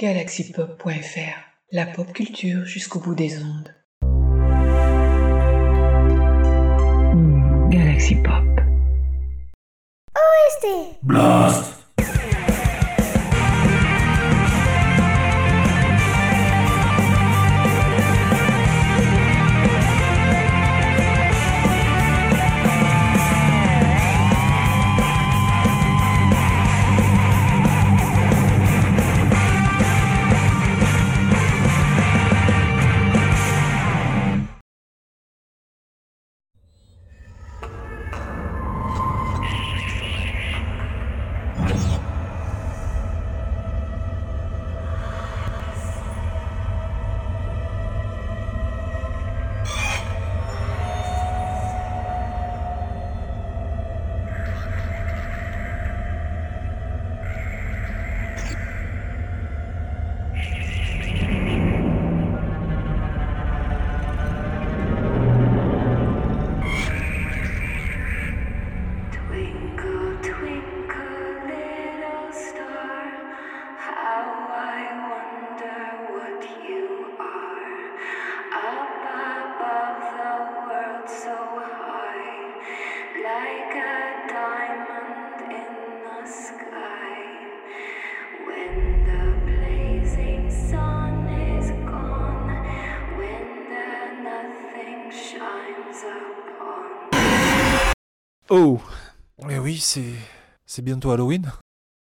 galaxypop.fr, la pop culture jusqu'au bout des ondes. Hmm, Galaxy Pop. Blast Oh Eh oui, c'est c'est bientôt Halloween.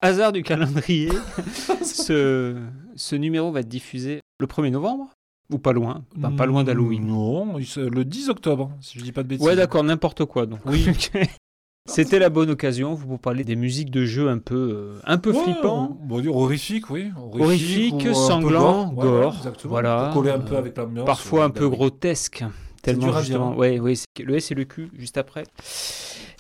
Hasard du calendrier, ce, ce numéro va être diffusé le 1er novembre Ou pas loin? Enfin, Pas loin d'Halloween. Non, il se- le 10 octobre, si je dis pas de bêtises. Ouais, d'accord, n'importe quoi. Donc. Oui. C'était la bonne occasion pour vous parler des musiques de jeux un peu, euh, un peu Ouais, flippants. on va dire horrifique, oui. Horrifique, ou un peu sanglant, ouais, gore, voilà. Pour coller un peu avec l'ambiance. Parfois un bah peu oui. grotesque. Tellement justement. Ouais, ouais, le S et le Q juste après.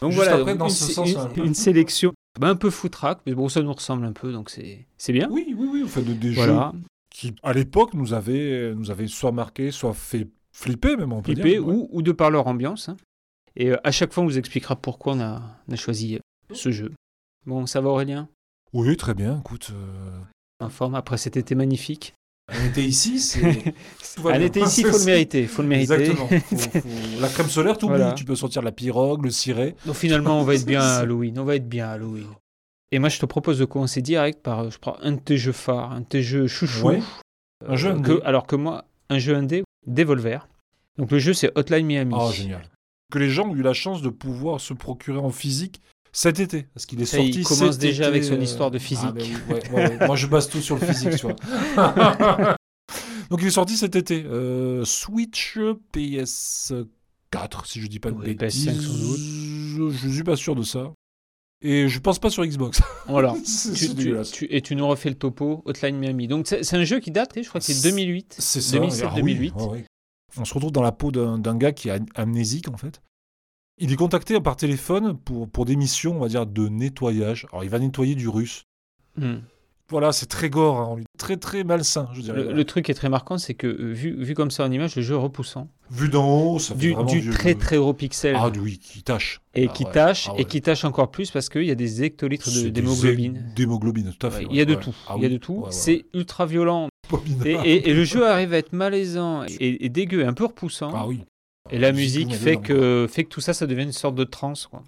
Donc Juste voilà, après, donc dans une, ce sé- sens, une- hein. une sélection bah, un peu foutraque, mais bon, ça nous ressemble un peu, donc c'est c'est bien. Oui, oui, oui. On fait de- des jeux Voilà, qui, à l'époque, nous avaient, nous avaient soit marqué, soit fait flipper, même on peut dire. Ouais. ou, ou de par leur ambiance. hein. Et euh, à chaque fois, on vous expliquera pourquoi on a, on a choisi euh, ce jeu. Bon, ça va Aurélien? Oui, très bien. Écoute, euh, En forme après cet été magnifique. On était ici, c'est. Tout bien. été ici, il faut le mériter. Faut le mériter. Exactement. Faut- faut- La crème solaire, t'oublies. Voilà. Tu peux sortir la pirogue, le ciré. Donc finalement, on va être bien à Halloween. On va être bien à Halloween. Et moi, je te propose de commencer direct par, euh, je prends un de tes jeux phares, un de tes jeux chouchou. Ouais. Un jeu Euh, indé. que, alors que moi, un jeu indé, Devolver. Donc le jeu, c'est Hotline Miami. Oh, génial. Que les gens ont eu la chance de pouvoir se procurer en physique cet été. Parce qu'il est sorti il commence déjà été, avec son euh, histoire de physique. ah, ben oui, ouais, ouais, ouais. Moi, je base tout sur le physique, tu vois. Donc, il est sorti cet été. Euh, Switch PS4, si je dis pas de Oui, bêtises. PS5 sans doute. Je, je suis pas sûr de ça. Et je pense pas sur Xbox. Voilà. Tu- tu- tu- et tu nous refais le topo, Hotline Miami. Donc c'est un jeu qui date, je crois que c'est C'est- 2008. C'est ça. 2007, Ah oui, 2008. ouais, ouais. On se retrouve dans la peau d'un gars qui est am- amnésique, en fait. Il est contacté par téléphone pour, pour des missions, on va dire, de nettoyage. Alors, il va nettoyer du russe. Hmm. Voilà, c'est très gore, hein, très très malsain, je dirais. Le, le truc qui est très marquant, c'est que euh, vu, vu comme ça en image, le jeu est repoussant. Vu d'en haut, ça fait Du, vraiment du vieux très jeu. très gros pixel. Ah oui, qui tâche. et Ah qui ouais. tâche, Ah et qui tâche encore plus parce qu'il y a des hectolitres d'hémoglobine. hé- D'hémoglobine, tout à fait. Ouais, ouais, il y a de tout. Ah il y a de tout. c'est ultra violent. Et, et- et le jeu arrive à être malaisant et, et dégueu, et un peu repoussant. Ah oui. Et la Musique, fait que, fait que tout ça, ça devient une sorte de transe. Quoi.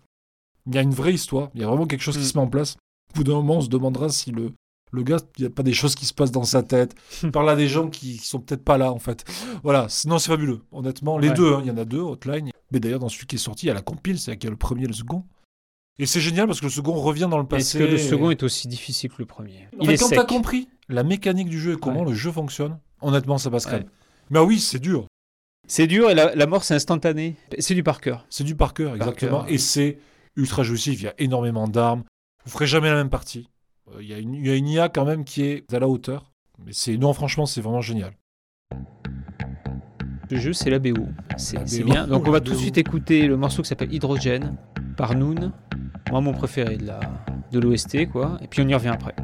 Il y a une vraie histoire, il y a vraiment quelque chose qui Mm. se met en place. Au bout d'un moment, on se demandera si le, le gars, il n'y a pas des choses qui se passent dans sa tête. Il parle à des gens qui sont peut-être pas là, en fait. Voilà, sinon c'est fabuleux. Honnêtement, les Ouais. deux, hein, il y en a deux, Hotline. Mais d'ailleurs, dans celui qui est sorti, il y a la compile, c'est-à-dire qu'il y a le premier et le second. Et c'est génial parce que le second revient dans le Est-ce passé. que le second est aussi difficile que le premier? En Il fait, est quand t'as compris la mécanique du jeu et comment Ouais. le jeu fonctionne, honnêtement, ça passe Ouais. crème. Mais ah oui, c'est dur. C'est dur et la, la mort, c'est instantané. C'est du par cœur. C'est du par cœur, exactement. Et c'est ultra jouissif. Il y a énormément d'armes. Vous ferez jamais la même partie. Euh, Il y, a une- il y a une IA quand même qui est à la hauteur. Mais c'est non, franchement, c'est vraiment génial. Le jeu, c'est la BO. C'est bien. Donc, on va tout de suite écouter le morceau qui s'appelle Hydrogène par Noon. Moi, mon préféré de la de l'OST, quoi. Et puis, on y revient après.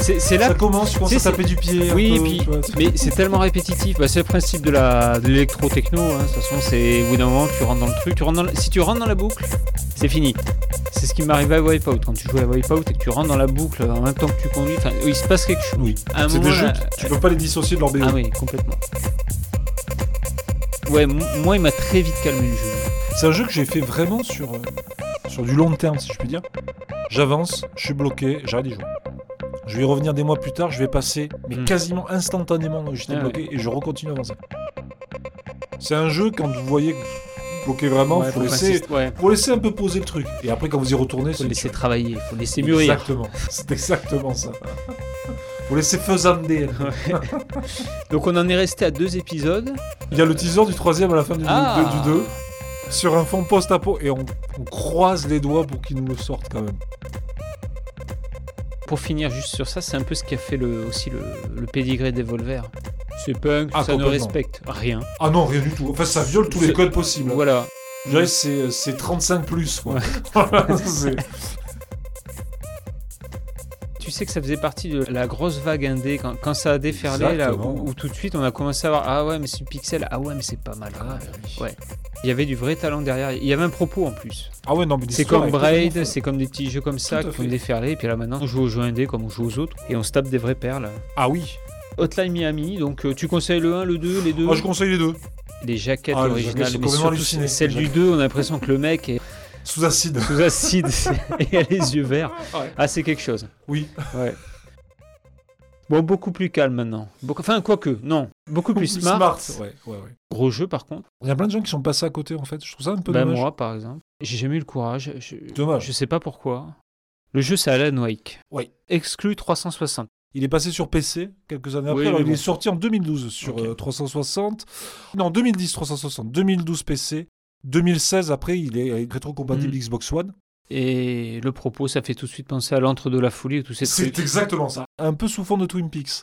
C'est- là, Ça commence, tu commences Tu à taper du pied. Oui, peu, puis- vois, Mais c'est tellement répétitif. Bah, c'est le principe de la de l'électro-techno. hein. De toute façon, c'est au bout d'un moment, tu rentres dans le truc. Tu rentres dans la- Si tu rentres dans la boucle, c'est fini. C'est ce qui m'arrivait à Wipeout. Quand tu joues à Wipeout et que tu rentres dans la boucle en même temps que tu conduis, il se passe quelque chose. Oui. C'est des jeux, là- tu- peux pas les dissocier de leur BO. Ah oui, complètement. Ouais, moi, il m'a très vite calmé le jeu. C'est un jeu que j'ai fait vraiment sur, euh, sur du long terme, si je puis dire. J'avance, je suis bloqué, j'arrête d'y jouer. Je vais revenir des mois plus tard, je vais passer, mais Hmm. quasiment instantanément j'étais Ah bloqué, et je recontinue à avancer. C'est un jeu, quand vous voyez que vous bloquez vraiment, Ouais, faut, faut laisser, insister- ouais, faut laisser un peu poser le truc. Et après, quand vous y retournez, faut laisser travailler, faut laisser mûrir. Exactement, c'est exactement ça. Faut laisser faisander. Donc on en est resté à deux épisodes. Il y a le teaser du troisième à la fin du, Ah. du 2 sur un fond post-apo et on, on croise les doigts pour qu'il nous le sorte quand même. Pour finir juste sur ça, c'est un peu ce qui a fait le, aussi le, le pédigré d'Evolver. C'est punk, Ah, ça ne respecte rien. Ah non, rien du tout. Enfin, ça viole tous les codes possibles. Voilà. C'est, c'est 35 plus. Quoi. Ouais. Voilà, c'est- Tu sais que ça faisait partie de la grosse vague indé quand, quand ça a déferlé là, où, où tout de suite on a commencé à voir ah ouais mais c'est du pixel ah ouais mais c'est pas mal. oui. Ouais. Il y avait du vrai talent derrière. Il y avait un propos en plus. Ah ouais, non, mais C'est comme Braid, c'est comme des petits jeux comme ça qui ont déferlé. Et puis là maintenant on joue aux jeux indés comme on joue aux autres et on se tape des vraies perles. Ah oui. Hotline Miami, donc euh, tu conseilles le 1, le 2, les deux Moi, je conseille les deux. Les jaquettes Ah, les originales, jaquettes sont mais surtout celle Les du 2, on a l'impression que le mec est Sous acide. sous acide et a les yeux verts. Ouais. Ah, c'est quelque chose. Oui. Ouais. Bon, beaucoup plus calme maintenant. Beaucoup... Enfin, quoique, non. Beaucoup plus smart. Ouais, ouais, ouais. Gros jeu, par contre. Il y a plein de gens qui sont passés à côté en fait. Je trouve ça un peu Bah, dommage. moi, par exemple. J'ai jamais eu le courage. Je... Dommage. Je sais pas pourquoi. Le jeu, c'est Alan Wake. Oui. Exclu 360. Il est passé sur PC quelques années après. Alors, il bon. est sorti en 2012 sur Ok. euh, 360. Non, 2010 360. 2012 PC. 2016 après, il est rétro-compatible Mm. Xbox One. Et le propos, ça fait tout de suite penser à l'antre de la folie et tous ces C'est trucs. exactement ça. Un peu sous fond de Twin Peaks.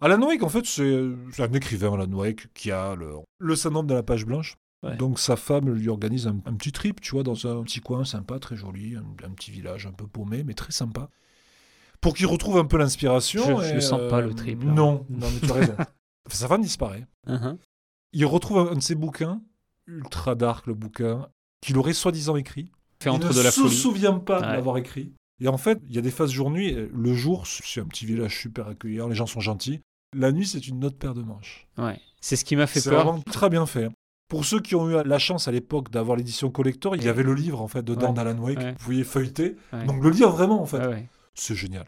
Alan Wake, en fait, c'est c'est un écrivain, Alan Wake, qui a le, le syndrome de la page blanche. Ouais. Donc sa femme lui organise un, un petit trip, tu vois, dans un petit coin sympa, très joli, un, un petit village un peu paumé, mais très sympa. Pour qu'il retrouve un peu l'inspiration. Je- le sens pas, le trip, là. Non, non, mais tu as raison. sa femme disparaît. Uhum. Il retrouve un, un de ses bouquins, ultra dark le bouquin, qu'il aurait soi-disant écrit. Fait Il ne de la se folie. souvient pas de Ouais. l'avoir écrit. Et en fait, il y a des phases jour-nuit. Le jour, c'est un petit village super accueillant, les gens sont gentils. La nuit, c'est une autre paire de manches. Ouais. C'est ce qui m'a fait C'est peur. vraiment très bien fait. Pour ceux qui ont eu la chance à l'époque d'avoir l'édition collector, il y avait le livre en fait dedans Ouais. d'Alan Wake. Ouais. Vous pouviez feuilleter. Ouais. Donc le lire vraiment en fait. C'est génial.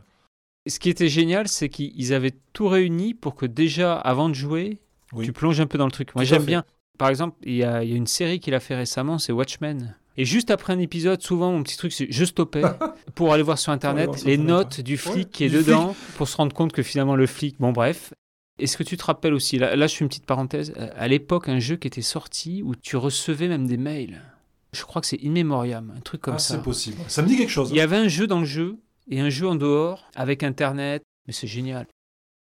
Ce qui était génial, c'est qu'ils avaient tout réuni pour que déjà, avant de jouer, Oui. tu plonges un peu dans le truc. Moi, j'aime bien. Par exemple, il y, y a une série qu'il a fait récemment, c'est Watchmen. Et juste après un épisode, souvent, mon petit truc, c'est je stoppais pour aller voir sur Internet voir sur les Internet, notes du flic Ouais, qui est dedans pour se rendre compte que finalement, le flic, bon, bref. Est-ce que tu te rappelles aussi, là, là je fais une petite parenthèse, euh, à l'époque, un jeu qui était sorti où tu recevais même des mails. Je crois que c'est In Memoriam, un truc comme Ah, ça. c'est possible. Ça me dit quelque chose. Il y avait un jeu dans le jeu et un jeu en dehors avec Internet. Mais c'est génial.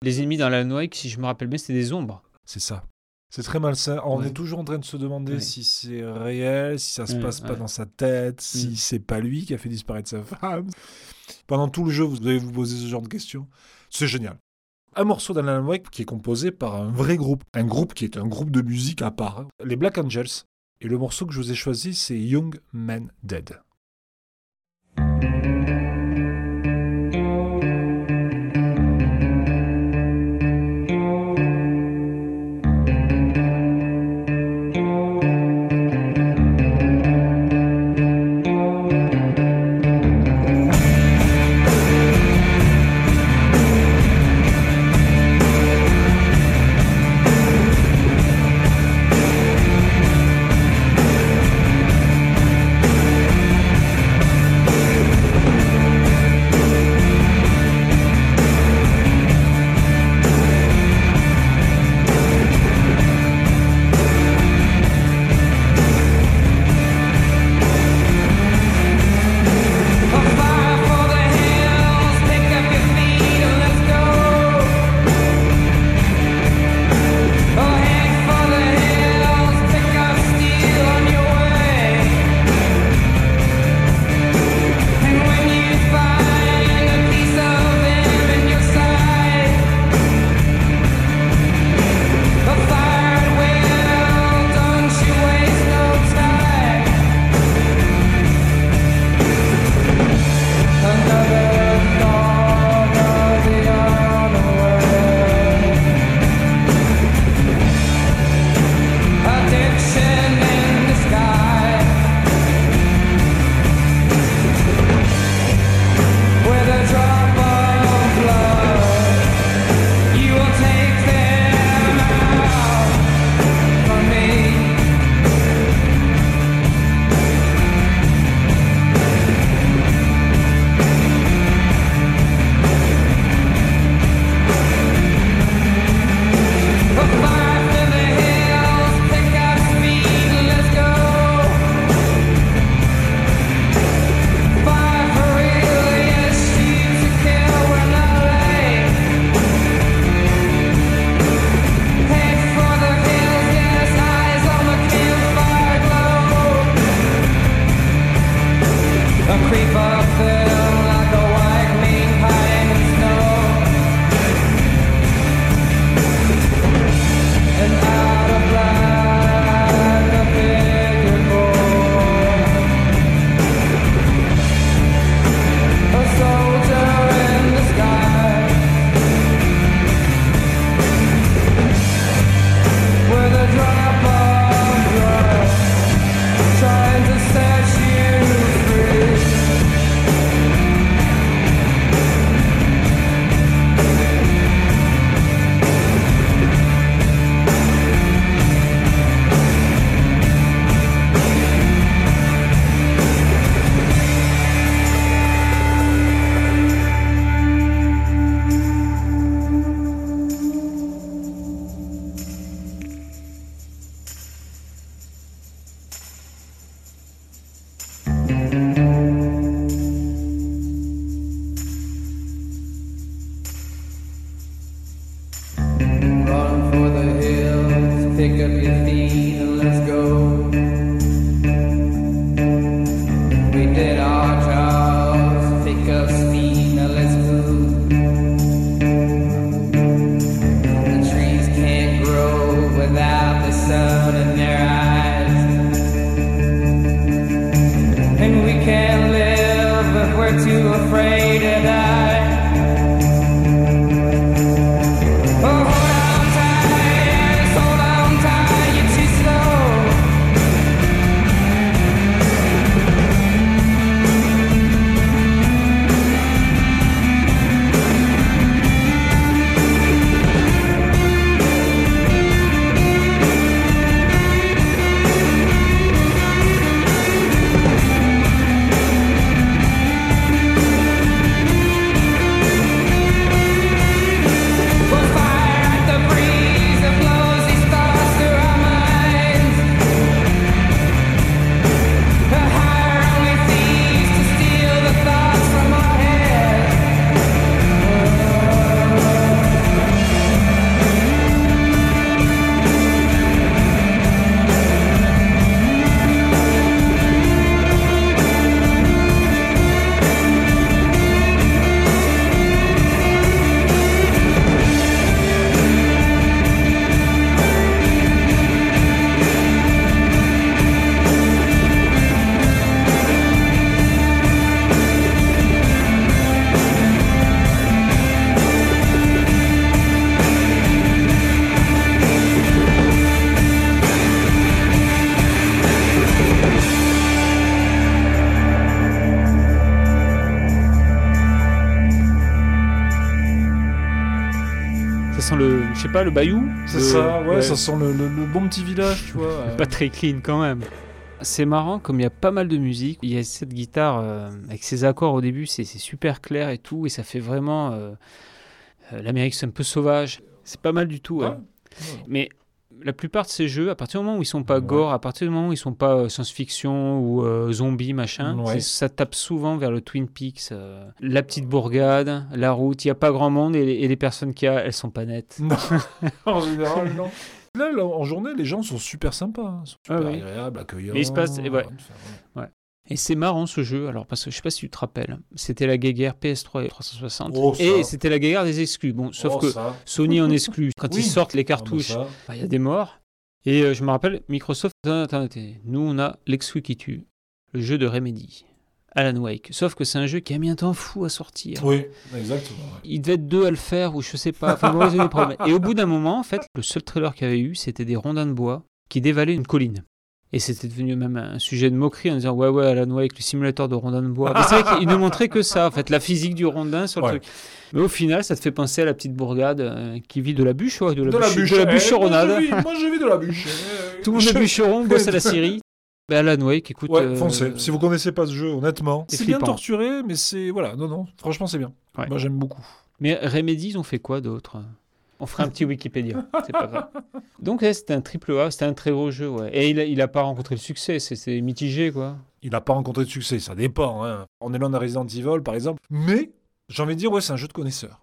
Les ennemis dans la Wake, si je me rappelle bien, c'était des ombres. C'est ça. C'est très malsain. On Ouais. est toujours en train de se demander Ouais. si c'est réel, si ça se Ouais, passe pas dans sa tête, si Mm. c'est pas lui qui a fait disparaître sa femme. Pendant tout le jeu, vous allez vous poser ce genre de questions. C'est génial. Un morceau d'Alan Wake qui est composé par un vrai groupe. Un groupe qui est un groupe de musique à part. Les Black Angels. Et le morceau que je vous ai choisi, c'est Young Man Dead. Pas, le bayou. C'est Le- ça, ouais, ça sent le, le- le bon petit village, tu vois. euh. Pas très clean quand même. C'est marrant, comme il y a pas mal de musique, il y a cette guitare euh, avec ses accords au début, c'est super clair et tout, et ça fait vraiment. euh, euh, L'Amérique, c'est un peu sauvage. C'est pas mal du tout. ouais. Ouais. Mais la plupart de ces jeux, à partir du moment où ils sont pas Ouais. gore, à partir du moment où ils sont pas euh, science-fiction ou euh, zombies, machin, Ouais. ça tape souvent vers le Twin Peaks. euh, la petite bourgade, la route, il y a pas grand monde et les, et les personnes qu'il y a, elles sont pas nettes. Non, en général, non. Là, en journée, les gens sont super sympas, hein, sont super Ah oui. agréables, accueillants. Mais il se passe- et ouais. Enfin, Et c'est marrant ce jeu, alors parce que je sais pas si tu te rappelles, c'était la guéguerre PS3 et 360, Oh, ça. et c'était la guéguerre des exclus. Bon, sauf oh, que ça. Sony en exclut. Quand Oui. ils sortent les Ah, bah, cartouches, bah, il y a des morts. Et euh, je me rappelle, Microsoft, attends, attends, nous on a l'exclu qui tue, le jeu de Remedy, Alan Wake. Sauf que c'est un jeu qui a mis un temps fou à sortir. Oui, exactement. ouais. Il devait être deux à le faire, ou je sais pas. Enfin, bon. Et au bout d'un moment, en fait, le seul trailer qu'il y avait eu, c'était des rondins de bois qui dévalaient une colline. Et c'était devenu même un sujet de moquerie en disant Ouais, ouais, Alan Wake, le simulateur de rondins de bois. Mais c'est vrai qu'il ne montrait que ça, en fait, la physique du rondin sur le Ouais. truc. Mais au final, ça te fait penser à la petite bourgade euh, qui vit de la bûche, ouais, de la, De la bûche- bûche. de la eh, bûcheronnade. Moi, je vis- moi, je vis de la bûche. eh, Tout le monde est bûcheron, bosse à la Syrie. Ben, Alan Wake, écoute. Ouais, euh, foncez. Si vous connaissez pas ce jeu, honnêtement, c'est bien torturé, mais c'est voilà, non, non, franchement, c'est bien. Ouais. Moi, j'aime beaucoup. Mais Remedy, ils ont fait quoi d'autre? On fera un petit Wikipédia, c'est pas grave. Donc, ouais, c'était un triple A, c'était un très gros jeu, ouais. Et il a, il a pas rencontré le succès, c'est- c'est mitigé, quoi. Il n'a pas rencontré de succès, ça dépend. Hein. On est loin d'un Resident Evil, par exemple, mais j'ai envie de dire, ouais, c'est un jeu de connaisseurs.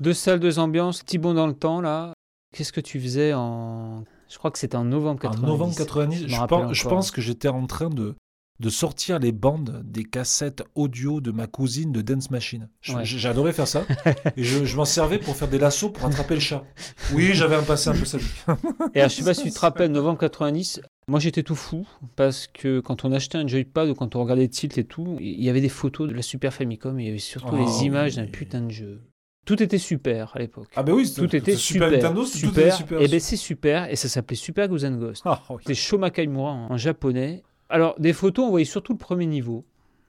Deux salles, deux ambiances, petit bond dans le temps, là. Qu'est-ce que tu faisais en. Je crois que c'était en novembre 90. En novembre 90, Je pense que j'étais en train de, de sortir les bandes des cassettes audio de ma cousine de Dance Machine. Ouais. J'adorais faire ça. et je, je m'en servais pour faire des lassos pour attraper le chat. Oui, j'avais un passé un peu sadique. Et alors, je sais pas si tu te rappelles, novembre 90, moi j'étais tout fou parce que quand on achetait un joypad ou quand on regardait titres et tout, il y avait des photos de la Super Famicom et il y avait surtout Oh, les images d'un putain de jeu. Tout était super à l'époque. Ah ben oui, tout était super. Nintendo, c'était- tout super. était super. Et ben c'est super et ça s'appelait Super Goose and Ghost. Ah, oui. C'était Shoma Kaimura en, en japonais. Alors des photos, on voyait surtout le premier niveau.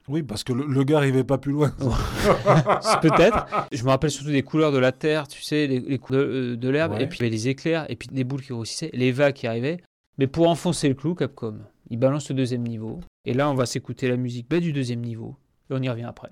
Oui, parce que le, le gars arrivait pas plus loin. Peut-être. Je me rappelle surtout des couleurs de la terre, tu sais, les, les couleurs de, de l'herbe, Ouais. et puis les éclairs, et puis des boules qui grossissaient, les vagues qui arrivaient. Mais pour enfoncer le clou, Capcom, il balance le deuxième niveau. Et là, on va s'écouter la musique bah, du deuxième niveau. Et on y revient après.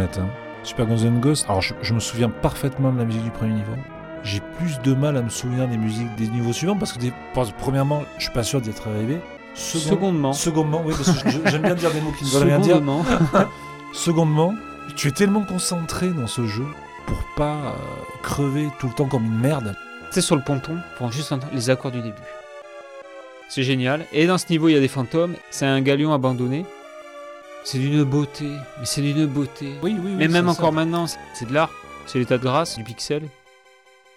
Honnête. Hein. Super Guns N' Ghosts, alors je, je me souviens parfaitement de la musique du premier niveau. J'ai plus de mal à me souvenir des musiques des niveaux suivants parce que, des- parce que premièrement, je suis pas sûr d'y être arrivé. Second- secondement. Secondement, oui, parce que j'aime bien dire des mots qui ne veulent rien dire. Secondement. Secondement, tu es tellement concentré dans ce jeu pour pas euh, crever tout le temps comme une merde. Tu sais, sur le ponton, pour juste entendre les accords du début. C'est génial. Et dans ce niveau, il y a des fantômes. C'est un galion abandonné. C'est d'une beauté. Mais c'est d'une beauté. Oui, oui, oui. mais même encore ça. maintenant, c'est- de l'art. C'est l'état de grâce, du pixel.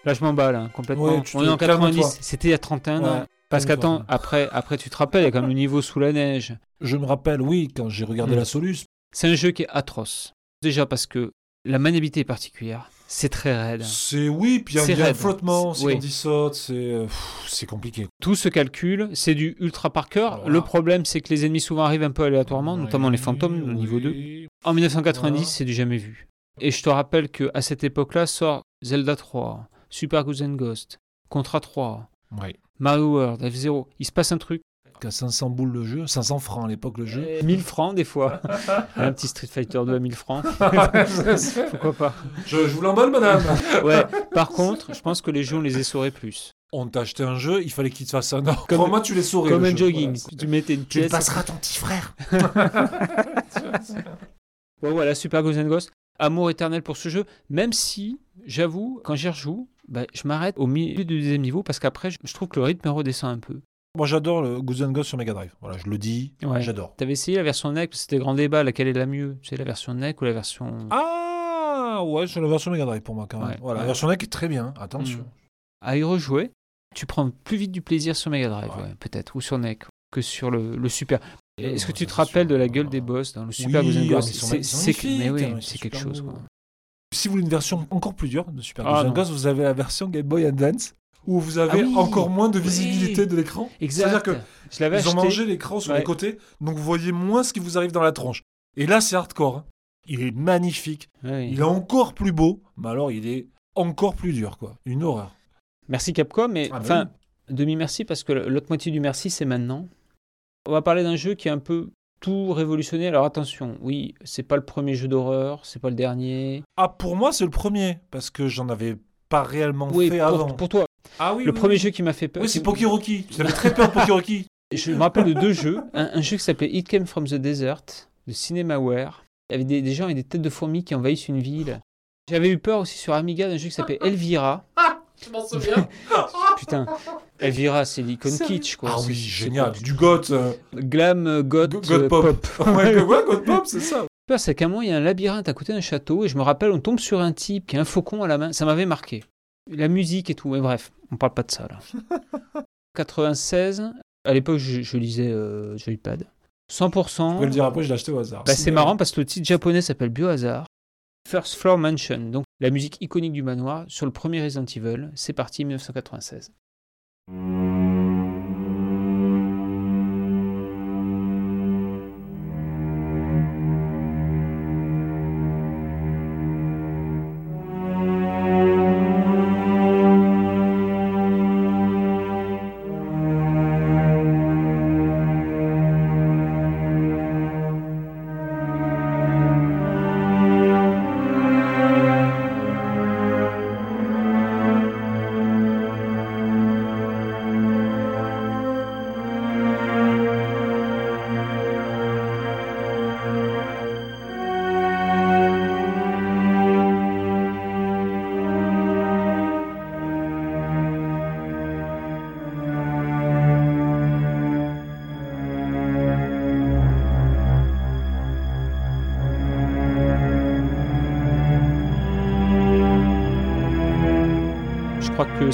Là, je m'emballe hein, complètement. Ouais, tu On est en calme-toi. 90. C'était il y a 31 ans. Parce qu'attends, après, après, tu te rappelles, il y a quand même le niveau sous la neige. Je me rappelle, oui, quand j'ai regardé Mm. la Solus, C'est un jeu qui est atroce. Déjà parce que la maniabilité est particulière. C'est très raide. c'est oui, puis il y y a un flottement, C'est- c'est oui. il saute, c'est euh, c'est compliqué. Tout se calcule, c'est du ultra par cœur. Voilà. Le problème, c'est que les ennemis souvent arrivent un peu aléatoirement, notamment les Oui, fantômes au niveau 2. oui. En 1990, Voilà. c'est du jamais vu. Et je te rappelle que à cette époque-là sort Zelda 3, Super Goose and Ghost, Contra 3, Ouais. Mario World, F0. Il se passe un truc. Qu'à 500 boules le jeu, 500 francs à l'époque le jeu. 1000 francs des fois. un petit Street Fighter 2 à 1000 francs. Pourquoi pas je, je vous l'emballe, madame. Ouais. Par contre, je pense que les jeux, on les essorait plus. On t'a acheté un jeu, il fallait qu'il te fasse un or. Comme- Crois-moi, tu les saurais. Comme le un jeu. jogging. Voilà. Tu mettais une Tu pièce. passeras à ton petit frère. Ouais, voilà, Super Ghost and Ghost. Amour éternel pour ce jeu, même si, j'avoue, quand j'y rejoue, bah, je m'arrête au milieu du deuxième niveau parce qu'après, je, je trouve que le rythme redescend un peu. Moi, j'adore le Goose and Ghost sur Mega Drive. Voilà, je le dis, Ouais. j'adore. T'avais essayé la version NEC, c'était grand débat, laquelle est la mieux? C'est la version NEC ou la version. Ah, ouais, c'est la version Mega Drive pour moi quand même. Ouais. Voilà, la version NEC est très bien, attention. Mm. À y rejouer, tu prends plus vite du plaisir sur Mega Drive, peut-être, ou sur NEC, que sur le, le Super. Est-ce que tu te rappelles de la gueule des boss dans le Super Oui, Ghost ah, Ghost? C'est- hein, quelque chose. quoi. Si vous voulez une version encore plus dure de Super Ah. Ghost, vous avez la version Game Boy Advance où vous avez Ah oui. encore moins de visibilité Oui. de l'écran. C'est-à-dire que je Ils ont acheté. mangé l'écran sur Ouais. les côtés, donc vous voyez moins ce qui vous arrive dans la tronche. Et là, c'est hardcore. hein. Il est magnifique. Ouais. Il est encore plus beau, mais alors il est encore plus dur, quoi. Une horreur. Merci Capcom, mais Ah bah enfin, demi-merci parce que l'autre moitié du merci, c'est maintenant. On va parler d'un jeu qui a un peu tout révolutionné. Alors attention, oui, c'est pas le premier jeu d'horreur, c'est pas le dernier. Ah, pour moi, c'est le premier, parce que j'en avais pas réellement Oui, fait pour, avant. pour toi, Ah oui, le oui, premier oui. jeu qui m'a fait peur. Oui, c'est Pokiroki. J'avais très peur de Pokiroki. Je me rappelle de deux jeux. Un, un jeu qui s'appelait It Came from the Desert, de Cinemaware. Il y avait des, des gens avec des têtes de fourmis qui envahissent une ville. J'avais eu peur aussi sur Amiga d'un jeu qui s'appelait Elvira. Je m'en souviens. Putain, Elvira, c'est l'icône kitsch, quoi. Ah oui, génial. Du goth. euh, Glam, euh, goth, Go- euh, goth pop. pop. ouais, ouais, goth pop, c'est ça. peur, c'est qu'à un moment, il y a un labyrinthe à côté d'un château, et je me rappelle, on tombe sur un type qui a un faucon à la main. Ça m'avait marqué. La musique et tout, mais bref, on parle pas de ça, là. 96, à l'époque, je, je lisais euh, Joypad. 100%. Je peux le dire après, je l'ai acheté au hasard. Bah, c'est marrant parce que le titre japonais s'appelle Biohazard. First Floor Mansion, donc la musique iconique du manoir sur le premier Resident Evil. C'est parti, 1996. Je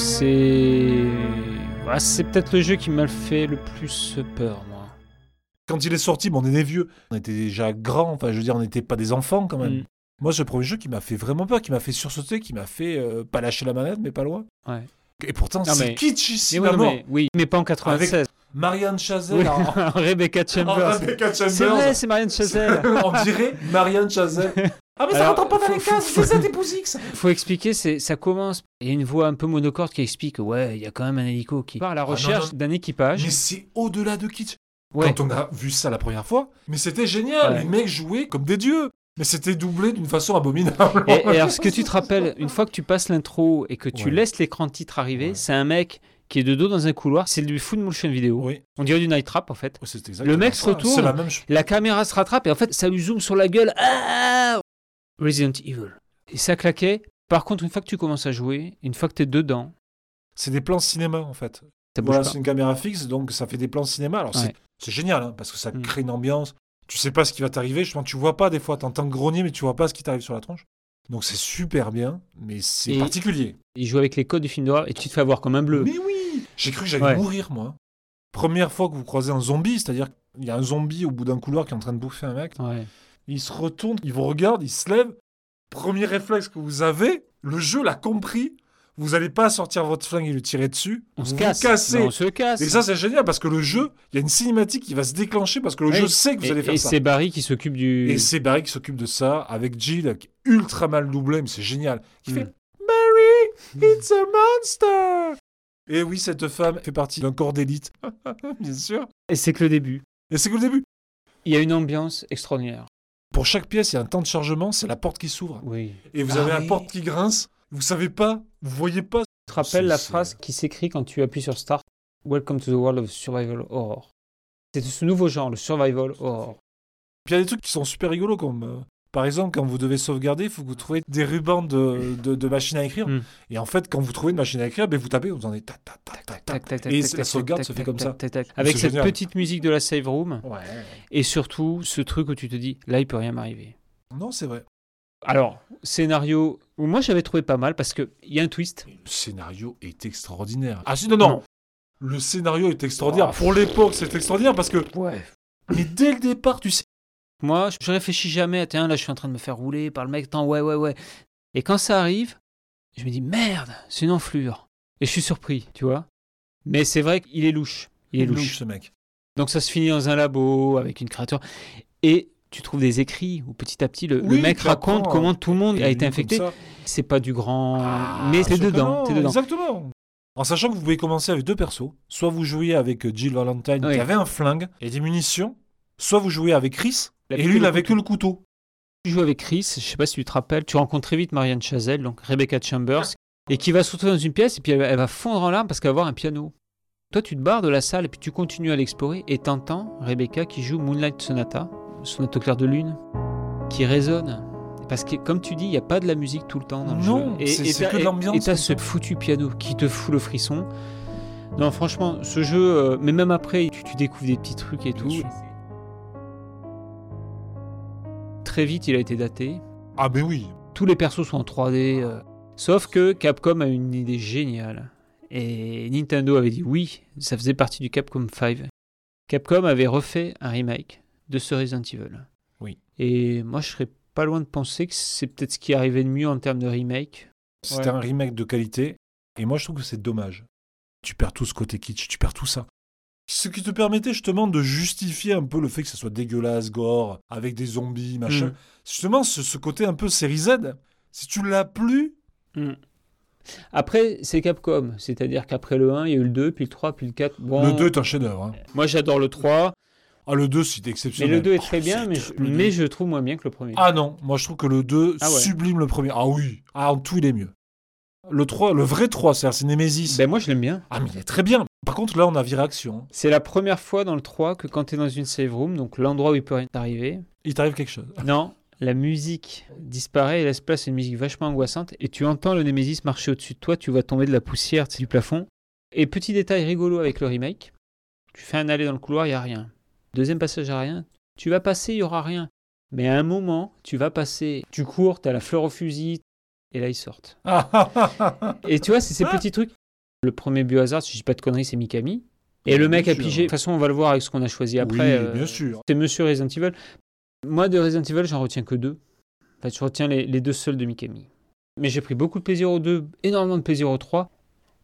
c'est. Ah, c'est peut-être le jeu qui m'a fait le plus peur, moi. Quand il est sorti, bon, on est vieux. On était déjà grands. Enfin, je veux dire, on n'était pas des enfants quand même. Mm. Moi, c'est le premier jeu qui m'a fait vraiment peur, qui m'a fait sursauter, qui m'a fait euh, pas lâcher la manette, mais pas loin. Ouais. Et pourtant, c'est mais- kitsch ici, Mais oui, mais, oui, mais pas en 96. Marianne Chazelle Oui, en, Rebecca Chambers. Rebecca C'est Chambers. vrai, c'est Marianne Chazelle. on dirait Marianne Chazelle. Ah, mais ça rentre pas dans les faut- cases, c'est ça des X. faut expliquer, c'est, ça commence. Il y a une voix un peu monocorde qui explique ouais, il y a quand même un hélico qui part à la Ah, non, recherche non. d'un équipage. Mais c'est au-delà de kitsch. Ouais. quand on a vu ça la première fois. Mais c'était génial. Ouais. Les mecs jouaient comme des dieux. Mais c'était doublé d'une façon abominable. Et, et alors, ce que tu te rappelles, une fois que tu passes l'intro et que tu Ouais. laisses l'écran titre arriver, Ouais. c'est un mec qui est de dos dans un couloir. C'est du full motion vidéo. Oui, On dirait du night trap en fait. c'est exactement Le mec se retourne. Même. La caméra se rattrape et en fait, ça lui zoome sur la gueule. Ah Resident Evil. Et ça claquait. Par contre, une fois que tu commences à jouer, une fois que tu es dedans, C'est des plans cinéma en fait. Voilà, c'est une caméra fixe, donc ça fait des plans cinéma. Alors c'est- Ouais. c'est génial, hein, parce que ça Mm. crée une ambiance. Tu sais pas ce qui va t'arriver, justement, tu vois pas des fois, t'entends grogner, mais tu vois pas ce qui t'arrive sur la tronche. Donc c'est super bien, mais c'est particulier. Il joue avec les codes du film d'horreur et tu te fais avoir comme un bleu. Mais oui J'ai cru que j'allais Ouais. mourir, moi. Première fois que vous croisez un zombie, c'est-à-dire qu'il y a un zombie au bout d'un couloir qui est en train de bouffer un mec, Ouais. Il se retourne, il vous regarde, il se lève. Premier réflexe que vous avez, le jeu l'a compris. Vous n'allez pas sortir votre flingue et le tirer dessus. On vous se casse. cassez. Non, on se casse. Et ça, c'est génial parce que le jeu, il y a une cinématique qui va se déclencher parce que le Ouais. jeu sait que vous et, allez faire et ça. c'est Barry qui s'occupe du. Et c'est Barry qui s'occupe de ça avec Jill, qui est ultra mal doublé, mais c'est génial. Qui Mm. fait Barry, it's a monster! Et oui, cette femme fait partie d'un corps d'élite, bien sûr. Et c'est que le début. Et c'est que le début. Il y a une ambiance extraordinaire. Pour chaque pièce, il y a un temps de chargement, c'est la porte qui s'ouvre. Oui. Et vous Ah avez la oui. porte qui grince, vous savez pas, vous voyez pas. Tu te rappelles la phrase qui s'écrit quand tu appuies sur Start Welcome to the world of survival horror. C'est ce nouveau genre, le survival horror. Puis il y a des trucs qui sont super rigolos, comme euh, par exemple, quand vous devez sauvegarder, il faut que vous trouviez des rubans de, de, de machine à écrire. Mm. Et en fait, quand vous trouvez une machine à écrire, ben, vous tapez, vous en êtes tac, tac, tac, tac, tac. Tac, tac, Et la sauvegarde se fait comme ça. Avec cette génial. petite musique de la save room Ouais. et surtout ce truc où tu te dis là il peut rien m'arriver. Non, c'est vrai. Alors, scénario où moi j'avais trouvé pas mal parce que il y a un twist. Le scénario est extraordinaire. Ah si, non, non. Non. Le scénario est extraordinaire. Oh. Pour l'époque, c'est extraordinaire parce que, Ouais. mais dès le départ, tu sais. Moi, je réfléchis jamais à tiens là je suis en train de me faire rouler par le mec, attends ouais ouais ouais. Et quand ça arrive, je me dis merde, c'est une enflure. Et je suis surpris, tu vois. Mais c'est vrai qu'il est louche. Il est louche. ce mec. Donc ça se finit dans un labo avec une créature. Et tu trouves des écrits où petit à petit le, le mec raconte comment tout le monde a été infecté. C'est pas du grand. Ah, mais t'es certainement, dedans, dedans. Exactement. En sachant que vous pouvez commencer avec deux persos. Soit vous jouiez avec euh, Jill Valentine Oui. qui avait un flingue et des munitions. Soit vous jouez avec Chris et lui, il avait que le couteau. Tu joues avec Chris, je sais pas si tu te rappelles, tu rencontres très vite Marianne Chazelle, donc Rebecca Chambers, et qui va se retrouver dans une pièce et puis elle, elle va fondre en larmes parce qu'elle va avoir un piano. Toi, tu te barres de la salle et puis tu continues à l'explorer et t'entends Rebecca qui joue Moonlight Sonata, sonate au clair de lune, qui résonne. Parce que, comme tu dis, il n'y a pas de la musique tout le temps dans le Non, jeu. c'est- que de l'ambiance, Et t'as ce foutu piano qui te fout le frisson. Non, franchement, ce jeu, euh, mais même après, tu, tu découvres des petits trucs et Bien tout. Très vite, il a été daté. Ah, ben oui. tous les persos sont en 3D. euh, Sauf que Capcom a une idée géniale. Et Nintendo avait dit oui, ça faisait partie du Capcom 5. Capcom avait refait un remake de ce Resident Evil. Oui. Et moi, je serais pas loin de penser que c'est peut-être ce qui arrivait de mieux en termes de remake. C'était Ouais. un remake de qualité. Et moi, je trouve que c'est dommage. Tu perds tout ce côté kitsch, tu perds tout ça. Ce qui te permettait justement de justifier un peu le fait que ça soit dégueulasse, gore, avec des zombies, machin. Mm. Justement, ce, ce côté un peu série Z, si tu l'as plus, Après, c'est Capcom. C'est-à-dire qu'après le 1, il y a eu le 2, puis le 3, puis le 4. Bon, le 2 est un chef-d'œuvre. hein. Moi, j'adore le 3. Ah, le 2, c'est Mais exceptionnel. le 2 est Oh, très bien, c'est mais je, le 2. mais je trouve moins bien que le premier. Ah non, moi je trouve que le 2 Ah ouais. sublime le premier. Ah oui, ah, en tout il est mieux. Le 3, le vrai 3, c'est-à-dire c'est Nemesis. Ben, moi, je l'aime bien. Ah mais il est très bien. Par contre là on a viré action. C'est la première fois dans le 3 que quand tu es dans une save room, donc l'endroit où il peut rien t'arriver, Il t'arrive quelque chose. non, la musique disparaît et laisse place à une musique vachement angoissante et tu entends le Nemesis marcher au-dessus de toi, tu vas tomber de la poussière du plafond. Et petit détail rigolo avec le remake, tu fais un aller dans le couloir, il n'y a rien. Deuxième passage, il n'y a rien. Tu vas passer, il n'y aura rien. Mais à un moment, tu vas passer, tu cours, tu as la fleur au fusil, et là ils sortent. Et tu vois, c'est ces petits trucs. Le premier biohazard, si je dis pas de conneries, c'est Mikami. Et le mec Bien a sûr. pigé. De toute façon, on va le voir avec ce qu'on a choisi après. oui, euh, bien sûr. C'est Monsieur Resident Evil. Moi, de Resident Evil, j'en retiens que deux. En fait, je retiens les, les deux seuls de Mikami. Mais j'ai pris beaucoup de plaisir aux deux, énormément de plaisir aux trois.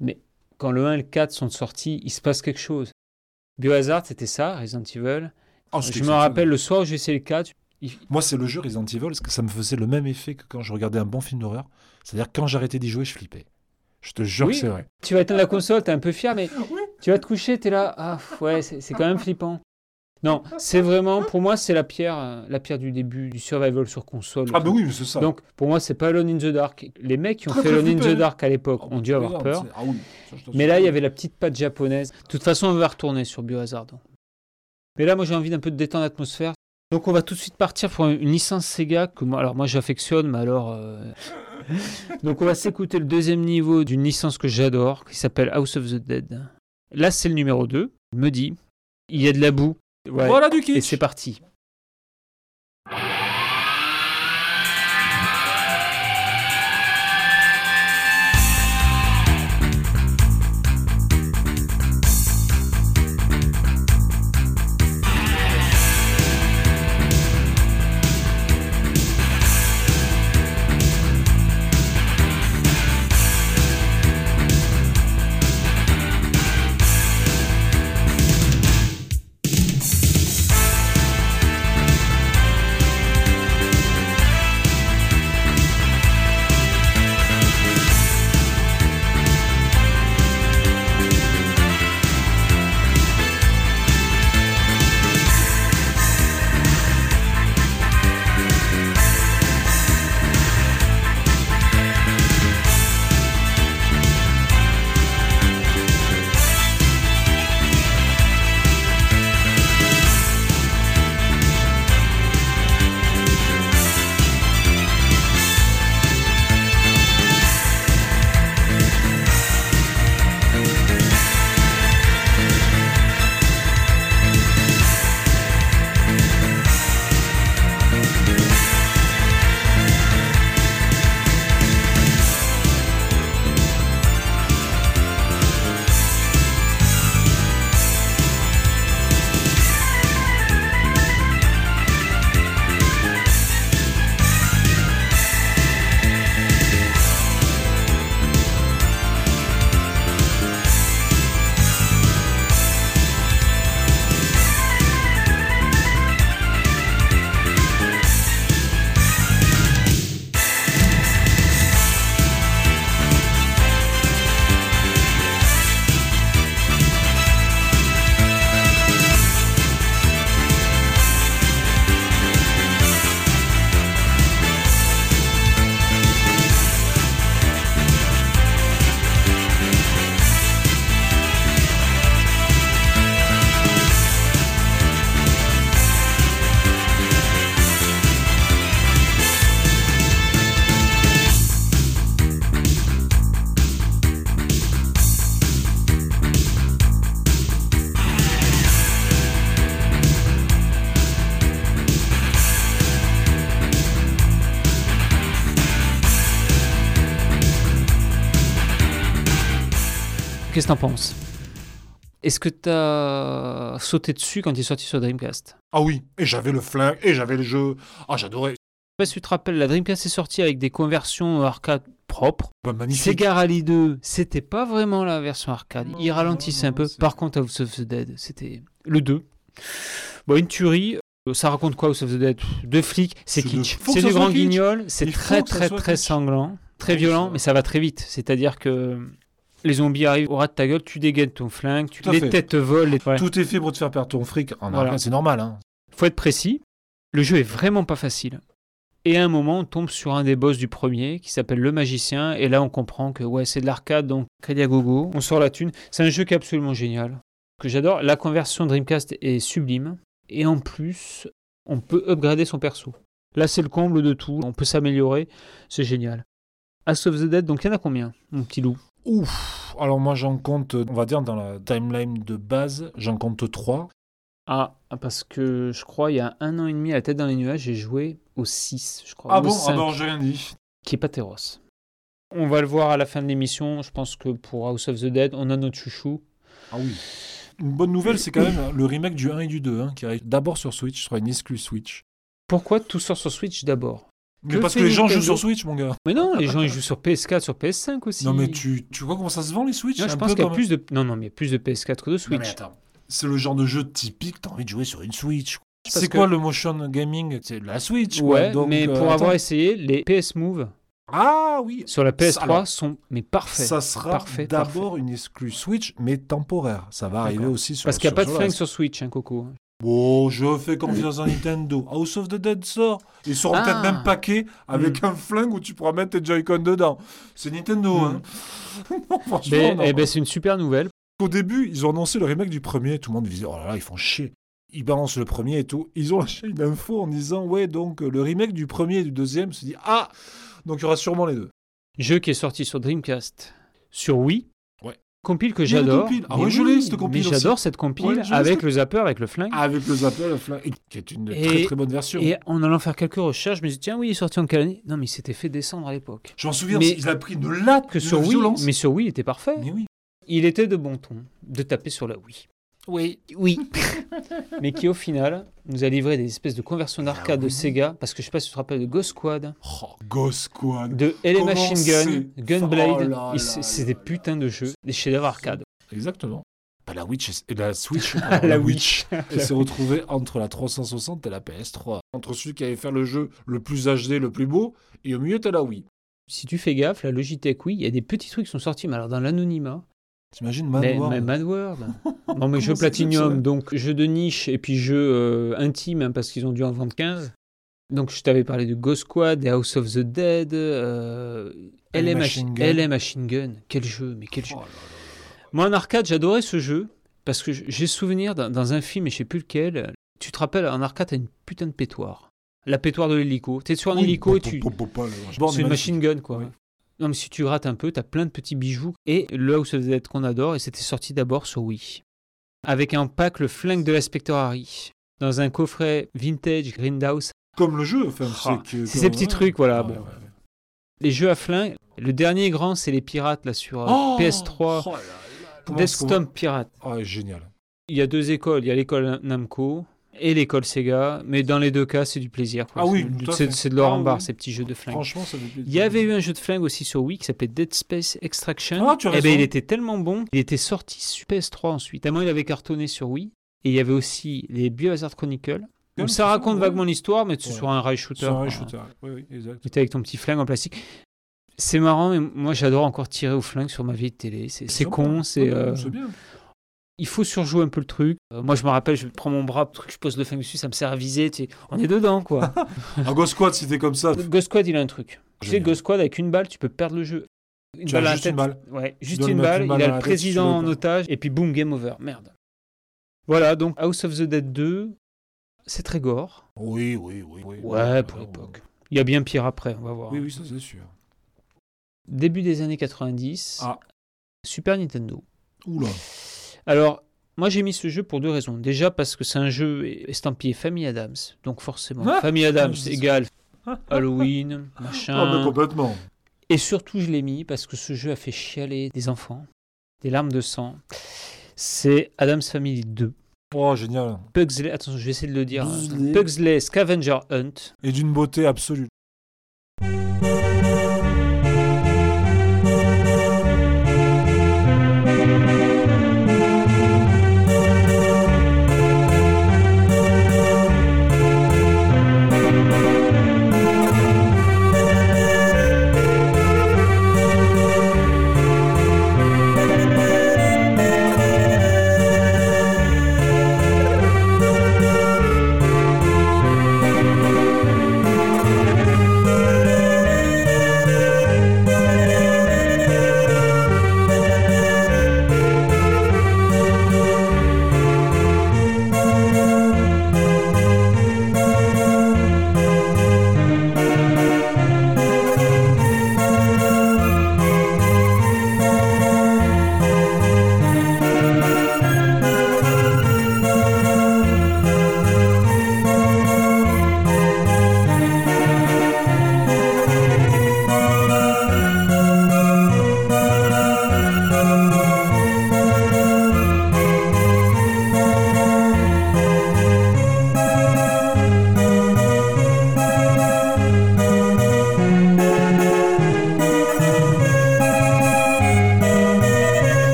Mais quand le 1 et le 4 sont sortis, il se passe quelque chose. Biohazard, c'était ça, Resident Evil. C'était je me rappelle le soir où j'ai essayé le 4. il- Moi c'est le jeu Resident Evil parce que ça me faisait le même effet que quand je regardais un bon film d'horreur. C'est-à-dire quand j'arrêtais d'y jouer, je flippais. Je te jure Oui. que c'est vrai. Tu vas éteindre la console, t'es un peu fier, mais tu vas te coucher, t'es là. Ah, ouais, c'est quand même flippant. Non, c'est vraiment, pour moi, c'est la pierre, euh, la pierre du début du survival sur console. Ah, bah oui, mais c'est ça. Donc, pour moi, c'est pas Alone in the Dark. Les mecs qui ont Très, fait très Alone in the Dark à l'époque Oh, ont dû avoir regarde, peur. Ah oui, ça, Mais là, il y avait la petite patte japonaise. De toute façon, on va retourner sur Biohazard. Mais là, moi, j'ai envie d'un peu de détendre l'atmosphère. Donc, on va tout de suite partir pour une licence Sega que moi, alors moi, j'affectionne, mais alors. euh, Donc, on va s'écouter le deuxième niveau d'une licence que j'adore, qui s'appelle House of the Dead. Là, c'est le numéro 2. Il me dit, il y a de la boue. Ouais. Voilà du Et kitsch. c'est parti. Que t'en penses? Est-ce que t'as sauté dessus quand il est sorti sur Dreamcast? Ah oui, et j'avais le flingue, et j'avais le jeu. Ah, j'adorais. Je sais pas si tu te rappelles, la Dreamcast est sortie avec des conversions arcade propres. Bah, magnifique. Sega Rally 2, c'était pas vraiment la version arcade. Non, Il ralentissait non, un peu. Par contre, House of the Dead, c'était le 2. Bon, une tuerie. Euh, Ça raconte quoi House of the Dead? Deux flics, c'est kitsch. C'est du grand guignol, c'est très très très sanglant, très violent, mais ça va très vite. C'est-à-dire que les zombies arrivent au ras de ta gueule, tu dégaines ton flingue, tu... Les fait. têtes volent. les- Ouais. Tout est fait pour te faire perdre ton fric. En Voilà. arcade, c'est normal. Hein. faut être précis. Le jeu est vraiment pas facile. Et à un moment, on tombe sur un des boss du premier qui s'appelle le magicien. Et là, on comprend que ouais, c'est de l'arcade, donc crédit à gogo. On sort la thune. C'est un jeu qui est absolument génial. Que j'adore. La conversion Dreamcast est sublime. Et en plus, on peut upgrader son perso. Là, c'est le comble de tout. On peut s'améliorer. C'est génial. House of the Dead, donc il y en a combien, mon petit loup? Ouf. Alors moi, j'en compte, on va dire, dans la timeline de base, j'en compte 3. Ah, parce que je crois, il y a un an et demi, à la tête dans les nuages, j'ai joué au 6, je crois. Ah bon? Ah 5. non, j'ai rien dit. qui est Pateros. On va le voir à la fin de l'émission. Je pense que pour House of the Dead, on a notre chouchou. Ah oui. Une bonne nouvelle, c'est quand même le remake du 1 et du 2, hein, qui arrive d'abord sur Switch, sur une exclus Switch. Pourquoi tout sort sur Switch d'abord? Mais Que parce que les gens jouent sur Switch, mon gars. Mais non, les gens ils jouent sur PS4, sur PS5 aussi. Non, mais tu, tu vois comment ça se vend, les Switch? Non, C'est je un pense qu'il y a plus de non non, mais il y a plus de PS4 que de Non, Switch. mais attends. C'est le genre de jeu typique, t'as envie de jouer sur une Switch. C'est que- quoi le motion gaming? C'est la Switch, quoi. ouais, Donc, mais euh, pour attends. avoir essayé, les PS Move Ah oui sur la PS3 Alors, sont mais parfaits. Ça sera Parfait, d'abord une exclue Switch, mais temporaire. Ça va arriver aussi sur Parce qu'il n'y a pas de flingue sur Switch, hein, Coco. Bon, je fais confiance à Nintendo. House of the Dead sort. Ils seront Ah. peut-être même paquets avec un flingue où tu pourras mettre tes Joy-Con dedans. C'est Nintendo, hein. Non, franchement, Mais, non. eh ben, c'est une super nouvelle. Au début, ils ont annoncé le remake du premier. Tout le monde disait, oh là là, ils font chier. Ils balancent le premier et tout. Ils ont lâché une info en disant, ouais, donc euh, le remake du premier et du deuxième se dit, ah, donc il y aura sûrement les deux. Jeu qui est sorti sur Dreamcast, sur Wii. Compile que j'adore. Ah Mais ouais, je l'ai, cette mais compile aussi. J'adore cette compile avec le zapper, avec le flingue. Avec le zapper, le flingue, qui est une très très bonne version. Et en allant faire quelques recherches, je me suis dit, tiens, oui, il est sorti en quelle année? Non, mais il s'était fait descendre à l'époque. Je m'en souviens, Mais- il a pris une latte Que de sur Wii, mais sur Wii, il était parfait. Mais oui. Il était de bon ton de taper sur la Wii. Oui. Oui. mais qui, au final, nous a livré des espèces de conversions d'arcade Ah oui. de Sega, parce que je sais pas si tu te rappelles de Ghost Squad, Oh, Ghost Squad. de LA Machine Gun, Oh Gunblade. là c'est- des putains de jeux, des chefs-d'œuvre arcade. Exactement. Pas la Witch la Switch. La la Witch. Witch. Elle s'est retrouvée entre la 360 et la PS3. Entre celui qui allait faire le jeu le plus HD, le plus beau, et au milieu, t'as la Wii. Si tu fais gaffe, la Logitech Wii, il y a des petits trucs qui sont sortis, mais alors dans l'anonymat. T'imagines Mais, Manoir mais Mad World. non, mais jeu Platinum, donc jeu de niche et puis jeu euh, intime, hein, parce qu'ils ont dû en vendre 15. Donc je t'avais parlé de Ghost Squad, des House of the Dead, euh, LA, Machine Gun. Machine Gun. Quel jeu, mais quel jeu. Oh là là là. Moi en arcade, j'adorais ce jeu, parce que j'ai souvenir dans, un film, et je sais plus lequel, tu te rappelles, en arcade, t'as une putain de pétoire. La pétoire de l'hélico. T'es sur un Oui, hélico et tu... C'est une machine gun, quoi. Oui. Non, mais si tu grattes un peu, t'as plein de petits bijoux. Et le House of the Dead qu'on adore, et c'était sorti d'abord sur Wii. Avec un pack, le flingue de l'inspecteur Harry. Dans un coffret vintage Grindhouse. Comme le jeu. Enfin, Ah, c'est que- c'est comme- ces petits trucs, voilà, Ah, bon. ouais, ouais. Les jeux à flingue. Le dernier grand, c'est les pirates, là, sur euh, Oh PS3. Oh là là. Comment Death est-ce qu'on- Stomp Pirate. Ah, génial. Il y a deux écoles. Il y a l'école Namco et l'école Sega. Mais dans les deux cas, c'est du plaisir. quoi. Ah oui, C'est- de l'or Ah en barre, oui. ces petits jeux de flingue. Franchement, ça. Il y avait eu un jeu de flingue aussi sur Wii qui s'appelait Dead Space Extraction. Ah, tu as Eh ben, il était tellement bon, il était sorti sur PS3 ensuite. Tellement il avait cartonné sur Wii. Et il y avait aussi les Biohazard Chronicles. Comme ça ça, raconte ouais. vaguement l'histoire, mais c'est Ouais. sur un rail shooter. Sur un quoi. shooter. Oui, oui, exact. Tu avec ton petit flingue en plastique. C'est marrant, mais moi j'adore encore tirer au flingue sur ma vieille télé. C'est con, c'est. Euh, bien. Il faut surjouer un peu le truc. Euh, moi je me rappelle, je prends mon bras, truc, je pose le flingue dessus, ça me sert à viser. tu sais. On est dedans quoi. Un Ghost Squad, si t'es comme ça. Ghost Squad, il a un truc. Tu sais. Ghost Squad, avec une balle, tu peux perdre le jeu. Une Tu as balle à la juste une balle. Ouais, juste une balle. une balle il a le président en otage, et puis boum, game over. Merde. Voilà, donc House of the Dead 2, c'est très gore. Oui, oui, oui. oui. Ouais, pour l'époque. Il y a bien pire après, on va voir. Oui, oui, ça c'est sûr. Début des années 90, Ah. Super Nintendo. Oula. Alors, moi j'ai mis ce jeu pour deux raisons. Déjà parce que c'est un jeu estampillé Famille Adams, donc forcément, Ah, Famille Adams c'est égale Halloween, machin. Ah, mais complètement. Et surtout, je l'ai mis parce que ce jeu a fait chialer des enfants, des larmes de sang. C'est Adam's Family 2. Oh, génial. Pugsley, attention, je vais essayer de le dire. Pugsley. Pugsley Scavenger Hunt. Et d'une beauté absolue.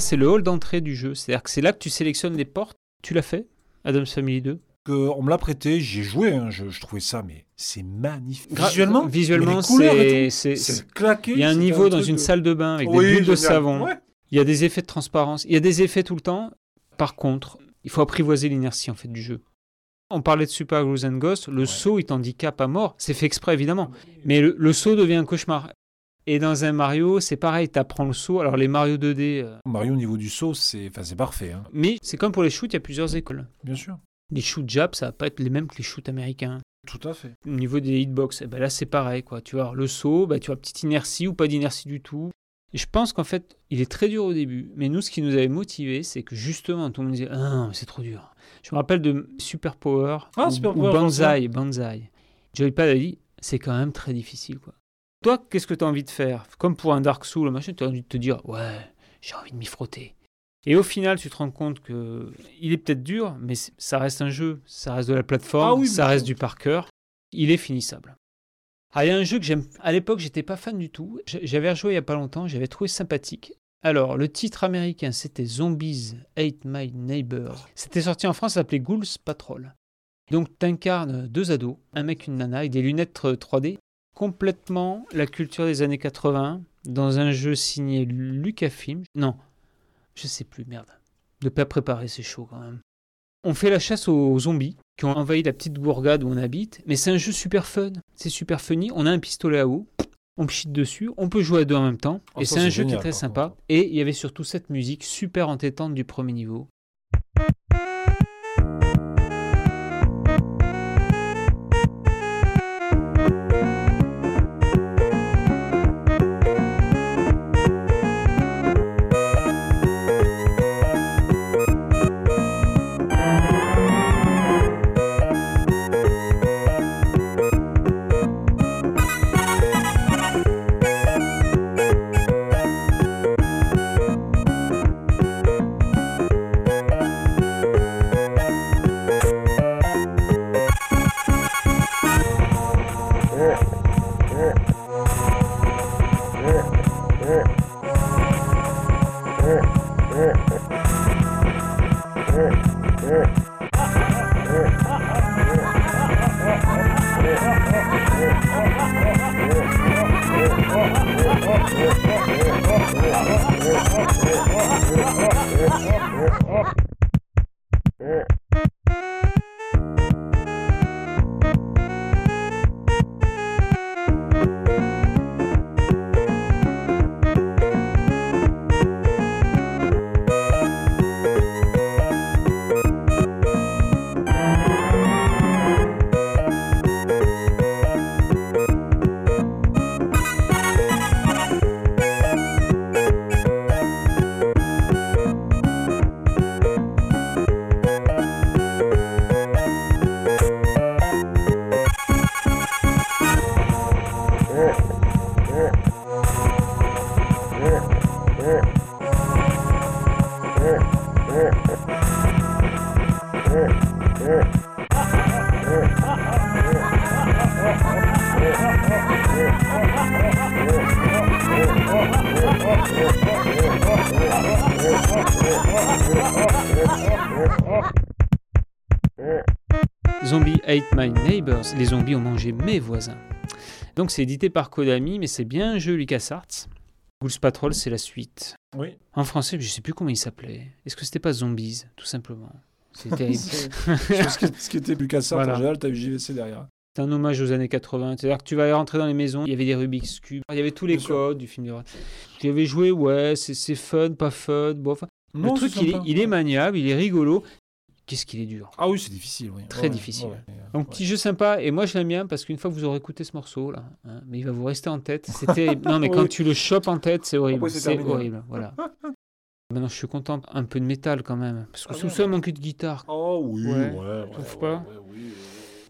Ça c'est le hall d'entrée du jeu. C'est-à-dire que c'est là que tu sélectionnes les portes. Tu l'as fait, Adam's Family 2 Que on me l'a prêté, j'y ai joué, hein, je, je trouvais ça, mais c'est magnifique. Gra- Visuellement, visuellement, couleurs et c'est- claqué. Il y a un niveau dans une de- salle de bain avec Oui, des bulles de savon. Ouais. Il y a des effets de transparence. Il y a des effets tout le temps. Par contre, il faut apprivoiser l'inertie en fait du jeu. On parlait de Super Ghouls and Ghosts. Le saut, il t'handicape à mort. C'est fait exprès évidemment. Mais le, le saut devient un cauchemar. Et dans un Mario, c'est pareil. T'apprends le saut. Alors les Mario 2D. euh, Mario au niveau du saut, c'est enfin, parfait, hein, Mais c'est comme pour les shoots, il y a plusieurs écoles. bien sûr. Les shoots Jap, ça va pas être les mêmes que les shoots américains. Tout à fait. Au niveau des hitbox, eh ben là c'est pareil quoi. Tu vois, le saut, bah, tu as petite inertie ou pas d'inertie du tout. Et je pense qu'en fait, il est très dur au début. Mais nous, ce qui nous avait motivé, c'est que justement, tout le monde disait Ah non, mais c'est trop dur. Je me rappelle de Super Power Ah, ou, Super ou Power, je Banzai. Banzai. Joypad a dit C'est quand même très difficile quoi. Toi, qu'est-ce que tu as envie de faire? Comme pour un Dark Souls, machin, tu as envie de te dire Ouais, j'ai envie de m'y frotter. Et au final, tu te rends compte que il est peut-être dur, mais ça reste un jeu, ça reste de la plateforme, Ah oui, ça reste du par cœur. Il est finissable. Ah, il y a un jeu que j'aime. À l'époque, j'étais pas fan du tout. J'avais rejoué il y a pas longtemps, j'avais trouvé sympathique. Alors, le titre américain, c'était Zombies Hate My Neighbors. C'était sorti en France, ça s'appelait Ghouls Patrol. Donc, t'incarnes deux ados, un mec, une nana, avec des lunettes euh, 3D. Complètement la culture des années 80, dans un jeu signé Lucasfilm. Non, je sais plus, merde. De pas préparer, c'est chaud quand même. On fait la chasse aux zombies qui ont envahi la petite bourgade où on habite, mais c'est un jeu super fun. C'est super funny. On a un pistolet à eau, on pchite dessus, on peut jouer à deux en même temps. Ah, et c'est un jeu qui est très sympa. Et il y avait surtout cette musique super entêtante du premier niveau. Les zombies ont mangé mes voisins. Donc c'est édité par Konami, mais c'est bien un jeu LucasArts. Ghouls Patrol, c'est la suite. Oui. En français, je sais plus comment il s'appelait. Est-ce que c'était pas Zombies, tout simplement? Terrible. ce, qui, était ça, Voilà. en général, t'as eu JVC derrière. C'est un hommage aux années 80. C'est-à-dire que tu vas rentrer dans les maisons, il y avait des Rubik's Cube, il y avait tous les Bien sûr. codes du film de J'y avais joué, ouais, c'est fun, pas fun. Non, le truc, est, il est maniable, il est rigolo. Qu'est-ce qu'il est dur. Ah oui, c'est difficile. Oui. Très Ouais, difficile. ouais, ouais. Donc, petit jeu sympa. Et moi, je l'aime bien parce qu'une fois que vous aurez écouté ce morceau, là, hein, mais il va vous rester en tête. C'était. non, mais quand Oui. tu le chopes en tête, c'est horrible. C'est horrible. Voilà. Maintenant, je suis content. Un peu de métal quand même. Parce que Ah sous ça, manque de guitare. Oh oui, Ouais, ouais, ouais, trouves ouais, pas oui.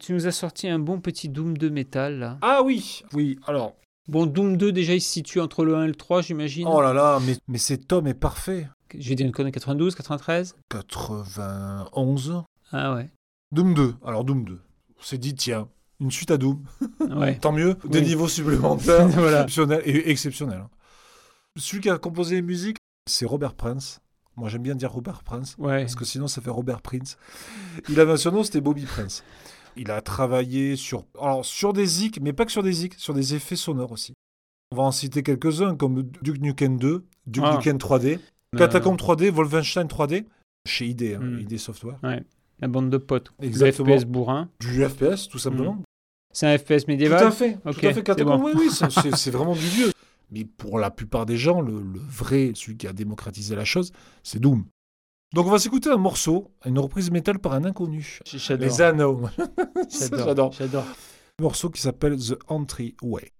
Tu nous as sorti un bon petit Doom 2 métal, là. Ah oui, oui. Alors, Bon, Doom 2, déjà, il se situe entre le 1 et le 3, j'imagine. oh là là, mais, mais cet homme est parfait. Je vais dire une connerie, 92, 93 91. Ah ouais. Doom 2. Alors Doom 2. On s'est dit, tiens, une suite à Doom. Ouais. Tant mieux. Des Oui. niveaux supplémentaires. Voilà. Exceptionnel. Et exceptionnel. hein. Celui qui a composé les musiques, C'est Robert Prince. Moi, j'aime bien dire Robert Prince. Ouais. Parce que sinon, ça fait Robert Prince. Il avait un surnom, c'était Bobby Prince. Il a travaillé sur, alors, sur des zik, mais pas que sur des zik, sur des effets sonores aussi. On va en citer quelques-uns, comme Duke Nukem 2, Duke Ah. Nukem 3D, Euh, Catacomb 3D, Wolfenstein 3D, chez ID, hein, Hmm. ID Software. La bande de potes. Exactement. Le FPS bourrin. Du FPS, tout simplement. C'est un FPS Tout médiéval. à fait. Ok, tout à fait. c'est Catacomb, bon. oui, oui, c'est- vraiment du vieux. Mais pour la plupart des gens, le, le vrai, celui qui a démocratisé la chose, c'est Doom. Donc on va s'écouter un morceau, une reprise métal par un inconnu. J'adore. Les anneaux. Ça, J'adore. J'adore. Un morceau qui s'appelle The Entryway.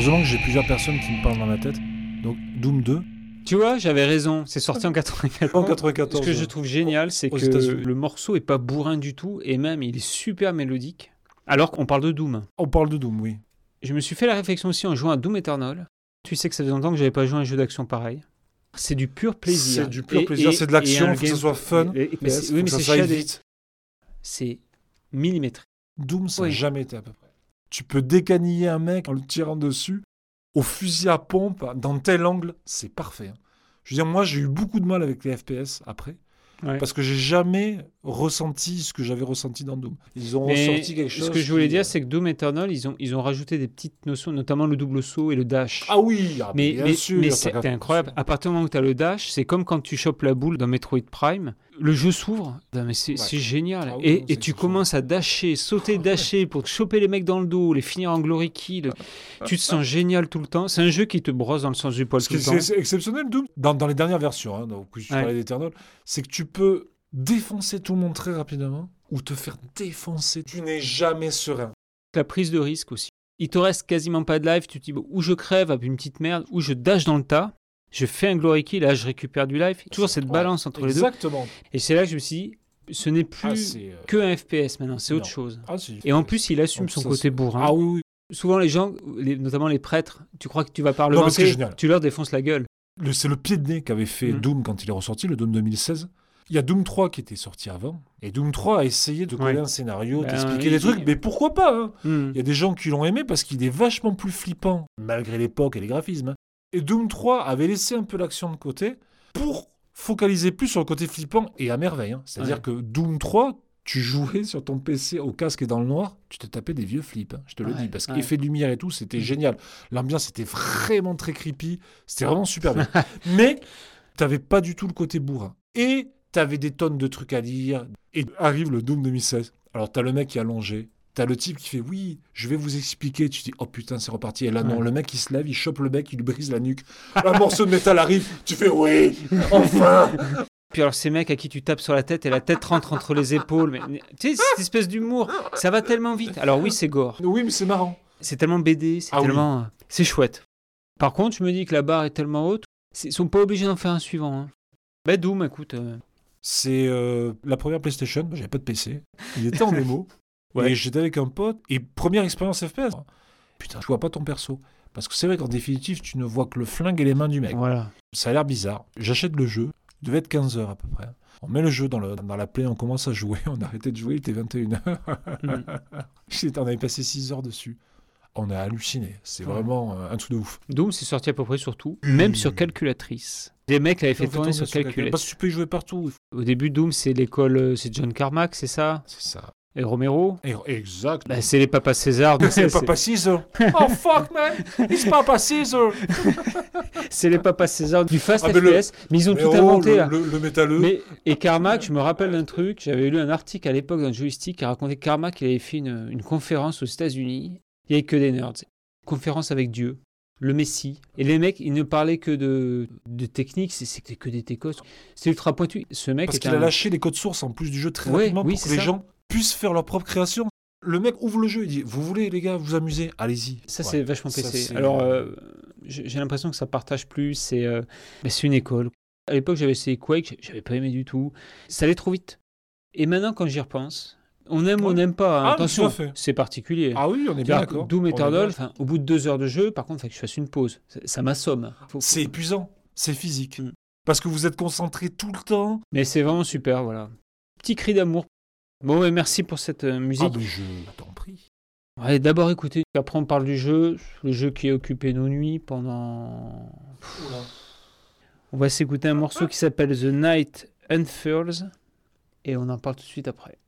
Heureusement que j'ai plusieurs personnes qui me parlent dans la tête. Donc Doom 2, Tu vois, j'avais raison. C'est sorti en 94. en 94. Ce que je trouve génial, c'est que le morceau est pas bourrin du tout et même il est super mélodique. Alors qu'on parle de Doom. On parle de Doom, oui. Je me suis fait la réflexion aussi en jouant à Doom Eternal. Tu sais que ça faisait longtemps que j'avais pas joué à un jeu d'action pareil. C'est du pur plaisir. C'est du pur Et- plaisir, c'est de l'action, un faut que ça game- soit fun. et- et- mais FPS, oui, mais c'est vite. C'est millimétré. Doom, ça n'a jamais été à peu près. Tu peux décaniller un mec en le tirant dessus, au fusil à pompe, dans tel angle, c'est parfait. hein. Je veux dire, moi, j'ai eu beaucoup de mal avec les FPS après, Ouais. parce que j'ai jamais ressenti ce que j'avais ressenti dans Doom. Ils ont Mais ressorti quelque chose. Ce que je voulais qui- dire, c'est que Doom Eternal, ils ont, ils ont rajouté des petites notions, notamment le double saut et le dash. Ah oui, ah, mais bien mais, sûr. mais c'est incroyable. À partir du moment où tu as le dash, c'est comme quand tu chopes la boule dans Metroid Prime. Le jeu s'ouvre. Mais c'est Ouais. génial. Ah oui, et tu commences à dasher, sauter, dasher pour choper les mecs dans le dos, les finir en glory kill. tu te sens génial tout le temps. C'est un jeu qui te brosse dans le sens du poil tout le temps. est c'est exceptionnel, Doom, dans, dans les dernières versions, hein, donc, je Ouais. parlais d'Eternal, c'est que tu peux défoncer tout le monde très rapidement ou te faire défoncer. Tu n'es jamais serein. La prise de risque aussi. Il te reste quasiment pas de life, tu te dis bon, ou je crève avec une petite merde, ou je dash dans le tas, je fais un glory kill, là je récupère du life. Toujours cette Ouais, balance entre les deux. Exactement. Et c'est là que je me suis dit, ce n'est plus Ah, c'est, euh, que un FPS maintenant, c'est autre chose. ah, Et en plus, il assume son ça, côté bourrin. Ah oui, oui. Souvent, les gens, les- notamment les prêtres, tu crois que tu vas génial. tu leur défonces la gueule. Le- C'est le pied de nez qu'avait fait Mm. Doom quand il est ressorti, le Doom 2016. Il y a Doom 3 qui était sorti avant. Et Doom 3 a essayé de coller Ouais. un scénario, Ben, d'expliquer il- des trucs. Mais pourquoi pas hein Hmm. Il y a des gens qui l'ont aimé parce qu'il est vachement plus flippant, malgré l'époque et les graphismes. hein. Et Doom 3 avait laissé un peu l'action de côté pour focaliser plus sur le côté flippant et à merveille. hein. C'est-à-dire Ouais. que Doom 3, tu jouais sur ton PC au casque et dans le noir, tu te tapais des vieux flips, hein, je te le Ouais, dis. Parce qu'effet de lumière et tout, c'était Mm. génial. L'ambiance était vraiment très creepy. C'était vraiment super bien. Mais t'avais pas du tout le côté bourrin. Et t'avais des tonnes de trucs à lire. Et arrive le Doom 2016. Alors t'as le mec qui est allongé. T'as le type qui fait oui, je vais vous expliquer. Tu dis oh putain c'est reparti. Et là non, Ouais. le mec il se lève, il chope le mec, il lui brise la nuque. Un morceau de métal arrive. Tu fais oui, enfin. Puis alors ces mecs à qui tu tapes sur la tête et la tête rentre entre les épaules, mais tu sais cette espèce d'humour, ça va tellement vite. Alors oui c'est gore, Oui mais c'est marrant. c'est tellement BD, c'est Ah oui. tellement, c'est chouette. Par contre je me dis que la barre est tellement haute, ils sont pas obligés d'en faire un suivant. Hein. Bah Doom, écoute, euh, C'est euh, la première PlayStation. J'avais pas de PC. Il était en démo. Ouais. Et j'étais avec un pote. Et première expérience FPS. Putain, tu vois pas ton perso. Parce que c'est vrai qu'en définitive, tu ne vois que le flingue et les mains du mec. voilà. Ça a l'air bizarre. J'achète le jeu. Il devait être 15 heures à peu près. On met le jeu dans, le, dans la play, on commence à jouer. On a arrêté de jouer, il était 21h. Mm. on avait passé 6 heures dessus. On a halluciné. C'est Ouais. vraiment euh, un truc de ouf. Doom c'est sorti à peu près sur tout, même sur calculatrice. Les mecs l'avaient fait tourner sur calculette. Parce que tu peux y jouer partout. Au début Doom c'est l'école, euh, c'est John Carmack, c'est ça C'est ça. Et Romero Et- exact. bah, C'est les papas César. c'est c'est- Papa Caesar. Oh fuck man, it's Papa Caesar. C'est les papas César du Fast Ah, mais le- FPS, mais ils ont Mais tout oh, inventé le, là. le, le métalleux. Mais, et Carmack, je me rappelle d'un truc, j'avais lu un article à l'époque dans Joystick qui racontait que Carmack il avait fait une, une conférence aux États-Unis. Il n'y avait que des nerds. Conférence avec Dieu, le Messie. Et les mecs, ils ne parlaient que de, de technique, c'était que des techos. C'est ultra pointu. Ce mec Parce qu'il un- a lâché les codes sources en plus du jeu très Ouais, rapidement oui, pour que les gens puissent faire leur propre création. Le mec ouvre le jeu, il dit Vous voulez, les gars, vous amuser Allez-y. Ça, Ouais. c'est vachement PC. Alors, euh, j'ai j'ai l'impression que ça partage plus. C'est euh, c'est une école. À l'époque, j'avais essayé Quake, j'avais pas aimé du tout. Ça allait trop vite. Et maintenant, quand j'y repense, on aime ou on n'aime pas. hein. Ah, Attention, c'est particulier. Ah oui, on est bien d'accord. Doom Eternal, au bout de deux heures de jeu, par contre, il faut que je fasse une pause. Ça, ça m'assomme. Faut- C'est épuisant, c'est physique. Mm. Parce que vous êtes concentré tout le temps. Mais c'est vraiment super, voilà. Petit cri d'amour. Bon, ouais, merci pour cette euh, musique. Ah, mais je t'en prie. Ouais, D'abord écoutez, après on parle du jeu, le jeu qui a occupé nos nuits pendant... On va s'écouter un morceau qui s'appelle The Night Unfurls et on en parle tout de suite après.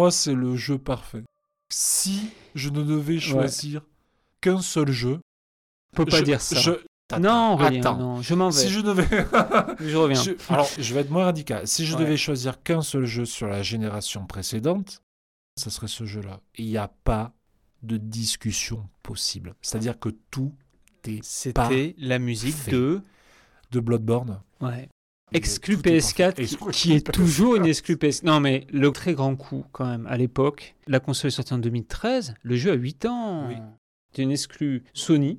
Moi, c'est le jeu parfait. Si je ne devais choisir qu'un seul jeu, On peut pas je- dire ça. je- Non, Aurélien, Attends. non, je m'en vais. Si je devais, Je reviens. Je- alors, je vais être moins radical. Si je Ouais. devais choisir qu'un seul jeu sur la génération précédente, ça serait ce jeu-là. Il n'y a pas de discussion possible. C'est-à-dire que tout est C'était la musique fait. de. de Bloodborne. Ouais. Exclu tout est PS4, parfait. qui, est PS4. toujours une exclu PS4. Non, mais le très grand coup, quand même, à l'époque, la console est sortie en 2013, le jeu a 8 ans. Oui. C'était une exclu Sony,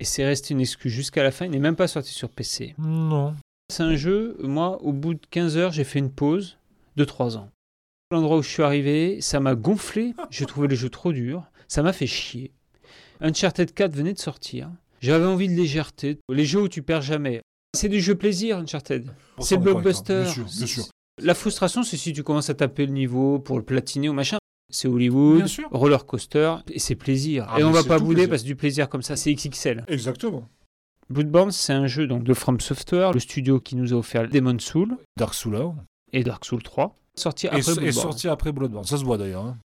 et c'est resté une exclu jusqu'à la fin. Il n'est même pas sorti sur PC. Non. C'est un jeu, moi, au bout de 15 heures, j'ai fait une pause de 3 ans. L'endroit où je suis arrivé, ça m'a gonflé. J'ai trouvé le jeu trop dur. Ça m'a fait chier. Uncharted 4 venait de sortir. J'avais envie de légèreté. Les jeux où tu perds jamais. C'est du jeu plaisir, Uncharted. C'est blockbuster. Bien sûr, bien sûr. La frustration, c'est si tu commences à taper le niveau pour le platiner ou machin. C'est Hollywood, roller coaster, et c'est plaisir. Ah, et on mais va c'est pas bouder plaisir. parce que du plaisir comme ça, c'est XXL. Exactement. Bloodborne, c'est un jeu donc de From Software, le studio qui nous a offert Demon's Soul Dark Souls 1. et Dark Souls 3, sorti Et, après et Bloodborne. sorti après Bloodborne. Ça se voit d'ailleurs. hein.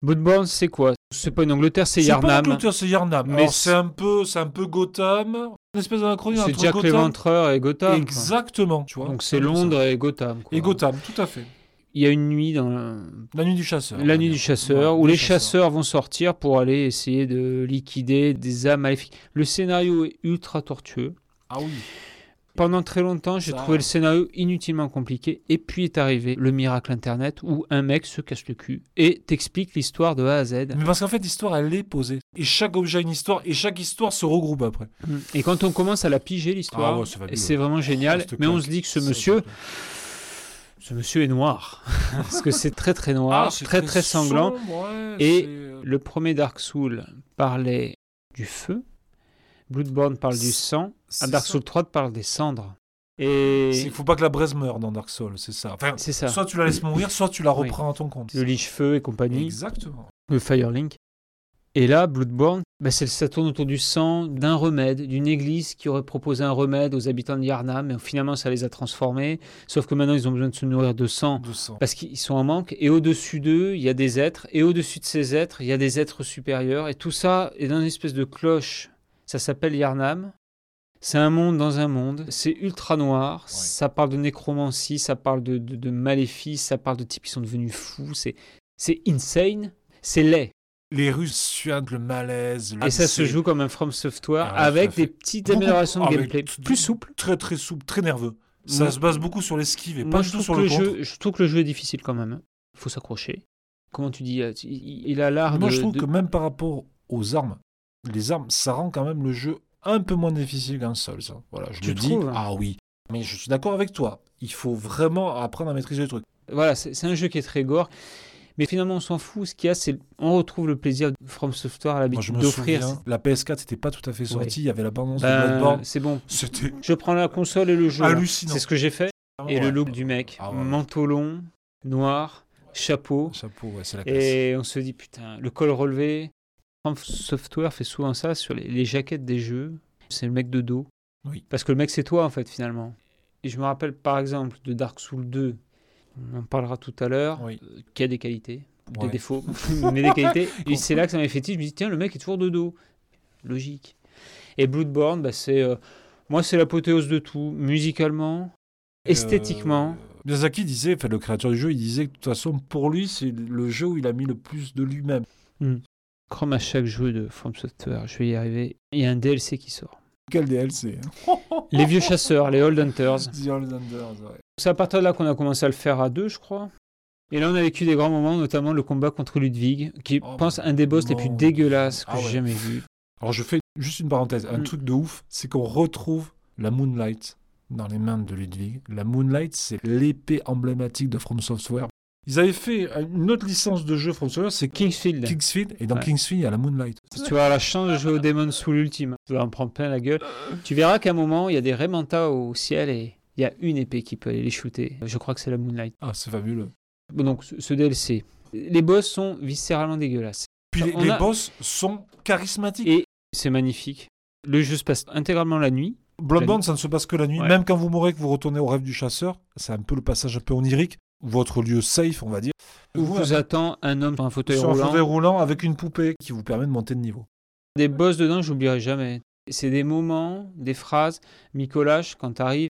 Bloodborne, c'est quoi? C'est pas une Angleterre, c'est pas Yarnam. Angleterre, c'est Yarnam. Mais c'est- c'est un peu, c'est un peu Gotham, une espèce d'anachronie C'est Jack l'Éventreur et Gotham. quoi. Exactement, tu vois. Donc c'est ça. Londres et Gotham. quoi. Et Gotham, tout à fait. Il y a une nuit dans La nuit du chasseur. la nuit du chasseur Ouais, où le les chasseurs vont sortir pour aller essayer de liquider des âmes maléfiques. Le scénario est ultra tortueux. Ah oui. Pendant très longtemps, j'ai trouvé le scénario inutilement compliqué. Et puis est arrivé le miracle Internet où un mec se casse le cul et t'explique l'histoire de A à Z. Mais parce qu'en fait, l'histoire, elle est posée. Et chaque objet a une histoire, et chaque histoire se regroupe après. Et quand on commence à la piger, l'histoire, Ah ouais, c'est vraiment génial. Mais on se dit que ce monsieur, ce monsieur est noir. Parce que c'est très très noir, Ah, très très sanglant. sombre, ouais, Et euh, Le premier Dark Souls parlait du feu. Bloodborne parle du sang. Ah, Dark. Souls 3 parle des cendres. Et qu'il faut pas que la braise meure dans Dark Souls, c'est ça. Enfin, c'est ça. soit tu la laisses mourir, soit tu la Oui. reprends à ton compte. Le liche-feu et compagnie. Exactement. le Firelink. Et là, Bloodborne, bah, ça tourne autour du sang, d'un remède, d'une église qui aurait proposé un remède aux habitants de Yarnam, mais finalement ça les a transformés. Sauf que maintenant ils ont besoin de se nourrir de sang De sang. parce qu'ils sont en manque. Et au-dessus d'eux, il y a des êtres. Et au-dessus de ces êtres, il y a des êtres supérieurs. Et tout ça est dans une espèce de cloche. Ça s'appelle Yarnam. C'est un monde dans un monde. C'est ultra noir. Ça parle de nécromancie, ça parle de, de, de maléfices, ça parle de types qui sont devenus fous. C'est, c'est insane. C'est laid. Les Russes suintent le malaise. Et ça se joue comme un From Software Ah, avec des petites Beaucoup- améliorations de avec gameplay plus souples. Très très souple, très nerveux. Ça Moi- se base beaucoup sur l'esquive et Moi, pas du tout sur le jeu, je trouve que le jeu est difficile quand même. Il faut s'accrocher. Comment tu dis euh, Il il a l'art Moi, de. je trouve de- que même par rapport aux armes, les armes, ça rend quand même le jeu un peu moins difficile qu'un seul. Ça. Voilà, je Tu le dis. hein Ah oui. Mais je suis d'accord avec toi. Il faut vraiment apprendre à maîtriser le truc. Voilà, c'est un jeu qui est très gore. Mais finalement, on s'en fout. Ce qu'il y a, c'est on retrouve le plaisir de From Software à l'habitude d'offrir. la PS4 n'était pas tout à fait sortie. Il y avait l'abondance de Ben, Bloodborne. c'est bon. C'était Je prends la console et le jeu. hallucinant. C'est ce que j'ai fait. Et Ouais. le look du mec, Ah ouais. manteau long, noir, chapeau. Chapeau, ouais, c'est la classe. Et on se dit, putain, le col relevé. From Software fait souvent ça sur les, les jaquettes des jeux. C'est le mec de dos. Oui. Parce que le mec, c'est toi, en fait, finalement. Et je me rappelle, par exemple, de Dark Souls 2. On en parlera tout à l'heure. Oui. euh, qui a des qualités, des défauts, mais des qualités. Et c'est là que ça m'avait fait tilt. Je me dis, tiens, le mec est toujours de dos. Logique. Et Bloodborne, bah, c'est. euh, moi, c'est l'apothéose de tout. Musicalement, esthétiquement. Euh, Miyazaki disait, enfin, le créateur du jeu, il disait que de toute façon, pour lui, c'est le jeu où il a mis le plus de lui-même. Comme à chaque jeu de From Software, je vais y arriver. Il y a un DLC qui sort. Quel DLC hein Les vieux chasseurs, les Old Hunters. The Old ouais. C'est à partir de là qu'on a commencé à le faire à deux, je crois. Et là, on a vécu des grands moments, notamment le combat contre Ludwig, qui Oh, pense, un des boss les plus dégueulasses que Ah j'ai ouais. jamais vu. Alors je fais juste une parenthèse, un Mm. truc de ouf, c'est qu'on retrouve la Moonlight dans les mains de Ludwig. La Moonlight, c'est l'épée emblématique de From Software. Ils avaient fait une autre licence de jeu From Software, c'est Kingsfield. Kingsfield, et dans Ouais. Kingsfield, il y a la Moonlight. Tu vas la chance de jouer au Demon Soul Ultime, tu vas en prendre plein la gueule. Tu verras qu'à un moment, il y a des Raymantas au ciel et il y a une épée qui peut aller les shooter. Je crois que c'est la Moonlight. Ah, c'est fabuleux. Bon, donc, ce DLC. Les boss sont viscéralement dégueulasses. Puis les, On les a- boss sont charismatiques. Et c'est magnifique. Le jeu se passe intégralement la nuit. Bloodborne, ça ne se passe que la nuit. Ouais. Même quand vous mourrez, que vous retournez au rêve du chasseur, c'est un peu le passage un peu onirique. Votre lieu safe, on va dire. Où vous attend un homme sur un fauteuil sur un roulant. fauteuil roulant avec une poupée qui vous permet de monter de niveau. Des boss dedans, j'oublierai jamais. C'est des moments, des phrases. Micolache, quand t'arrives,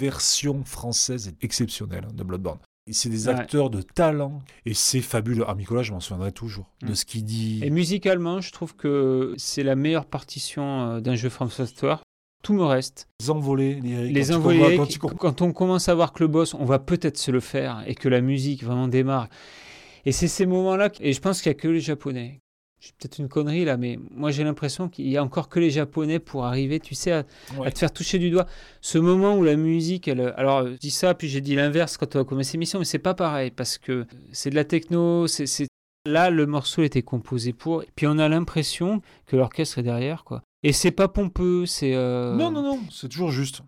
Version française est exceptionnelle hein, de Bloodborne. Et c'est des Ouais. acteurs de talent et c'est fabuleux. Ah, Nicolas, je m'en souviendrai toujours de Mm. ce qu'il dit. Et musicalement, je trouve que c'est la meilleure partition euh, d'un jeu From Software. Tout me reste. Les envolées lyriques. Les quand envolées, quand tu quand on commence à voir que le boss, on va peut-être se le faire et que la musique vraiment démarre. Et c'est ces moments-là, et je pense qu'il n'y a que les Japonais. J'ai peut-être une connerie là, mais moi j'ai l'impression qu'il y a encore que les Japonais pour arriver, tu sais, à, Ouais. à te faire toucher du doigt. Ce moment où la musique, elle, alors je dis ça, puis j'ai dit l'inverse quand on a commencé l'émission, mais c'est pas pareil parce que c'est de la techno, c'est c'est- là le morceau était composé pour, et puis on a l'impression que l'orchestre est derrière, quoi. Et c'est pas pompeux, c'est. euh, Non, non, non, c'est toujours juste.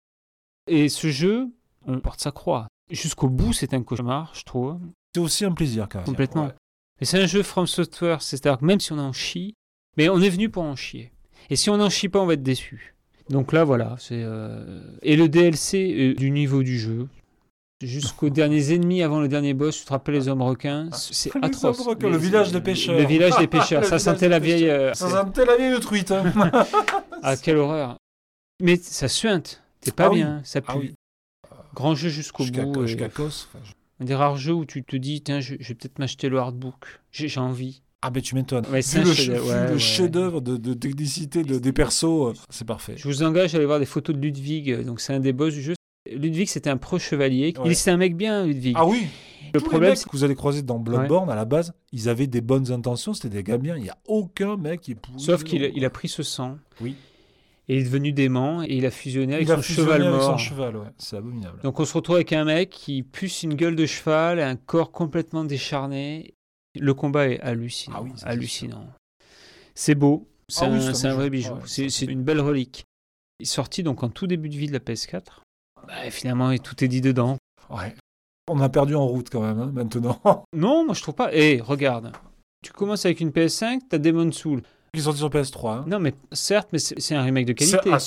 Et ce jeu, on porte sa croix. Jusqu'au bout, c'est un cauchemar, je trouve. C'est aussi un plaisir quand même. Complètement. Ouais. Mais c'est un jeu From Software, c'est-à-dire que même si on en chie, mais on est venu pour en chier. Et si on n'en chie pas, on va être déçu. Donc là, voilà. c'est euh, Et le DLC euh, du niveau du jeu, jusqu'aux derniers ennemis avant le dernier boss, tu te rappelles les hommes requins, c'est Ah, Les atroce. hommes requins, Les- le village des pêcheurs. Le village des pêcheurs, ça village sentait la vieille. euh, Ça sentait la vieille truite. hein. Ah, quelle horreur. Mais ça suinte. T'es pas Ah oui. bien, ça pue. Ah oui. Grand jeu jusqu'au bout. jusqu'à enfin, je- Un des rares jeux où tu te dis, tiens, je, je vais peut-être m'acheter le hardbook. J'ai envie. Ah, ben tu m'étonnes. Ouais, c'est le, chef-d'œuvre, vu ouais, le ouais. chef-d'œuvre de, de technicité de- des persos, euh, c'est parfait. Je vous engage à aller voir des photos de Ludwig. Donc, c'est un des boss du jeu. Ludwig, c'était un pro chevalier. Ouais. Il c'était un mec bien, Ludwig. Ah oui le Tous les problème, mecs que vous allez croiser dans Bloodborne, à la base, ils avaient des bonnes intentions, c'était des gars bien. Il n'y a aucun mec qui est pourri. sauf qu'il a, il a pris ce sang. Oui. Et il est devenu dément. Et il a fusionné avec Il a son fusionné cheval avec mort. son cheval, ouais. C'est abominable. Donc, on se retrouve avec un mec qui puce une gueule de cheval, un corps complètement décharné. Le combat est hallucinant. Ah oui, c'est hallucinant. C'est beau. C'est Ah oui, un, c'est un un vrai bijou. Ah ouais, c'est une belle relique. Il est sorti donc en tout début de vie de la PS4. Bah, finalement, tout est dit dedans. Ouais. On a perdu en route quand même, hein, maintenant. Non, moi je trouve pas. Eh, regarde. Tu commences avec une PS5, t'as Demon Soul. Ils sont sur PS3. hein. Non, mais certes, mais c'est un remake de qualité. Ah,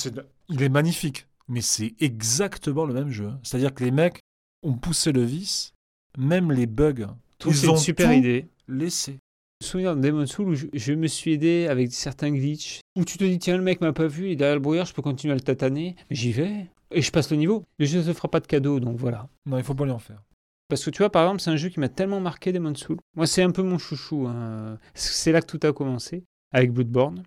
il est magnifique, mais c'est exactement le même jeu. C'est-à-dire que les mecs ont poussé le vice, même les bugs, Tout, ils une ont super tout idée. laissé. Je me souviens de Demon Soul où je, je me suis aidé avec certains glitches. Où tu te dis, tiens, le mec m'a pas vu, il est derrière le brouillard, je peux continuer à le tataner. J'y vais. Et je passe le niveau. Le jeu ne te fera pas de cadeau, donc voilà. Non, il faut pas lui en faire. Parce que tu vois, par exemple, c'est un jeu qui m'a tellement marqué, Demon Soul. Moi, c'est un peu mon chouchou. hein. C'est là que tout a commencé, avec Bloodborne.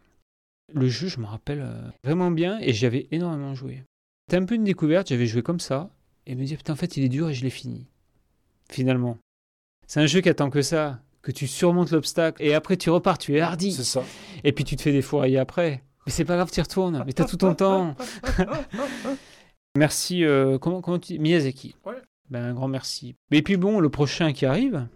Le jeu, je me rappelle euh, vraiment bien, et j'y avais énormément joué. C'était un peu une découverte, j'avais joué comme ça, et me dire, putain, en fait, il est dur et je l'ai fini. Finalement. C'est un jeu qui attend que ça, que tu surmontes l'obstacle, et après tu repars, tu es hardi, C'est ça. et puis tu te fais défourailler après. Mais c'est pas grave, tu y retournes, mais t'as tout ton temps. Merci, euh, comment, comment tu dis Miyazaki. Ouais. Ben, un grand merci. Et puis bon, le prochain qui arrive,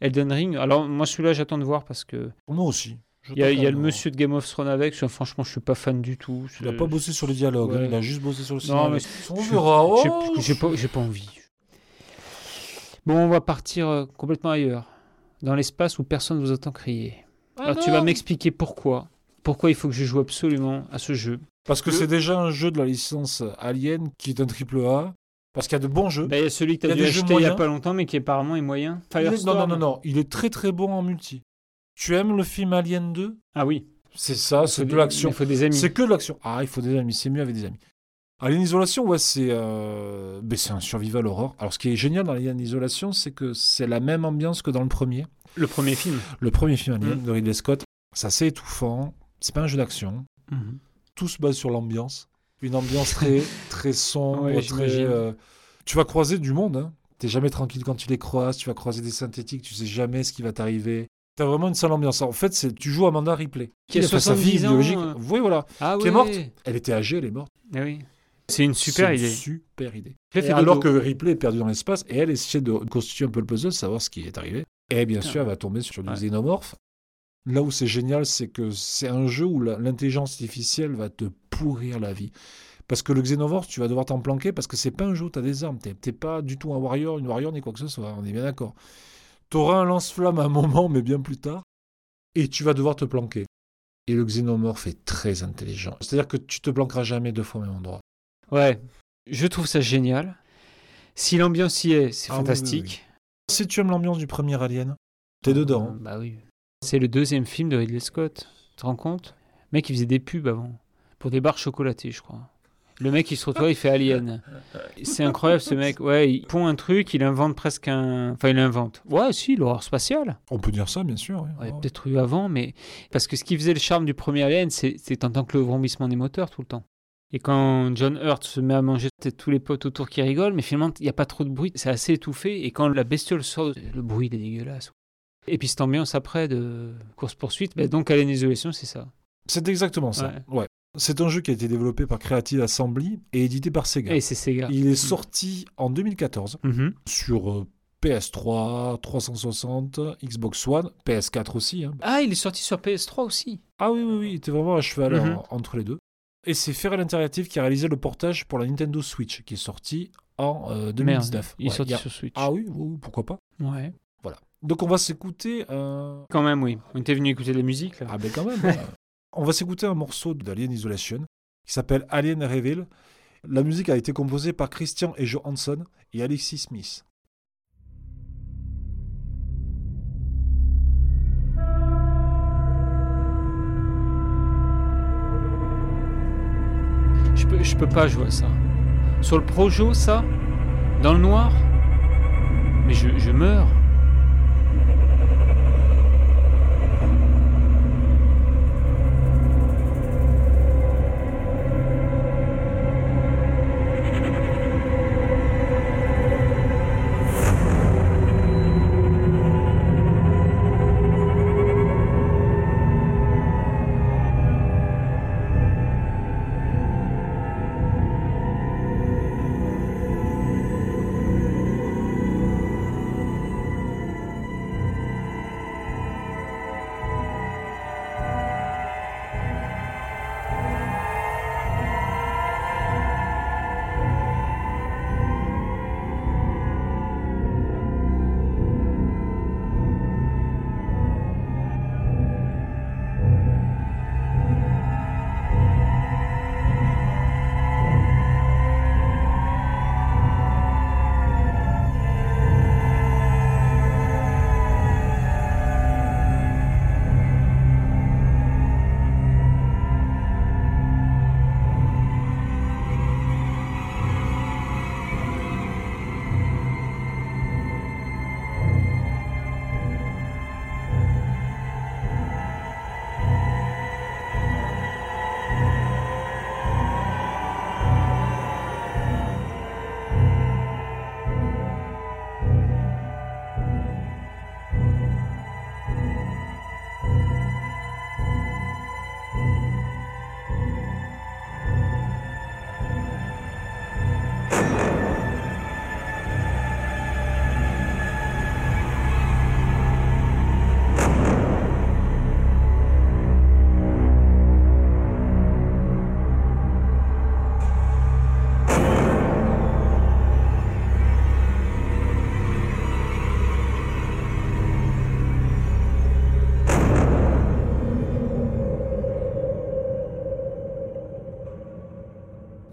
Elden Ring. Alors, moi, celui-là, j'attends de voir parce que Moi aussi. Il y a, il y a le monsieur de Game of Thrones avec. je- franchement, je suis pas fan du tout. Il n'a pas bossé sur les dialogues, Ouais. hein, il a juste bossé sur le Non, scénario. mais On je- verra. j'ai- Oh J'ai pas, j'ai pas envie. Bon, on va partir euh, complètement ailleurs. Dans l'espace où personne ne vous entend crier. Ah Alors, tu vas non m'expliquer pourquoi. Pourquoi il faut que je joue absolument à ce jeu. Parce que Le- c'est déjà un jeu de la licence Alien qui est un triple A. Parce qu'il y a de bons jeux. Ben, il y a celui que tu as dû acheter il y a pas longtemps, mais qui apparemment est moyen. Non, non, non, non. Il est très très bon en multi. Tu aimes le film Alien 2 Ah oui. C'est ça, c'est de l'action. Il faut des amis. C'est que de l'action. Ah, il faut des amis, c'est mieux avec des amis. Alien Isolation, ouais, c'est euh, ben, c'est un survival horror. Alors, ce qui est génial dans Alien Isolation, c'est que c'est la même ambiance que dans le premier. Le premier film. Le premier film Alien Mm. de Ridley Scott, c'est assez étouffant. C'est pas un jeu d'action. Tout se base sur l'ambiance. Une ambiance très, très sombre, Ouais, très. euh, Tu vas croiser du monde. Hein. T'es jamais tranquille quand tu les croises. Tu vas croiser des synthétiques. Tu sais jamais ce qui va t'arriver. T'as vraiment une sale ambiance. En fait, c'est tu joues Amanda Ripley. Qui a fait sa 70 fille biologique. euh. Oui, voilà. Ah Qui oui. est morte. Elle était âgée, elle est morte. Ah oui. C'est une super idée. Une super idée. Et fait alors que Ripley est perdue dans l'espace et elle essaie de constituer un peu le puzzle, savoir ce qui est arrivé. Et bien Putain. sûr, elle va tomber sur du Ouais. xénomorphe. Là où c'est génial, c'est que c'est un jeu où l'intelligence artificielle va te pourrir la vie. Parce que le xénomorphe, tu vas devoir t'en planquer parce que c'est pas un jeu où tu as des armes. T'es pas du tout un warrior, une warrior ni quoi que ce soit. On est bien d'accord. Tu auras un lance-flamme à un moment, mais bien plus tard. Et tu vas devoir te planquer. Et le xénomorphe est très intelligent. C'est-à-dire que tu te planqueras jamais deux fois au même endroit. Ouais. Je trouve ça génial. Si l'ambiance y est, c'est Ah oui, oui, fantastique. Si tu aimes l'ambiance du premier Alien, t'es dedans. hein. Bah oui. C'est le deuxième film de Ridley Scott. Tu te rends compte? Le mec, il faisait des pubs avant. Pour des barres chocolatées, je crois. Le mec, il se retrouve, il fait Alien. C'est incroyable, ce mec. Ouais, il pond un truc, il invente presque un. Enfin, il invente. Ouais, si, l'horreur spatiale. On peut dire ça, bien sûr. oui. Ouais, Ouais. peut-être eu avant, mais. Parce que ce qui faisait le charme du premier Alien, c'est en tant que le vrombissement des moteurs tout le temps. Et quand John Hurt se met à manger, peut-être tous les potes autour qui rigolent, mais finalement, il n'y a pas trop de bruit, c'est assez étouffé. Et quand la bestiole sort, le bruit, il est dégueulasse. Et puis cette ambiance après de course-poursuite, ben donc Alien Isolation, c'est ça. C'est exactement ça. Ouais. C'est un jeu qui a été développé par Creative Assembly et édité par Sega. Et c'est Sega. Il est sorti en 2014 Mhm. sur euh, PS3, 360, Xbox One, PS4 aussi. hein. Ah, il est sorti sur PS3 aussi. Ah oui, oui, oui, il était vraiment à cheval Mhm. en- entre les deux. Et c'est Feral Interactive qui a réalisé le portage pour la Nintendo Switch, qui est sorti en euh, 2019. Merde, il est Ouais, sorti a- sur Switch. Ah oui, oui, pourquoi pas. Ouais. Donc on va s'écouter. Quand même, oui. On était venu écouter de la musique, là. Ah ben quand même. on va s'écouter un morceau d'Alien Isolation qui s'appelle Alien Reveal. La musique a été composée par Christian et Joe Hanson et Alexis Smith. Je peux, je peux pas jouer ça. Sur le Projo, ça Dans le noir Mais je, je meurs.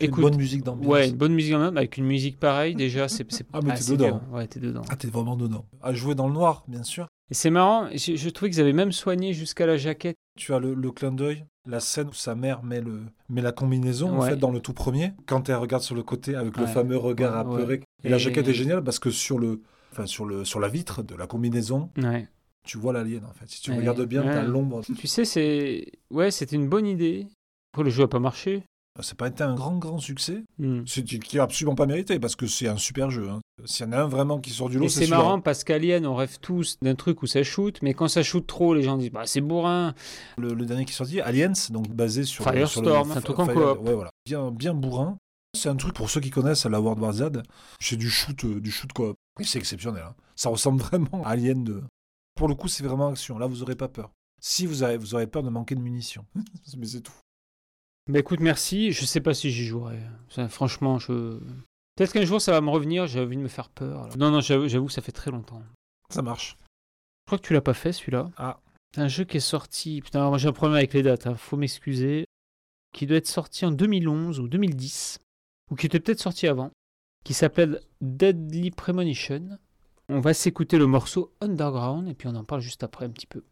Une bonne musique d'ambiance. Ouais, une bonne musique même, avec une musique pareille, déjà, c'est. Ah, mais t'es c'est dedans. Ouais, t'es dedans. Ah, t'es vraiment dedans. À jouer dans le noir, bien sûr. Et c'est marrant, je, je trouvais qu'ils avaient même soigné jusqu'à la jaquette. Tu as le, le clin d'œil, la scène où sa mère met, le, met la combinaison, en fait, dans le tout premier, quand elle regarde sur le côté avec le fameux regard Ouais, apeuré. Et, la Et- jaquette est géniale parce que sur, le, enfin, sur, le, sur la vitre de la combinaison, tu vois l'alien, en fait. Si tu regardes bien, Ouais. t'as l'ombre. Tu sais, c'est. Ouais, c'était une bonne idée. Après, le jeu a pas marché. C'est pas été un grand, grand succès. Hmm. C'est qui est absolument pas mérité parce que c'est un super jeu. hein. S'il y en a un vraiment qui sort du lot, c'est c'est marrant parce qu'Alien, on rêve tous d'un truc où ça shoot, mais quand ça shoot trop, les gens disent bah c'est bourrin. Le, le dernier qui est sorti, Aliens, donc basé sur Firestorm, un truc en Fire- coop. Ouais, voilà. Bien, bien bourrin. C'est un truc pour ceux qui connaissent la World War Z. C'est du shoot, euh, du shoot coop. C'est exceptionnel. hein. Ça ressemble vraiment à Alien 2. Pour le coup, c'est vraiment action. Là, vous aurez pas peur. Si vous avez, vous aurez peur de manquer de munitions. Mais c'est tout. Bah écoute, merci. Je sais pas si j'y jouerai. Ça, franchement, je. Peut-être qu'un jour ça va me revenir, j'ai envie de me faire peur. Non, non, j'avoue j'avoue que ça fait très longtemps. Ça marche. Je crois que tu l'as pas fait celui-là. Ah. C'est un jeu qui est sorti. Putain, moi j'ai un problème avec les dates, hein, faut m'excuser. Qui doit être sorti en 2011 ou 2010. Ou qui était peut-être sorti avant. Qui s'appelle Deadly Premonition. On va s'écouter le morceau Underground et puis on en parle juste après un petit peu.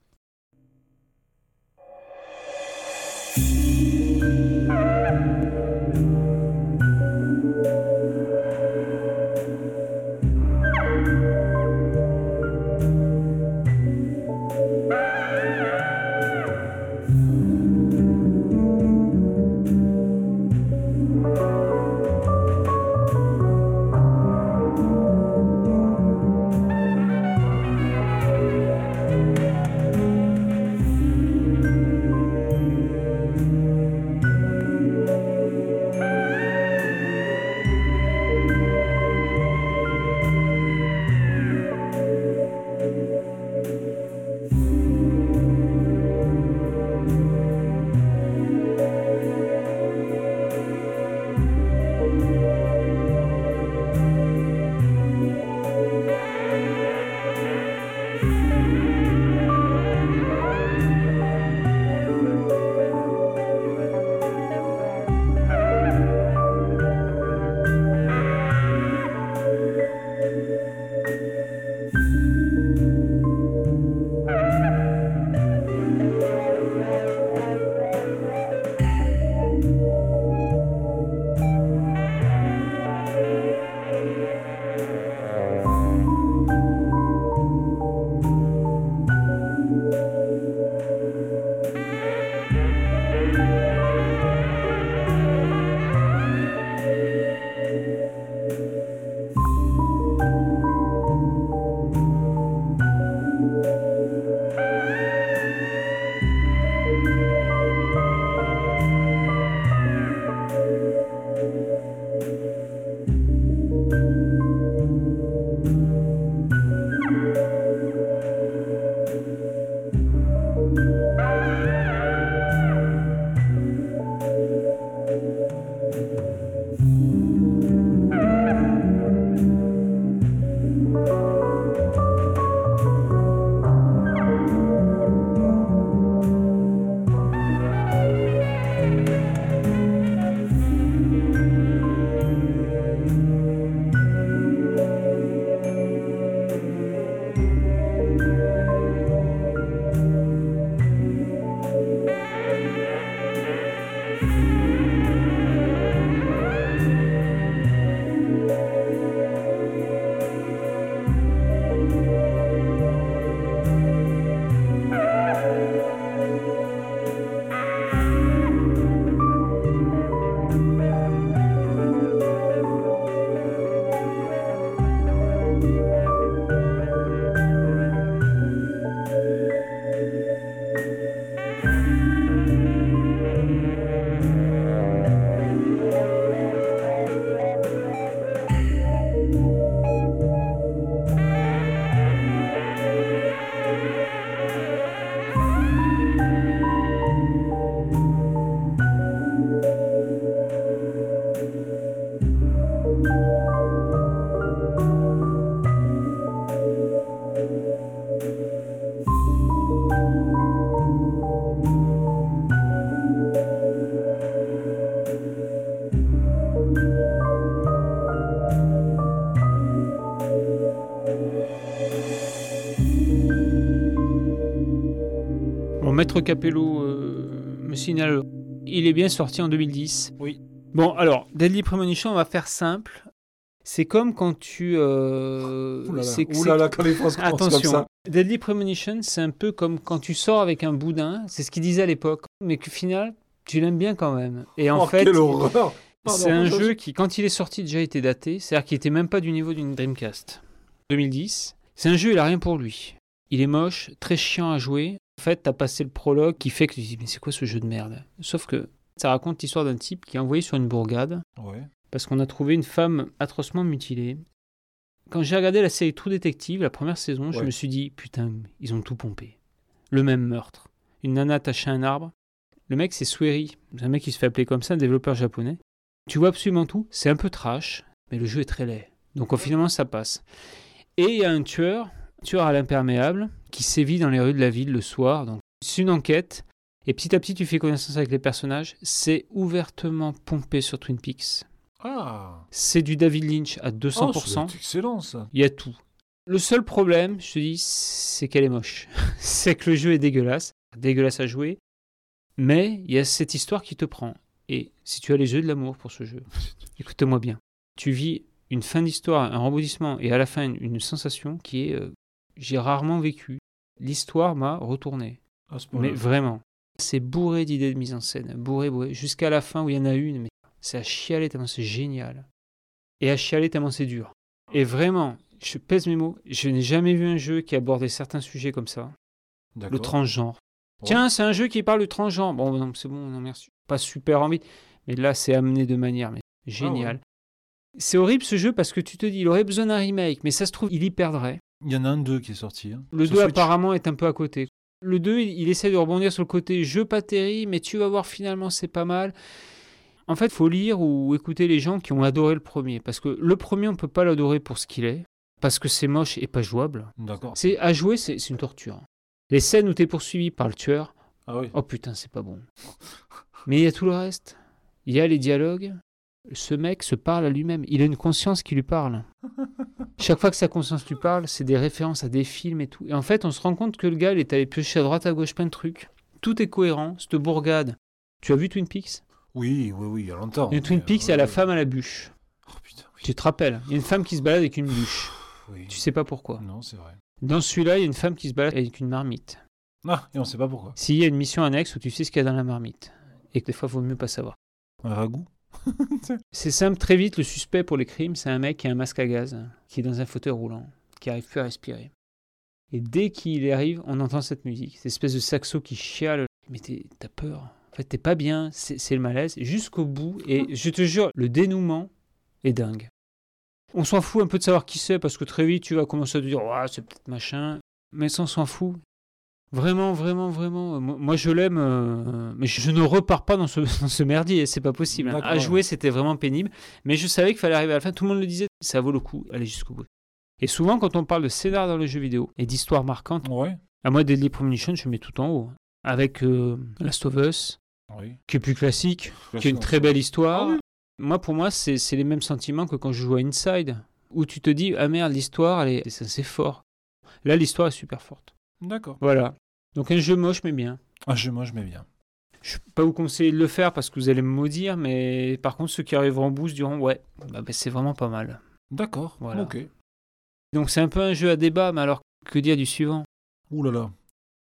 Maître Capello euh, me signale, il est bien sorti en 2010. Oui. Bon, alors, Deadly Premonition, on va faire simple. C'est comme quand tu... Euh, Ouh là là, c'est- ouh c'est- là là, quand les comme Attention, ça. Deadly Premonition, c'est un peu comme quand tu sors avec un boudin, c'est ce qu'il disait à l'époque, mais qu'au final, tu l'aimes bien quand même. Et en oh, fait, quelle horreur c'est un je- jeu qui, quand il est sorti, déjà était daté, c'est-à-dire qu'il était même pas du niveau d'une Dreamcast. 2010. C'est un jeu, il a rien pour lui. Il est moche, très chiant à jouer. En fait, t'as passé le prologue qui fait que tu te dis, mais c'est quoi ce jeu de merde? Sauf que ça raconte l'histoire d'un type qui est envoyé sur une bourgade Ouais. parce qu'on a trouvé une femme atrocement mutilée. Quand j'ai regardé la série True Detective, la première saison, je me suis dit, putain, ils ont tout pompé. Le même meurtre. Une nana attachée à un arbre. Le mec, c'est Sueri. C'est un mec qui se fait appeler comme ça, un développeur japonais. Tu vois absolument tout. C'est un peu trash, mais le jeu est très laid. Donc, au finalement, ça passe. Et il y a un tueur, tueur à l'imperméable, qui sévit dans les rues de la ville le soir. Donc, c'est une enquête. Et petit à petit, tu fais connaissance avec les personnages. C'est ouvertement pompé sur Twin Peaks. Ah C'est du David Lynch à Oh, 200%. c'est excellent ça. Il y a tout. Le seul problème, je te dis, c'est qu'elle est moche. c'est que le jeu est dégueulasse, dégueulasse à jouer, mais il y a cette histoire qui te prend. Et si tu as les yeux de l'amour pour ce jeu, écoute-moi bien. Tu vis une fin d'histoire, un rebondissement, et à la fin une, une sensation qui est, euh, j'ai rarement vécu. L'histoire m'a retourné, À ce mais vraiment. C'est bourré d'idées de mise en scène, bourré, bourré, jusqu'à la fin où il y en a une, mais c'est à chialer tellement c'est génial. Et à chialer tellement c'est dur. Et vraiment, je pèse mes mots, je n'ai jamais vu un jeu qui abordait certains sujets comme ça. Le transgenre. Ouais. Tiens, c'est un jeu qui parle de transgenre. Bon, non, c'est bon, non, merci. Pas super envie. Mais là, c'est amené de manière mais géniale. C'est horrible ce jeu parce que tu te dis, il aurait besoin d'un remake, mais ça se trouve, il y perdrait. Il y en a un 2 qui est sorti. hein, Le sur 2 Switch. apparemment est un peu à côté. Le 2, il, il essaie de rebondir sur le côté jeu pas terrible, mais tu vas voir finalement c'est pas mal. En fait, faut lire ou écouter les gens qui ont adoré le premier. Parce que le premier, on peut pas l'adorer pour ce qu'il est. Parce que c'est moche et pas jouable. D'accord. C'est À jouer, c'est c'est une torture. Les scènes où tu es poursuivi par le tueur, Ah oui. oh putain, c'est pas bon. Mais il y a tout le reste. Il y a les dialogues. Ce mec se parle à lui-même. Il a une conscience qui lui parle. Chaque fois que sa conscience lui parle, c'est des références à des films et tout. Et en fait, on se rend compte que le gars, il est allé piocher à droite, à gauche, plein de trucs. Tout est cohérent. Cette bourgade. Tu as vu Twin Peaks? Oui, oui, oui, il y a longtemps. Et Twin Peaks, il y a la femme à la bûche. Oh putain, oui. Tu te rappelles Il y a une femme qui se balade avec une bûche. oui. Tu sais pas pourquoi. Non, c'est vrai. Dans celui-là, il y a une femme qui se balade avec une marmite. Ah, et on sait pas pourquoi. S'il y a une mission annexe où tu sais ce qu'il y a dans la marmite. Et que des fois, il vaut mieux pas savoir. Un ragoût? C'est simple, très vite, le suspect pour les crimes, c'est un mec qui a un masque à gaz, qui est dans un fauteuil roulant, qui arrive plus à respirer. Et dès qu'il arrive, on entend cette musique, cette espèce de saxo qui chiale. Mais t'as peur. En fait, t'es pas bien, c'est c'est le malaise, jusqu'au bout. Et je te jure, le dénouement est dingue. On s'en fout un peu de savoir qui c'est, parce que très vite, tu vas commencer à te dire, ouais, c'est peut-être machin. Mais ça, on s'en fout. Vraiment, vraiment, vraiment. Moi, je l'aime, euh, mais je ne repars pas dans ce, dans ce merdier, c'est pas possible. hein. À jouer, c'était vraiment pénible, mais je savais qu'il fallait arriver à la fin. Tout le monde le disait, ça vaut le coup, aller jusqu'au bout. Et souvent, quand on parle de scénar dans les jeux vidéo et d'histoires marquantes, Ouais. à moi, Deadly Premonition, je mets tout en haut. Avec euh, Last of Us, Oui. qui est plus classique, qui est une très belle histoire. Moi, pour moi, c'est les mêmes sentiments que quand je joue à Inside, où tu te dis, ah merde, l'histoire, c'est fort. Là, l'histoire est super forte. D'accord. Voilà. Donc un jeu moche, mais bien. Ah, je, moi, je mets bien. Je ne peux pas vous conseiller de le faire parce que vous allez me maudire, mais par contre, ceux qui arriveront en boost diront, ouais, bah, bah, c'est vraiment pas mal. D'accord. Voilà. Ok. Donc c'est un peu un jeu à débat, mais alors que dire du suivant? Ouh là là.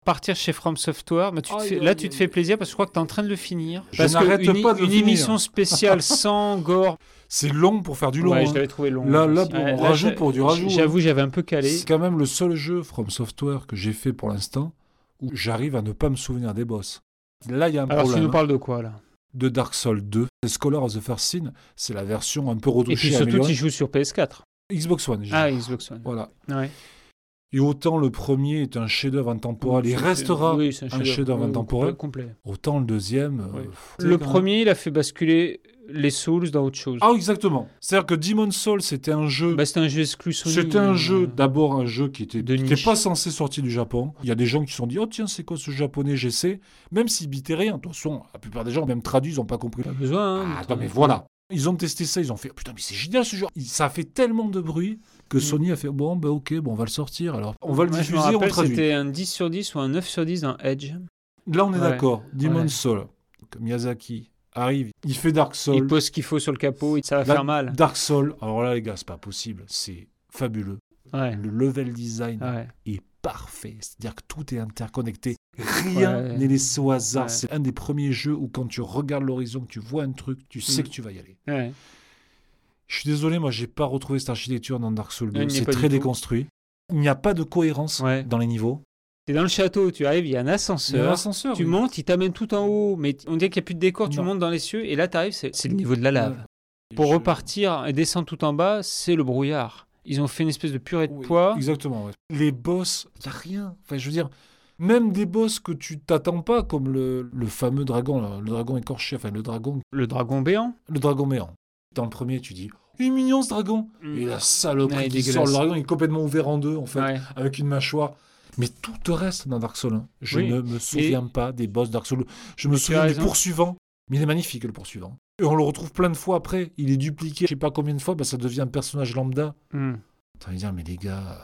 Partir chez From Software, bah, tu te fais- là tu te plaisir parce que je crois que tu es en train de le finir. Je parce que une, pas de le une finir. émission spéciale sans gore. C'est long pour faire du long. ouais, hein. je l'avais trouvé long. Là- là, pour- on là, rajoute pour du rajout, J'avoue, j'avais un peu calé. C'est quand même le seul jeu From Software que j'ai fait pour l'instant où j'arrive à ne pas me souvenir des boss. Là, il y a un Alors tu problème. nous hein. parles de quoi là? De Dark Souls 2. The Scholar of the First Sin, c'est la version un peu Et retouchée. puis surtout, tu joues sur PS4. Xbox One. Ah. Xbox One. Voilà. Ouais. Et autant le premier est un chef-d'œuvre intemporel, il C'est- restera. oui, c'est un chef-d'œuvre intemporel. complet. Autant le deuxième. euh, c'est Le premier, il a fait basculer les Souls dans autre chose. Ah, exactement. C'est-à-dire que Demon's Souls, c'était un jeu. Bah, c'était un jeu exclu Sony. C'était un euh, jeu, d'abord un jeu qui était, de qui était pas censé sortir du Japon. Il y a des gens qui se sont dit, oh tiens, c'est quoi ce japonais, j'essaie. Même s'ils bitaient rien. De toute façon, la plupart des gens, même traduits, ils n'ont pas compris. Pas besoin. hein, Ah, attends, mais voilà. Ils ont testé ça, ils ont fait, putain, mais c'est génial ce jeu. Ça a fait tellement de bruit que Mm. Sony a fait, bon, bah ok, bon, on va le sortir. Alors, on va le je me diffuser, on rappelle, traduit. C'était un 10 sur 10 ou un 9 sur 10 dans Edge. Là, on est Ouais. d'accord. Demon's Ouais. Donc, Miyazaki arrive, il fait Dark Il Souls. pose ce qu'il faut sur le capot et ça va Là, faire mal. Dark Souls, alors là, les gars, c'est pas possible. C'est fabuleux. Ouais. Le level design Ouais. est parfait. C'est-à-dire que tout est interconnecté. Rien Ouais. n'est laissé au hasard. C'est un des premiers jeux où quand tu regardes l'horizon, que tu vois un truc, tu sais Mm. que tu vas y aller. Je suis désolé, moi, j'ai pas retrouvé cette architecture dans Dark Souls 2. il n'y est C'est très tout. déconstruit. Il n'y a pas de cohérence dans les niveaux. T'es dans le château, tu arrives, il y a un Il y a un ascenseur. ascenseur. Tu oui. montes, il t'amène tout en haut, mais on dirait qu'il n'y a plus de décor, tu Non. montes dans les cieux, et là tu arrives, c'est le niveau de la lave. Pour je- repartir et descendre tout en bas, c'est le brouillard. Ils ont fait une espèce de purée de Oui, poids. Exactement. ouais. Les boss, il n'y a rien. Enfin, je veux dire, même des boss que tu t'attends pas, comme le, le fameux dragon, là, le dragon écorché, enfin le dragon, Le dragon béant. le dragon méant. Dans le premier, tu dis, il est mignon ce dragon. Mm. Et la saloperie Ouais, qui sort, le dragon est complètement ouvert en deux, en fait, Ouais. avec une mâchoire. Mais tout te reste dans Dark Souls 1. Je Oui. ne me souviens pas des boss Dark Souls. Je me souviens du poursuivant. Mais il est magnifique, le poursuivant. Et on le retrouve plein de fois après. Il est dupliqué, je sais pas combien de fois, bah, ça devient un personnage lambda. Hmm. T'as envie de dire, mais les gars.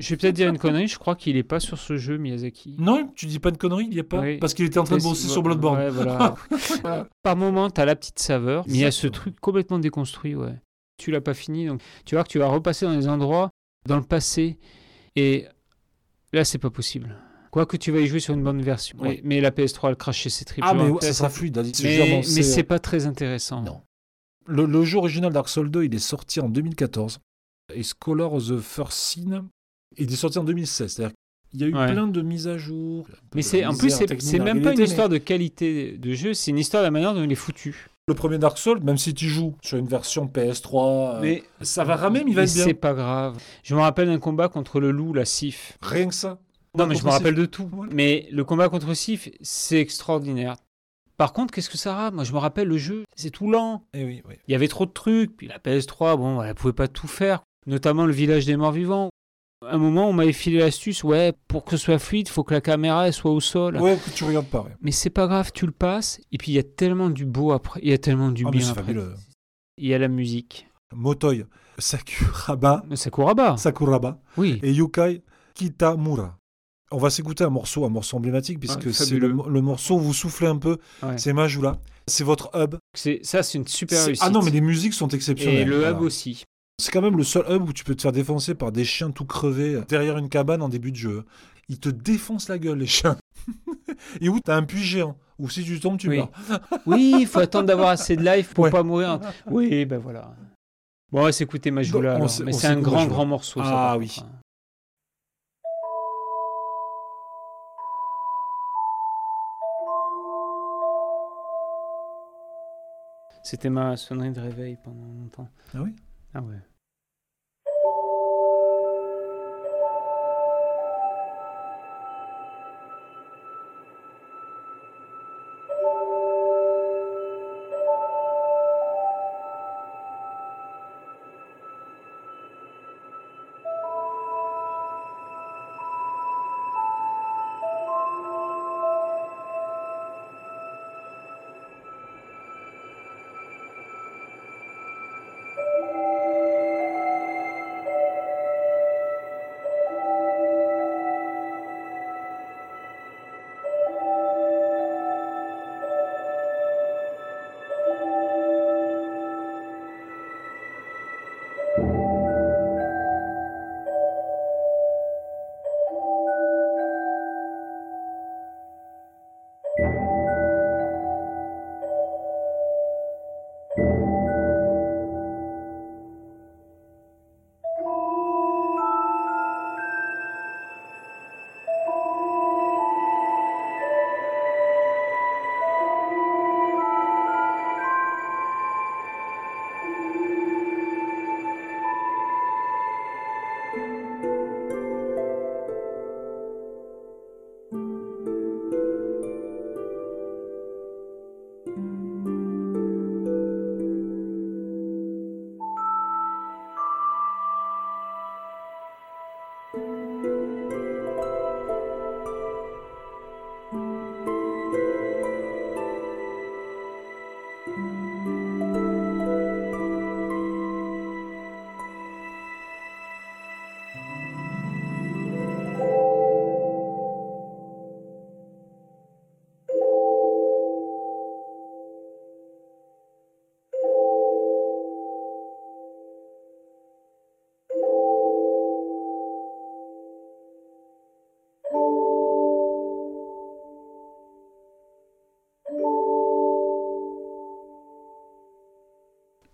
Je vais peut-être dire une connerie, je crois qu'il est pas sur ce jeu, Miyazaki. Non, tu dis pas de conneries, il y a pas. Oui. Parce qu'il était en train de bosser sur Bloodborne. Ouais, voilà. Par moment, t'as la petite saveur, mais il y a ce truc complètement déconstruit, ouais. Tu l'as pas fini, donc tu vois que tu vas repasser dans des endroits, dans le passé, et là, c'est pas possible. Quoique tu vas y jouer sur une bonne version. Ouais, Mais la PS3, elle crache chez ses tripes. Ah, mais ouais, ça sera fluide. veux Mais, mais c'est- pas très intéressant. Non. Le, le jeu original Dark Souls 2, il est sorti en 2014. Et Scholar of the First Sin, il est sorti en 2016. C'est-à-dire qu'il y a eu Ouais. plein de mises à jour. Mais c'est en plus, c'est même pas une histoire histoire de qualité de jeu, c'est une histoire de la manière dont il est foutu. Le premier Dark Souls, même si tu joues sur une version PS3, euh, Mais ça va ramer, mais il va mais être bien. c'est pas grave. Je me rappelle d'un combat contre le loup, la Sif. Rien que ça. Non, mais je me rappelle de tout. Mais le combat contre Sif, c'est extraordinaire. Par contre, qu'est-ce que ça rate Moi, je me rappelle le jeu, c'est tout lent. Eh oui, oui. Il y avait trop de trucs. Puis la PS3, bon, elle pouvait pas tout faire. Notamment le village des morts vivants. À un moment, on m'avait filé l'astuce, ouais, pour que ce soit fluide, faut que la caméra elle soit au sol. Ouais, que tu regardes pas. Ouais. Mais c'est pas grave, tu le passes. Et puis il y a tellement du beau après, il y a tellement du Ah, bien c'est après. fabuleux. Il y a la musique. Motoi, Sakuraba, Sakuraba. Sakuraba Oui. et Yukai Kitamura. On va s'écouter un morceau, un morceau emblématique, puisque Ouais, c'est le, le morceau où vous soufflez un peu. Ouais. C'est Majula. C'est votre hub. C'est ça, c'est une super réussite. Ah non, mais les musiques sont exceptionnelles. Et le Voilà. hub aussi. C'est quand même le seul hub où tu peux te faire défoncer par des chiens tout crevés derrière une cabane en début de jeu. Ils te défoncent la gueule, les chiens. Et où t'as un puits géant. Où si tu tombes, tu Oui. meurs. Oui, il faut attendre d'avoir assez de life pour Ouais. pas mourir. Oui, ben voilà. Bon, on va s'écouter Majula. On alors. Mais c'est un grand, grand morceau. Ah oui. hein. C'était ma sonnerie de réveil pendant longtemps. Ah oui? Ah ouais.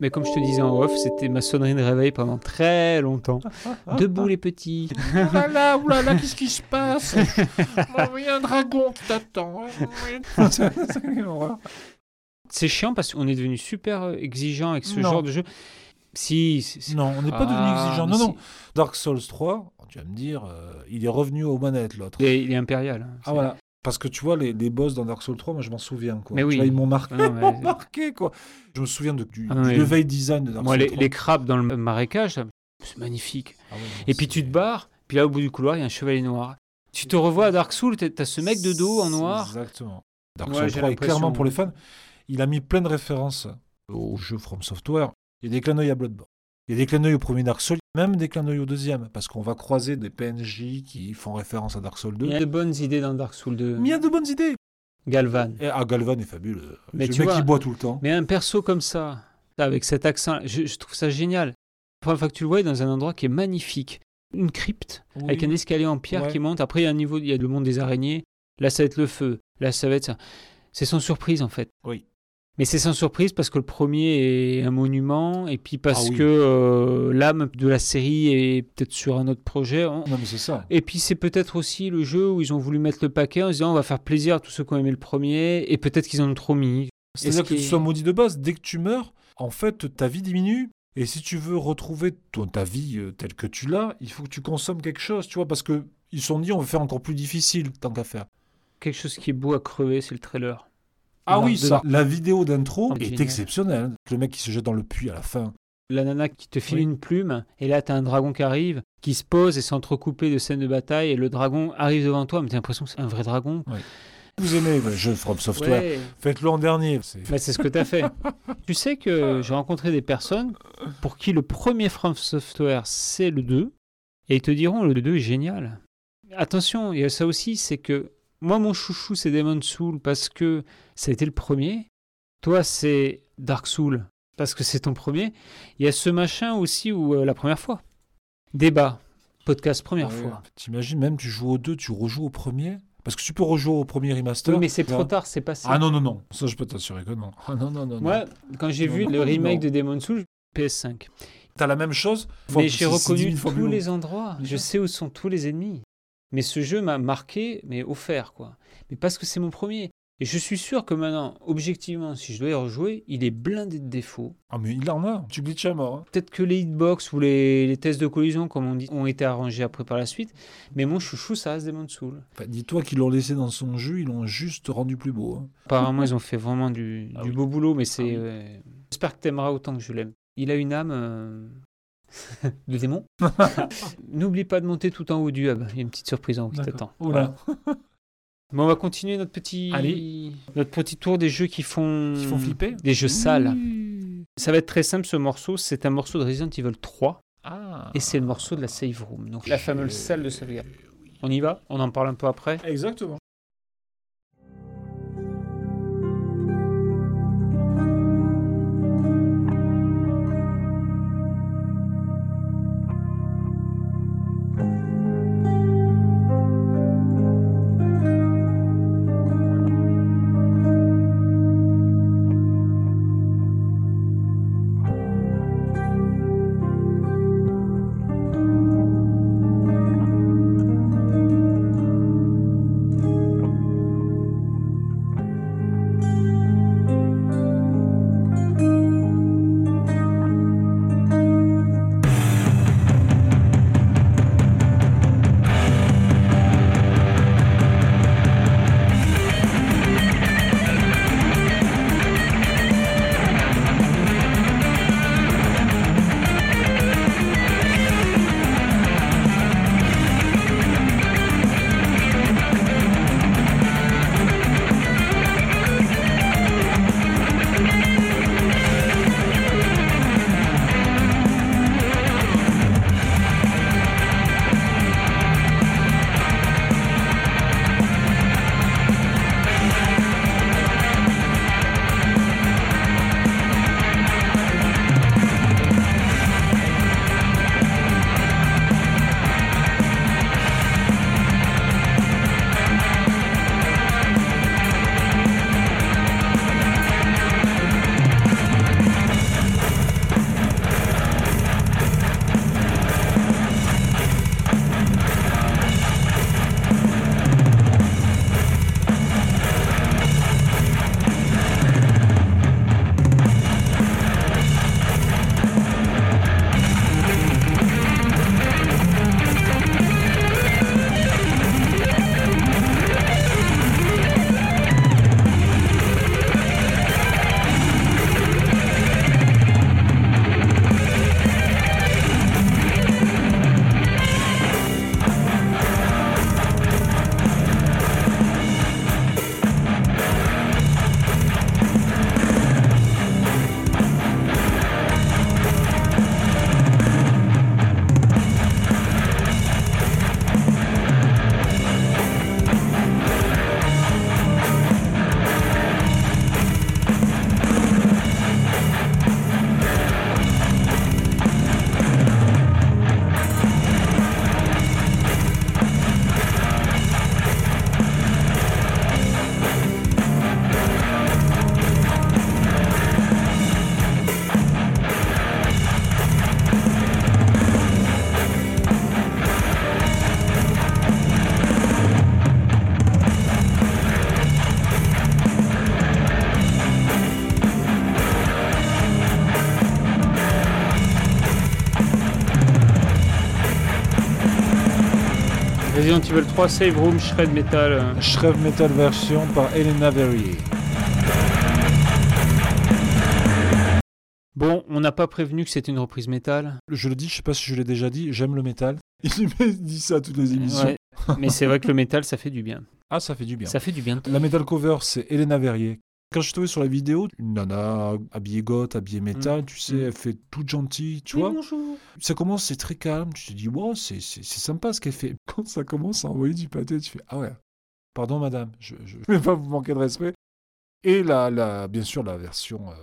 Mais comme je te disais en off, c'était ma sonnerie de réveil pendant très longtemps. Debout les petits. Oulala, oulala, qu'est-ce qui se passe? Il y a un dragon qui t'attend. C'est chiant parce qu'on est devenu super exigeant avec ce Non. genre de jeu. Si, non, on n'est pas devenu Ah, exigeant. Non, non. Dark Souls 3, tu vas me dire, euh, il est revenu aux manettes, l'autre. il est, il est impérial. hein. Ah voilà. Parce que tu vois, les, les boss dans Dark Souls 3, moi je m'en souviens. Quoi. Mais Tu oui. vois, ils m'ont marqué, Ah, ouais. marqué, quoi. Je me souviens de, du, Ah, du level design de Dark Moi, Souls les, 3. les crabes dans le marécage, c'est magnifique. Ah ouais, non, Et puis tu te barres, puis là au bout du couloir, il y a un chevalier noir. Tu te revois à Dark Souls, t'as ce mec de dos en noir. Exactement. Dark Souls j'ai 3 est clairement pour les fans. Il a mis plein de références au jeu From Software. Il y a des clins d'œil à Bloodborne. Il y a des clins d'œil au premier Dark Souls, même des clins d'œil au deuxième, parce qu'on va croiser des PNJ qui font référence à Dark Souls 2. Il y a de bonnes idées dans Dark Souls 2. Mais il y a de bonnes idées. Galvan. Et, ah, Galvan est fabuleux. Mais le tu mec vois- qui boit tout le temps. Mais un perso comme ça, avec cet accent, je, je trouve ça génial. La première fois que tu le vois, il est dans un endroit qui est magnifique. Une crypte, avec un escalier en pierre Ouais. qui monte. Après, il y a un niveau, il y a le monde des araignées. Là, ça va être le feu. Là, ça va être ça. C'est sans surprise, en fait. Oui. Mais c'est sans surprise parce que le premier est un monument et puis parce Ah oui. que euh, l'âme de la série est peut-être sur un autre projet. On- Non, mais c'est ça. Et puis c'est peut-être aussi le jeu où ils ont voulu mettre le paquet en se disant on va faire plaisir à tous ceux qui ont aimé le premier et peut-être qu'ils en ont trop mis. C'est-à-dire que tu sois maudit de base, dès que tu meurs, en fait, ta vie diminue. Et si tu veux retrouver ton, ta vie euh, telle que tu l'as, il faut que tu consommes quelque chose, tu vois, parce que ils se sont dit on va faire encore plus difficile tant qu'à faire. Quelque chose qui est beau à crever, c'est le trailer. Ah oui, ça. La vidéo d'intro est exceptionnelle. Le mec qui se jette dans le puits à la fin. La nana qui te file Oui. une plume et là t'as un dragon qui arrive, qui se pose et s'entrecoupé de scènes de bataille et le dragon arrive devant toi mais t'as l'impression que c'est un vrai dragon. Vous aimez le jeu From Software Ouais. Faites-le en dernier. c'est- Bah, c'est ce que t'as fait. tu sais que j'ai rencontré des personnes pour qui le premier From Software c'est le 2 et ils te diront le 2 est génial. Attention, il y a ça aussi, c'est que moi mon chouchou c'est Demon Soul parce que ça a été le premier. Toi c'est Dark Soul parce que c'est ton premier. Il y a ce machin aussi où euh, la première fois. Débat, podcast première Ouais, fois. T'imagines, même tu joues au 2, tu rejoues au premier Parce que tu peux rejouer au premier remaster. Oui, mais c'est trop tard, c'est passé. Ah non, non, non. Ça, je peux t'assurer que non. Ah non, non, non. non. Moi, quand j'ai vu non, le remake non. de Demon Soul, PS5. T'as la même chose Mais j'ai reconnu tous les endroits. Je sais où sont tous les ennemis. Mais ce jeu m'a marqué, mais offert, quoi. Mais parce que c'est mon premier. Et je suis sûr que maintenant, objectivement, si je dois y rejouer, il est blindé de défauts. Ah, mais il en a. Tu glitches à mort. hein. Peut-être que les hitbox ou les, les tests de collision, comme on dit, ont été arrangés après par la suite. Mais mon chouchou, ça reste Demon Soul. Enfin, Dis-toi qu'ils l'ont laissé dans son jeu, ils l'ont juste rendu plus beau. hein. Apparemment, ils ont fait vraiment du, Ah du oui. beau boulot, mais c'est. Ah oui. euh, J'espère que t'aimeras autant que je l'aime. Il a une âme euh, de démon. N'oublie pas de monter tout en haut du hub. Il y a une petite surprise en haut qui t'attend. Oula. Bon, on va continuer notre petit, Allez. notre petit tour des jeux qui font, Qui font flipper des jeux sales. Ça va être très simple ce morceau. C'est un morceau de Resident Evil 3 Ah. et c'est le morceau de la save room, donc la fameuse salle de sauvegarde. On y va On en parle un peu après. Exactement. Resident Evil 3, Save Room, Shred Metal. euh, Shrev Metal version par Elena Verrier. Bon, on n'a pas prévenu que c'était une reprise métal. Je le dis, je sais pas si je l'ai déjà dit, j'aime le métal. Il dit ça à toutes les émissions. Ouais, mais c'est vrai que le métal, ça fait du bien. Ah, ça fait du bien. Ça fait du bien. La metal cover, c'est Elena Verrier. Quand je suis tombé sur la vidéo, une nana habillée goth, habillée métal, tu sais, Mm. elle fait toute gentille, tu Oui, vois. bonjour. Ça commence, c'est très calme. Tu te dis, wow, c'est sympa ce qu'elle fait. Quand ça commence à envoyer du pâté, tu fais, ah ouais, pardon madame, je ne vais pas vous manquer de respect. Et la, la, bien sûr, la version. Euh,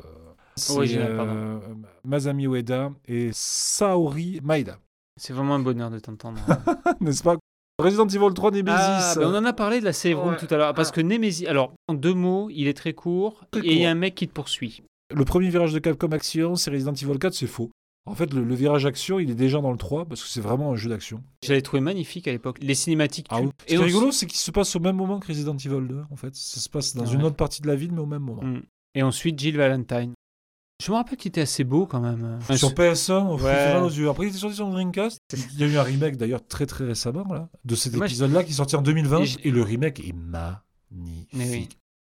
Originale, euh, Masami Ueda et Saori Maeda, C'est vraiment un bonheur de t'entendre. n'est-ce pas? Resident Evil 3 Nemesis. Ah, ben on en a parlé de la Save Room Ouais. tout à l'heure. Parce que Nemesis, alors, en deux mots, il est très court Très et il y a un mec qui te poursuit. Le premier virage de Capcom Action, c'est Resident Evil 4, c'est faux. En fait, le, le virage action, il est déjà dans le 3 parce que c'est vraiment un jeu d'action. Je l'avais trouvé magnifique à l'époque. Les cinématiques. Ah tu- oui. Ce qui Et est rigolo, c'est qu'il se passe au même moment que Resident Evil 2, en fait. Ça se passe dans Ah une autre partie de la ville, mais au même moment. Mm. Et ensuite, Jill Valentine. Je me rappelle qu'il était assez beau quand même. Sur PS1, on Ouais. aux yeux. Après, il était sorti sur Dreamcast. Il y a eu un remake d'ailleurs très très récemment là, de cet épisode-là qui est sorti en 2020. Et le remake est magnifique. Oui.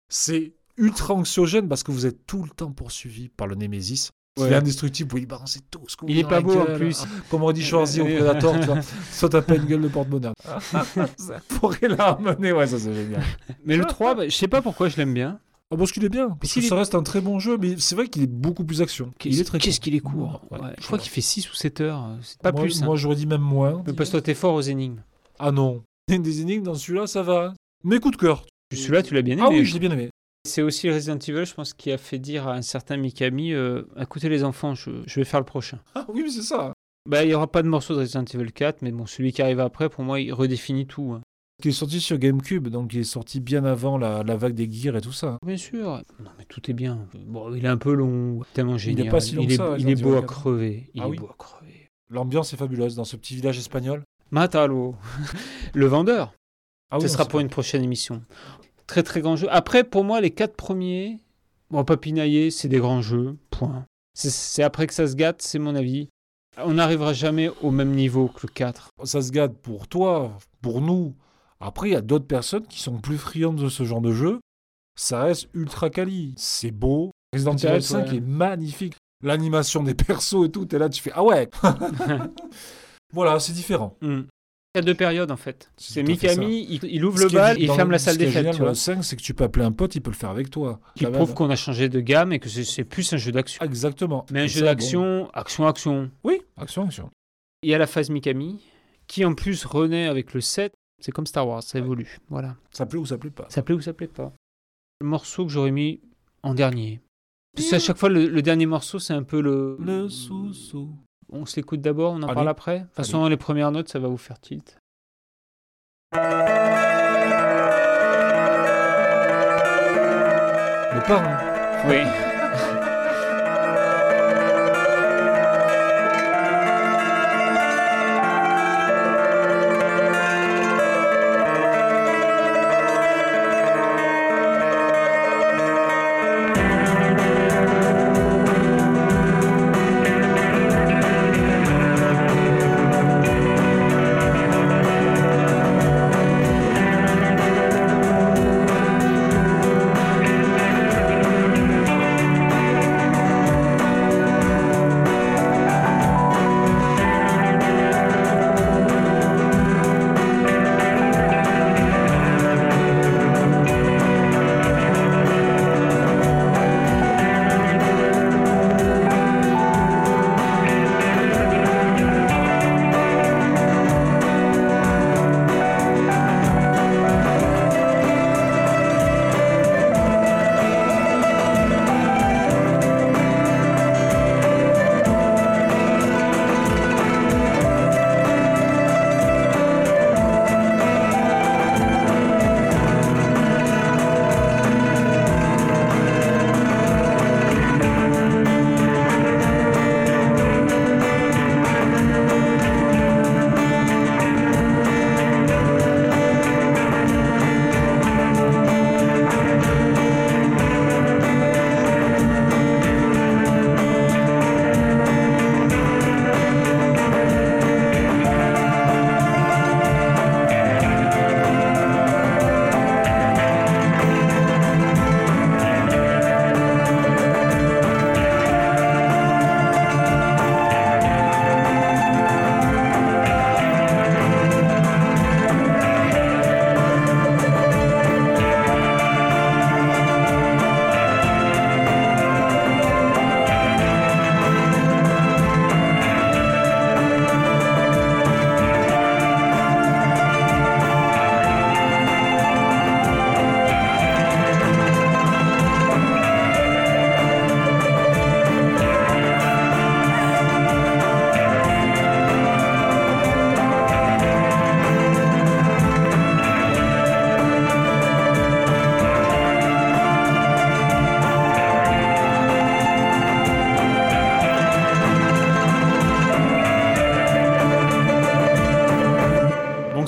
C'est ultra anxiogène parce que vous êtes tout le temps poursuivi par le Némésis. Ouais. Il est indestructible, vous pouvez lui balancer tout ce vous Il est pas beau, en gueule. plus. Comme aurait dit Schwarzy au Predator, tu vois. Soit taper une gueule de porte-bonheur. Pourrait la ramener, ouais, ça c'est génial. Mais le 3, bah, je sais pas pourquoi je l'aime bien. Ah, parce qu'il est bien, parce que ça est- reste un très bon jeu, mais c'est vrai qu'il est beaucoup plus action. Il est très Qu'est-ce court. qu'il est court. Ouais, Ouais, je crois qu'il fait 6 ou 7 heures. euh, C'est pas moi, plus. hein. Moi, j'aurais dit même moins. Mais parce que toi, t'es fort aux énigmes. Ah non. Des énigmes dans celui-là, ça va. Mais coup de cœur. Celui-là, tu l'as bien aimé. Ah oui, je l'ai bien aimé. C'est aussi Resident Evil, je pense, qui a fait dire à un certain Mikami euh, écoutez les enfants, je, je vais faire le prochain. Ah oui, mais c'est ça. Bah, il n'y aura pas de morceau de Resident Evil 4, mais bon, celui qui arrive après, pour moi, il redéfinit tout. hein. Qui est sorti sur GameCube, donc il est sorti bien avant la, la vague des gears et tout ça. Bien sûr. Non, mais tout est bien. Bon, il est un peu long, tellement génial. pas si long il que est, ça, il est beau à 4. crever. Il Ah est oui. beau à crever. L'ambiance est fabuleuse dans ce petit village espagnol. Matalo. le vendeur. Ah Ce oui, sera non, pour une prochaine émission. Très très grand jeu. Après, pour moi, les quatre premiers, bon, pas pinailler, c'est des grands jeux. Point. C'est- après que ça se gâte, c'est mon avis. On n'arrivera jamais au même niveau que le 4. pas- Ça se gâte pour toi, pour nous. Après, il y a d'autres personnes qui sont plus friandes de ce genre de jeu. Ça reste ultra quali. C'est beau. Resident Evil Peut-être, 5 ouais. est magnifique. L'animation des persos et tout, t'es là, tu fais Ah ouais Voilà, c'est différent. Hmm. Il y a deux périodes en fait. C'est fait Mikami, il, il ouvre Ce le bal, il ferme la salle des fêtes. le 5, c'est que tu peux appeler un pote, il peut le faire avec toi. Qui prouve qu'on a changé de gamme et que c'est- plus un jeu d'action. Exactement. Mais un Et jeu d'action, action, action. Oui, action, action. Il y a la phase Mikami, qui en plus renaît avec le 7. C'est comme Star Wars, ça évolue. Voilà. Ça plaît ou ça plaît pas. Ça plaît ou ça plaît pas. Le morceau que j'aurais mis en dernier. Parce qu'à chaque fois, le, le dernier morceau, c'est un peu le. Le sous-sous. On se l'écoute d'abord, on en Allez. parle après. De toute façon, les premières notes, ça va vous faire tilt. Le parrain. Oui.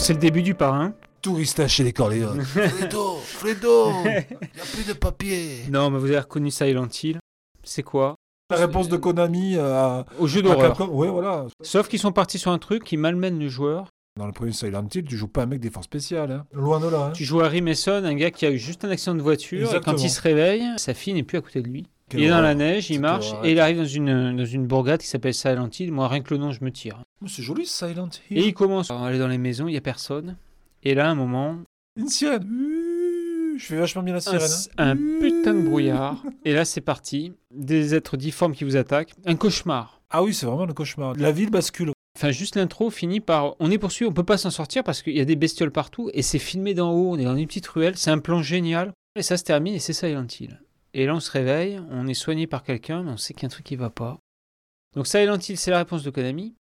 C'est le début du parrain. Tourista chez les Corléones. Fredo, Fredo, il n'y a plus de papier. Non, mais vous avez reconnu Silent Hill. C'est quoi? La réponse de Konami à, Au jeu à d'horreur. Capcom. Ouais, voilà. Sauf qu'ils sont partis sur un truc qui malmène le joueur. Dans le premier Silent Hill, tu joues pas un mec des forces spéciales. Hein. Loin de là. Hein. Tu joues Harry Mason, un gars qui a eu juste un accident de voiture, et quand il se réveille, sa fille n'est plus à côté de lui. Il est dans la neige, il marche, et il arrive dans une, dans une bourgade qui s'appelle Silent Hill. Moi, rien que le nom, je me tire. Oh, C'est joli Silent Hill. Et il commence à aller dans les maisons, il n'y a personne. Et là, à un moment, Une sirène. Je fais vachement bien la un, sirène. hein. un putain de brouillard. Et là, c'est parti. Des êtres difformes qui vous attaquent. Un cauchemar. Ah oui, c'est vraiment le cauchemar. La ville bascule. Enfin, juste l'intro finit par. On est poursuivi, on peut pas s'en sortir parce qu'il y a des bestioles partout et c'est filmé d'en haut. On est dans une petite ruelle, c'est un plan génial. Et ça se termine et c'est Silent Hill. Et là, on se réveille, on est soigné par quelqu'un, mais on sait qu'il y a un truc qui va pas. Donc, Silent Hill, c'est la réponse de Konami.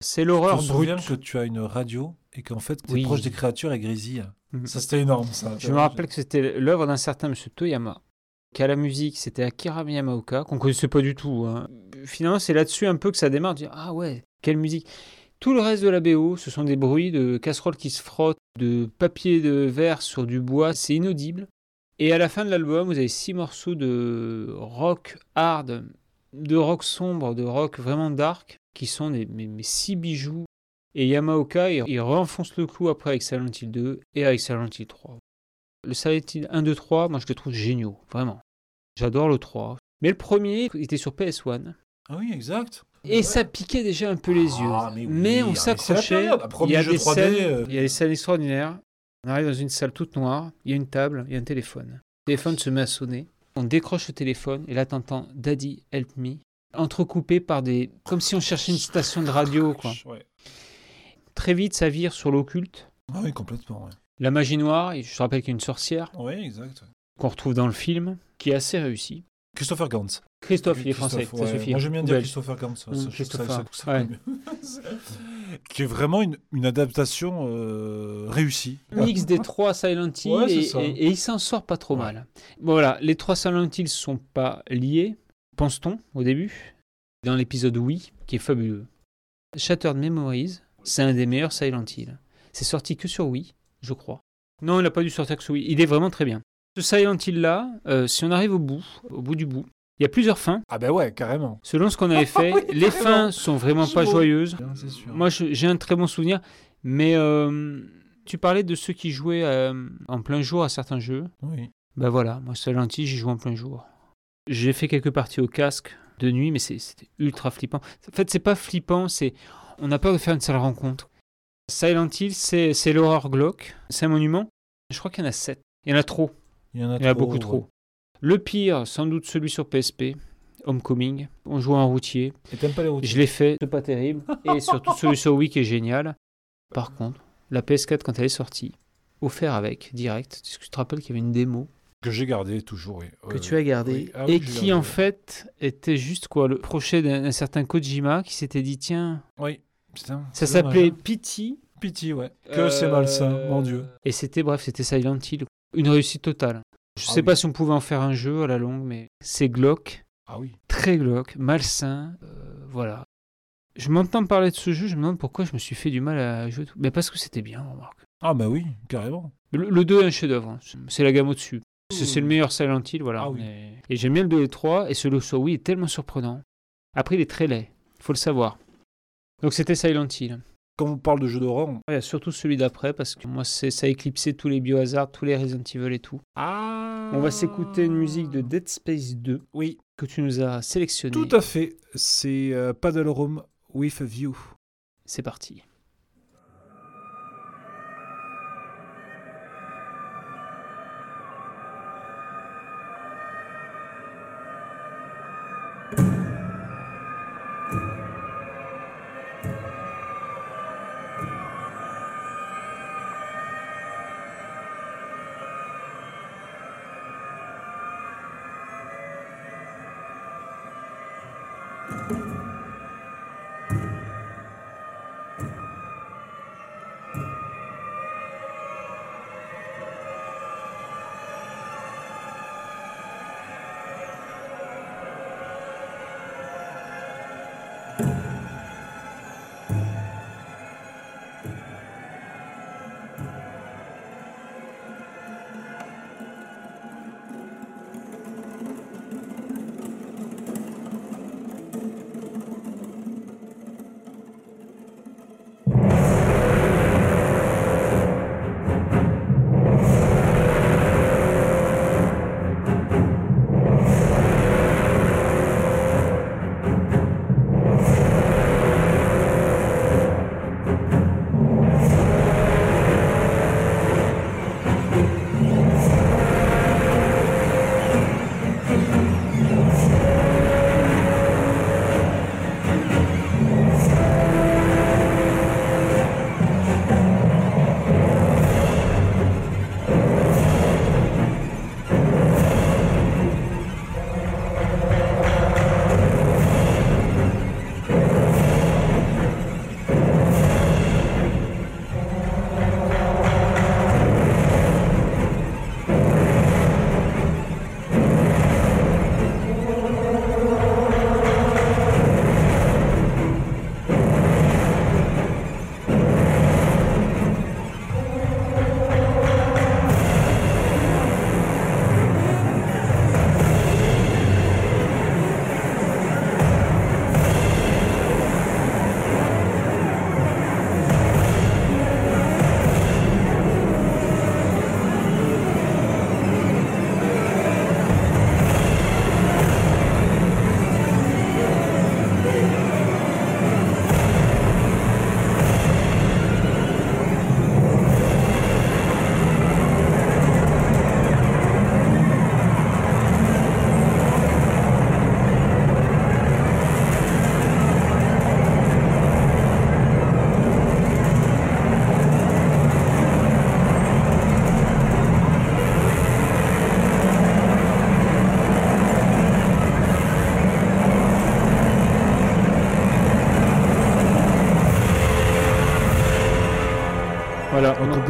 C'est Je l'horreur me souviens brute. que tu as une radio et qu'en fait, tu es Oui. proche des créatures et grésille. Mhm. Ça, c'était énorme, ça. Je me rappelle que c'était l'œuvre d'un certain monsieur Toyama. Qu'à la musique, c'était Akira Yamaoka, qu'on connaissait pas du tout. hein. Finalement, c'est là-dessus un peu que ça démarre. de dire, ah ouais, quelle musique. Tout le reste de la BO, ce sont des bruits de casseroles qui se frottent, de papier de verre sur du bois, c'est inaudible. Et à la fin de l'album, vous avez six morceaux de rock hard, de rock sombre, de rock vraiment dark, qui sont des, mes, mes six bijoux. Et Yamaoka, il, il renfonce le clou après avec Silent Hill 2 et avec Silent Hill 3. Le Silent Hill 1, 2, 3, moi je le trouve géniaux, vraiment. J'adore le 3. Mais le premier, il était sur PS1. Ah oui, exact. Et ça piquait déjà un peu les yeux. Ah, mais oui, mais ah, on la s'accrochait. période. Un Il premier y a jeu des 3D, scènes, euh. il y a des scènes extraordinaires. On arrive dans une salle toute noire, il y a une table, il y a un téléphone. Le téléphone se met à sonner. On décroche le téléphone et là t'entends Daddy help me entrecoupé par des comme si on cherchait une station de radio quoi. Ouais. Très vite ça vire sur l'occulte, Ah oui, complètement. Ouais, la magie noire, et je te rappelle qu'il y a une sorcière Oui, exact. qu'on retrouve dans le film qui est assez réussi. Christopher Gans. Christophe, il est français, ça suffit. Moi, j'aime bien dire. Christopher ça, je trouve Christopher, ça- ça- ça- ouais. qui est vraiment une, une adaptation euh, réussie. mix des trois Silent Hill Ouais, et, ça. et- et il s'en sort pas trop mal. Bon, voilà, les trois Silent Hill sont pas liés, pense-t-on au début, dans l'épisode Wii, qui est fabuleux. Shattered Memories, c'est un des meilleurs Silent Hill. C'est sorti que sur Wii, je crois. Non, il n'a pas dû sortir que sur Wii. Il est vraiment très bien. Ce Silent Hill là, euh, si on arrive au bout, au bout du bout, il y a plusieurs fins. Ah ben ouais, carrément. Selon ce qu'on avait fait, Oui, les fins sont vraiment pas joyeuses. Moi, j'ai un très bon souvenir, mais euh, tu parlais de ceux qui jouaient euh, en plein jour à certains jeux. Oui. Ben voilà, moi, Silent Hill, j'y joue en plein jour. J'ai fait quelques parties au casque de nuit, mais c'était ultra flippant. En fait, c'est pas flippant, c'est on a peur de faire une sale rencontre. Silent Hill, c'est c'est l'horreur glauque, c'est un monument. Je crois qu'il y en a sept. Il y en a trop, Il y en a, y beaucoup trop. Le pire, sans doute celui sur PSP, Homecoming. On jouait en routier. Et t'aimes pas les routiers Je l'ai fait, c'est pas terrible. Et surtout celui sur Wii qui est génial. Par contre, la PS4 quand elle est sortie, offert avec, direct, est-ce que tu te rappelles qu'il y avait une démo Que j'ai gardé toujours, oui. que tu as gardée Oui. Ah oui, et qui gardé, en fait était juste quoi le projet d'un certain Kojima qui s'était dit tiens, Oui. Putain, ça s'appelait hein. Pity. Pity, ouais. Que c'est malsain, mon Dieu. Et c'était bref, c'était Silent Hill. Une réussite totale. Je Ah sais oui. pas si on pouvait en faire un jeu à la longue, mais c'est glauque, Ah oui. très glauque, malsain, euh, voilà. Je m'entends parler de ce jeu, je me demande pourquoi je me suis fait du mal à jouer. tout. Mais parce que c'était bien, remarque. Ah bah oui, carrément. Le, le 2 est un chef-d'œuvre, hein. c'est la gamme au-dessus. C'est le meilleur Silent Hill, voilà. Ah oui. Et j'aime bien le 2 et le 3, et celui sur Wii est tellement surprenant. Après, il est très laid, il faut le savoir. Donc c'était Silent Hill. Quand on parle de jeux d'horreur, on... Il y a surtout celui d'après, parce que moi, ça a éclipsé tous les Biohazard, tous les Resident Evil et tout. Ah On va s'écouter une musique de Dead Space 2 Oui, que tu nous as sélectionnée. tout à fait. C'est euh, Paddle Room with a View. C'est parti.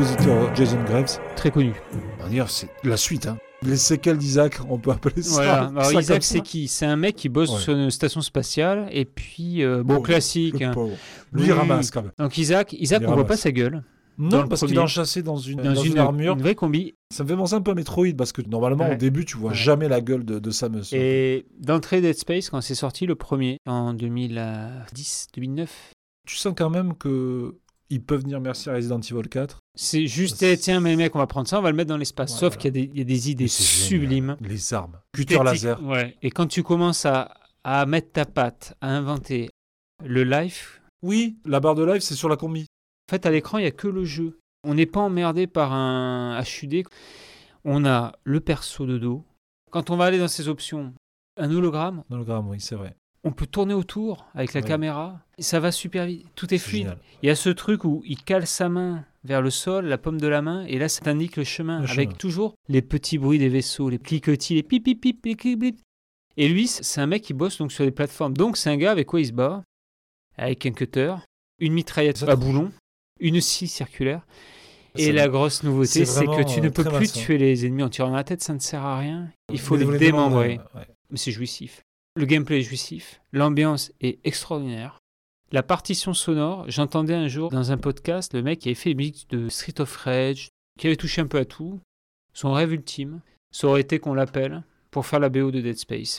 Compositeur Jason Graves. très connu. On va dire, c'est la suite. Hein. Les séquelles d'Isaac, on peut appeler ça. Voilà. Alors ça comme Isaac, c'est qui? C'est un mec qui bosse Ouais. sur une station spatiale et puis euh, bon classique. Hein. Lui, Oui, il ramasse quand même. Donc Isaac, Isaac, on voit pas sa gueule Non, parce qu'il est enchâssé dans une, dans, dans une, une armure. une vraie combi. Ça me fait penser un peu à Metroid, parce que normalement, Ouais. au début, tu vois Ouais. jamais la gueule de, de Samus. Et d'entrée Dead Space quand c'est sorti le premier en 2010, 2009. Tu sens quand même que ils peuvent venir merci à Resident Evil 4. C'est juste, C'est- eh, tiens, mais mec, on va prendre ça, on va le mettre dans l'espace. Ouais, Sauf voilà. qu'il y, a des- il y a des idées sublimes. génial. Les armes. Cutter laser. Ouais. Et quand tu commences à, à mettre ta patte, à inventer le life, Oui, la barre de live, c'est sur la combi. en fait, à l'écran, il n'y a que le jeu. On n'est pas emmerdé par un HUD. On a le perso de dos. Quand on va aller dans ces options, un hologramme, Hologramme, oui, c'est vrai. On peut tourner autour avec la caméra. Ça va super vite. Tout est fluide. génial. Il y a ce truc où il cale sa main vers le sol, la paume de la main, et là, ça t'indique le chemin, Le avec chemin. toujours les petits bruits des vaisseaux, les cliquetis, les pip pip pip pip, pip. Et lui, c'est un mec qui bosse donc sur les plateformes. Donc c'est un gars avec quoi il se bat Avec un cutter, une mitraillette à boulon, une scie circulaire. Et la grosse nouveauté, c'est que tu ne euh, peux plus maçon. tuer les ennemis en tirant dans la tête, ça ne sert à rien. Il faut les démembrer. ouais. Mais c'est jouissif. Le gameplay est jouissif, l'ambiance est extraordinaire. La partition sonore, j'entendais un jour dans un podcast le mec qui avait fait les musiques de Street of Rage, qui avait touché un peu à tout. Son rêve ultime, ça aurait été qu'on l'appelle pour faire la BO de Dead Space.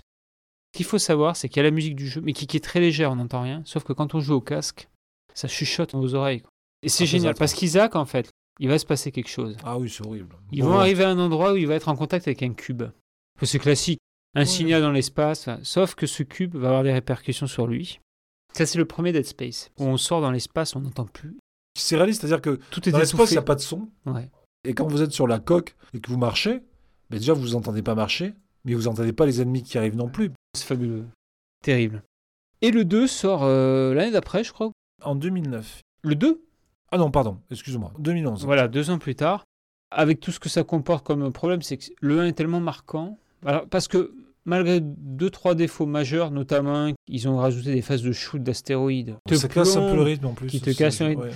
Ce qu'il faut savoir, c'est qu'il y a la musique du jeu, mais qui, qui est très légère, on n'entend rien. Sauf que quand on joue au casque, ça chuchote dans vos oreilles. quoi. Et c'est Ah, génial, parce qu'Isaac, en fait, il va se passer quelque chose. Ah oui, c'est horrible. Ils Bon, vont arriver à un endroit où il va être en contact avec un cube. C'est classique. Un Ouais. signal dans l'espace, sauf que ce cube va avoir des répercussions sur lui. Ça, c'est le premier Dead Space. On sort dans l'espace, on n'entend plus. C'est réaliste, c'est-à-dire que Tout est dans l'espace, il n'y a pas de son. Ouais. Et quand vous êtes sur la coque et que vous marchez, ben déjà, vous entendez pas marcher, mais vous entendez pas les ennemis qui arrivent non plus. C'est fabuleux. Terrible. Et le 2 sort euh, l'année d'après, je crois. En 2009. Le 2 Ah non, pardon, excuse-moi. 2011. Voilà, deux ans plus tard. Avec tout ce que ça comporte comme problème, c'est que le 1 est tellement marquant. Alors, parce que malgré deux, trois défauts majeurs, notamment, ils ont rajouté des phases de shoot d'astéroïdes. Te Ça casse un peu le rythme en plus. qui te casse le rythme. ouais.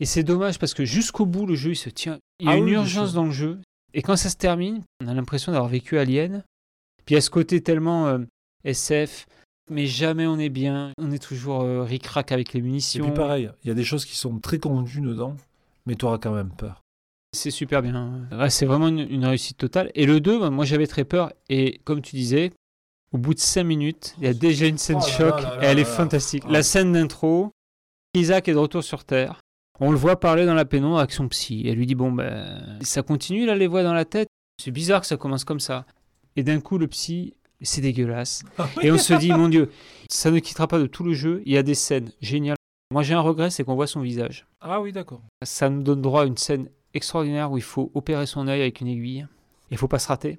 Et c'est dommage parce que jusqu'au bout, le jeu, il se tient. Il y a Ah une oui, urgence dans le jeu. Et quand ça se termine, on a l'impression d'avoir vécu Alien. Puis a ce côté tellement euh, SF, mais jamais on est bien. On est toujours euh, ric-rac avec les Et munitions. puis pareil, il y a des choses qui sont très convenues dedans, mais tu auras quand même peur. C'est super bien. Ouais, c'est vraiment une, une réussite totale. Et le 2, bah, moi j'avais très peur. Et comme tu disais, au bout de 5 minutes, il y a déjà une scène Oh là choc. là là et elle est fantastique. Ah. La scène d'intro, Isaac est de retour sur Terre. On le voit parler dans la pénombre avec son psy. Elle lui dit Bon, ben, ça continue là, les voix dans la tête? C'est bizarre que ça commence comme ça. Et d'un coup, le psy, c'est dégueulasse. Et on se dit Mon Dieu, ça ne quittera pas de tout le jeu. Il y a des scènes géniales. Moi, j'ai un regret, c'est qu'on voit son visage. Ah oui, d'accord. Ça nous donne droit à une scène extraordinaire où il faut opérer son œil avec une aiguille. Il faut pas se rater.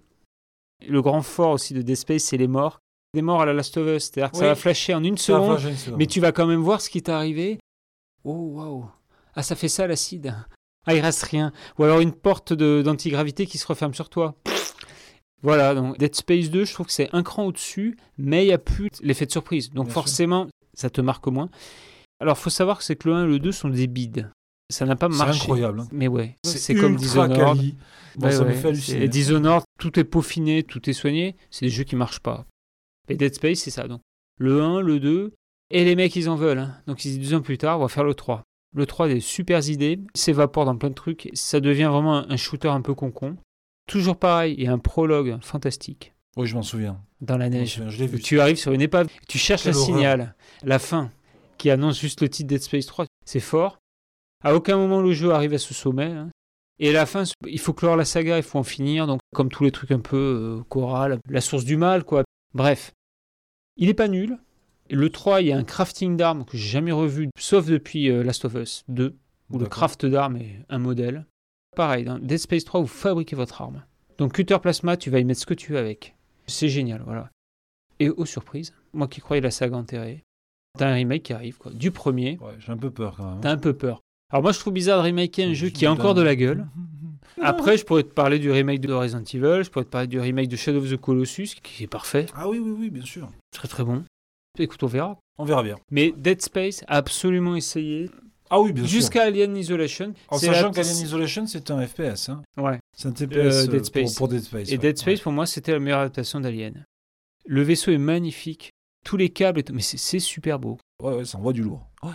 Le grand fort aussi de Dead Space, c'est les morts. Des morts à la Last of Us, c'est-à-dire que ça va flasher en une seconde, flasher une seconde. mais tu vas quand même voir ce qui t'est arrivé. Oh waouh Ah ça fait ça l'acide. Ah il reste rien. Ou alors une porte d'antigravité qui se referme sur toi. Voilà, donc Dead Space 2, je trouve que c'est un cran au-dessus, mais il n'y a plus l'effet de surprise. Donc Bien forcément, ça te marque moins. Alors faut savoir que c'est que le 1 et le 2 sont des bides. Ça n'a pas C'est marché. incroyable. hein. Mais ouais, C'est c'est comme Dishonored. Bon, Ouais, ça me ouais. fait halluciner. Et Dishonored, tout est peaufiné, tout est soigné. C'est des jeux qui marchent pas. Et Dead Space, c'est ça. Donc, le 1, le 2, et les mecs, ils en veulent. hein. Donc, ils disent deux ans plus tard, on va faire le 3. Le 3, des super idées, s'évapore dans plein de trucs. Ça devient vraiment un, un shooter un peu concon. Toujours pareil, il y a un prologue fantastique Oui, je m'en souviens. dans la neige. Je vu. tu arrives sur une épave, tu cherches un signal, la fin, qui annonce juste le titre Dead Space 3. C'est fort. À aucun moment le jeu arrive à ce sommet. hein. Et la fin, il faut clore la saga, il faut en finir. Donc, comme tous les trucs un peu euh, choral, la source du mal, quoi. Bref, il est pas nul. Le 3, il y a un crafting d'armes que j'ai jamais revu, sauf depuis euh, Last of Us 2, où le craft d'armes est un modèle. Pareil, dans Dead Space 3, vous fabriquez votre arme. Donc, cutter plasma, tu vas y mettre ce que tu veux avec. C'est génial, voilà. Et aux surprises, moi qui croyais la saga enterrée, t'as un remake qui arrive, quoi. Du premier, Ouais, j'ai un peu peur quand même. t'as un peu peur. Alors moi je trouve bizarre de remaker un jeu qui a encore de la gueule. Après je pourrais te parler du remake de Resident Evil, je pourrais te parler du remake de Shadow of the Colossus, qui est parfait, Ah oui, oui, oui, bien sûr. très très bon. Écoute, on verra. On verra bien. Mais Dead Space a absolument essayé Ah oui, bien sûr. Jusqu'à Alien Isolation. En sachant qu'Alien Isolation, c'est un FPS. Hein. Ouais. C'est un TPS Euh, euh, Dead pour- Space. Pour, Dead Space. Et ouais. Dead Space, pour moi, c'était la meilleure adaptation d'Alien. Le vaisseau est magnifique. Tous les câbles, et tout- mais c'est super beau. Ouais, ouais, ça envoie du lourd. Ouais.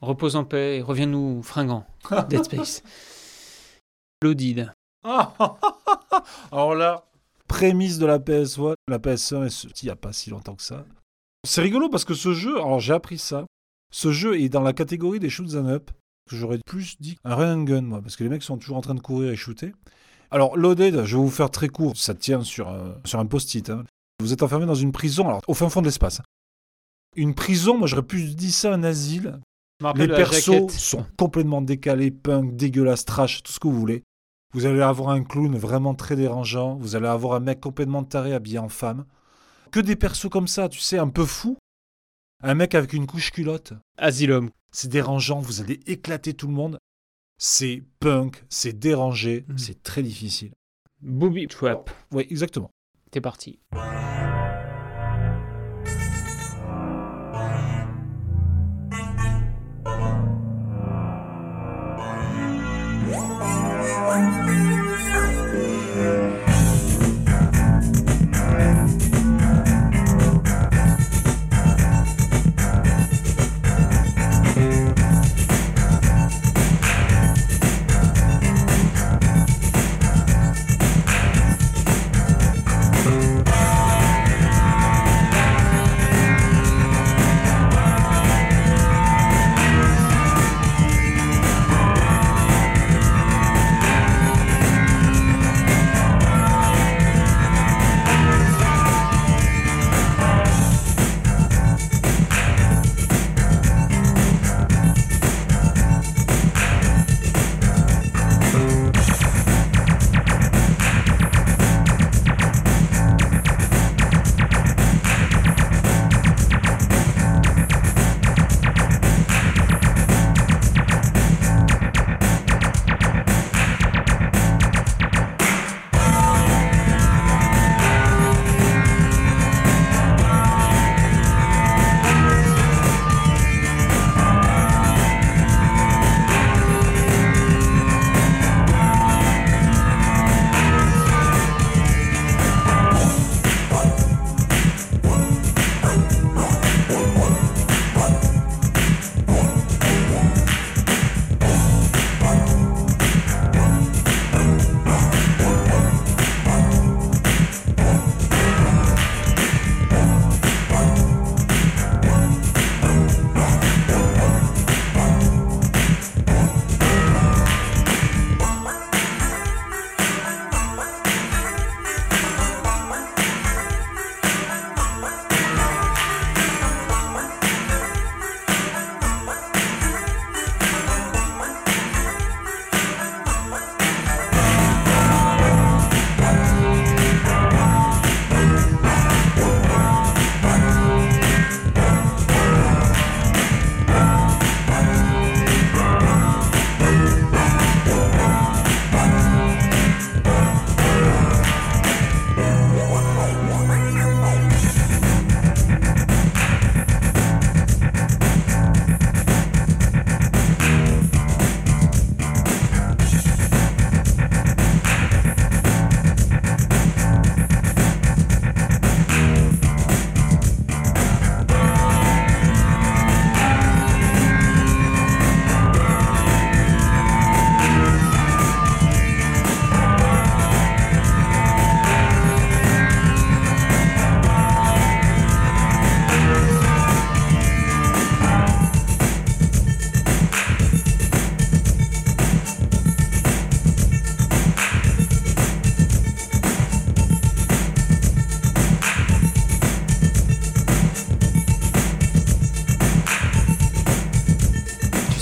Repose en paix et reviens-nous fringant. Dead Space. Loaded. Ah Alors là, prémisse de la PS1, la PS1 est sortie il n'y a pas si longtemps que ça. C'est rigolo parce que ce jeu, alors j'ai appris ça, ce jeu est dans la catégorie des shoots and up, que j'aurais plus dit un run and gun, moi, parce que les mecs sont toujours en train de courir et shooter. Alors, Loaded, je vais vous faire très court, ça tient sur un, sur un post-it. hein. Vous êtes enfermé dans une prison, alors au fin fond de l'espace. Une prison, moi j'aurais plus dit ça un asile. Les persos sont complètement décalés, punk, dégueulasse, trash, tout ce que vous voulez. Vous allez avoir un clown vraiment très dérangeant. Vous allez avoir un mec complètement taré habillé en femme. Que des persos comme ça, tu sais, un peu fou. Un mec avec une couche culotte. Asylum. C'est dérangeant, vous allez éclater tout le monde. C'est punk, c'est dérangé, Mhm. c'est très difficile. Booby Trap. Oui, exactement. T'es parti.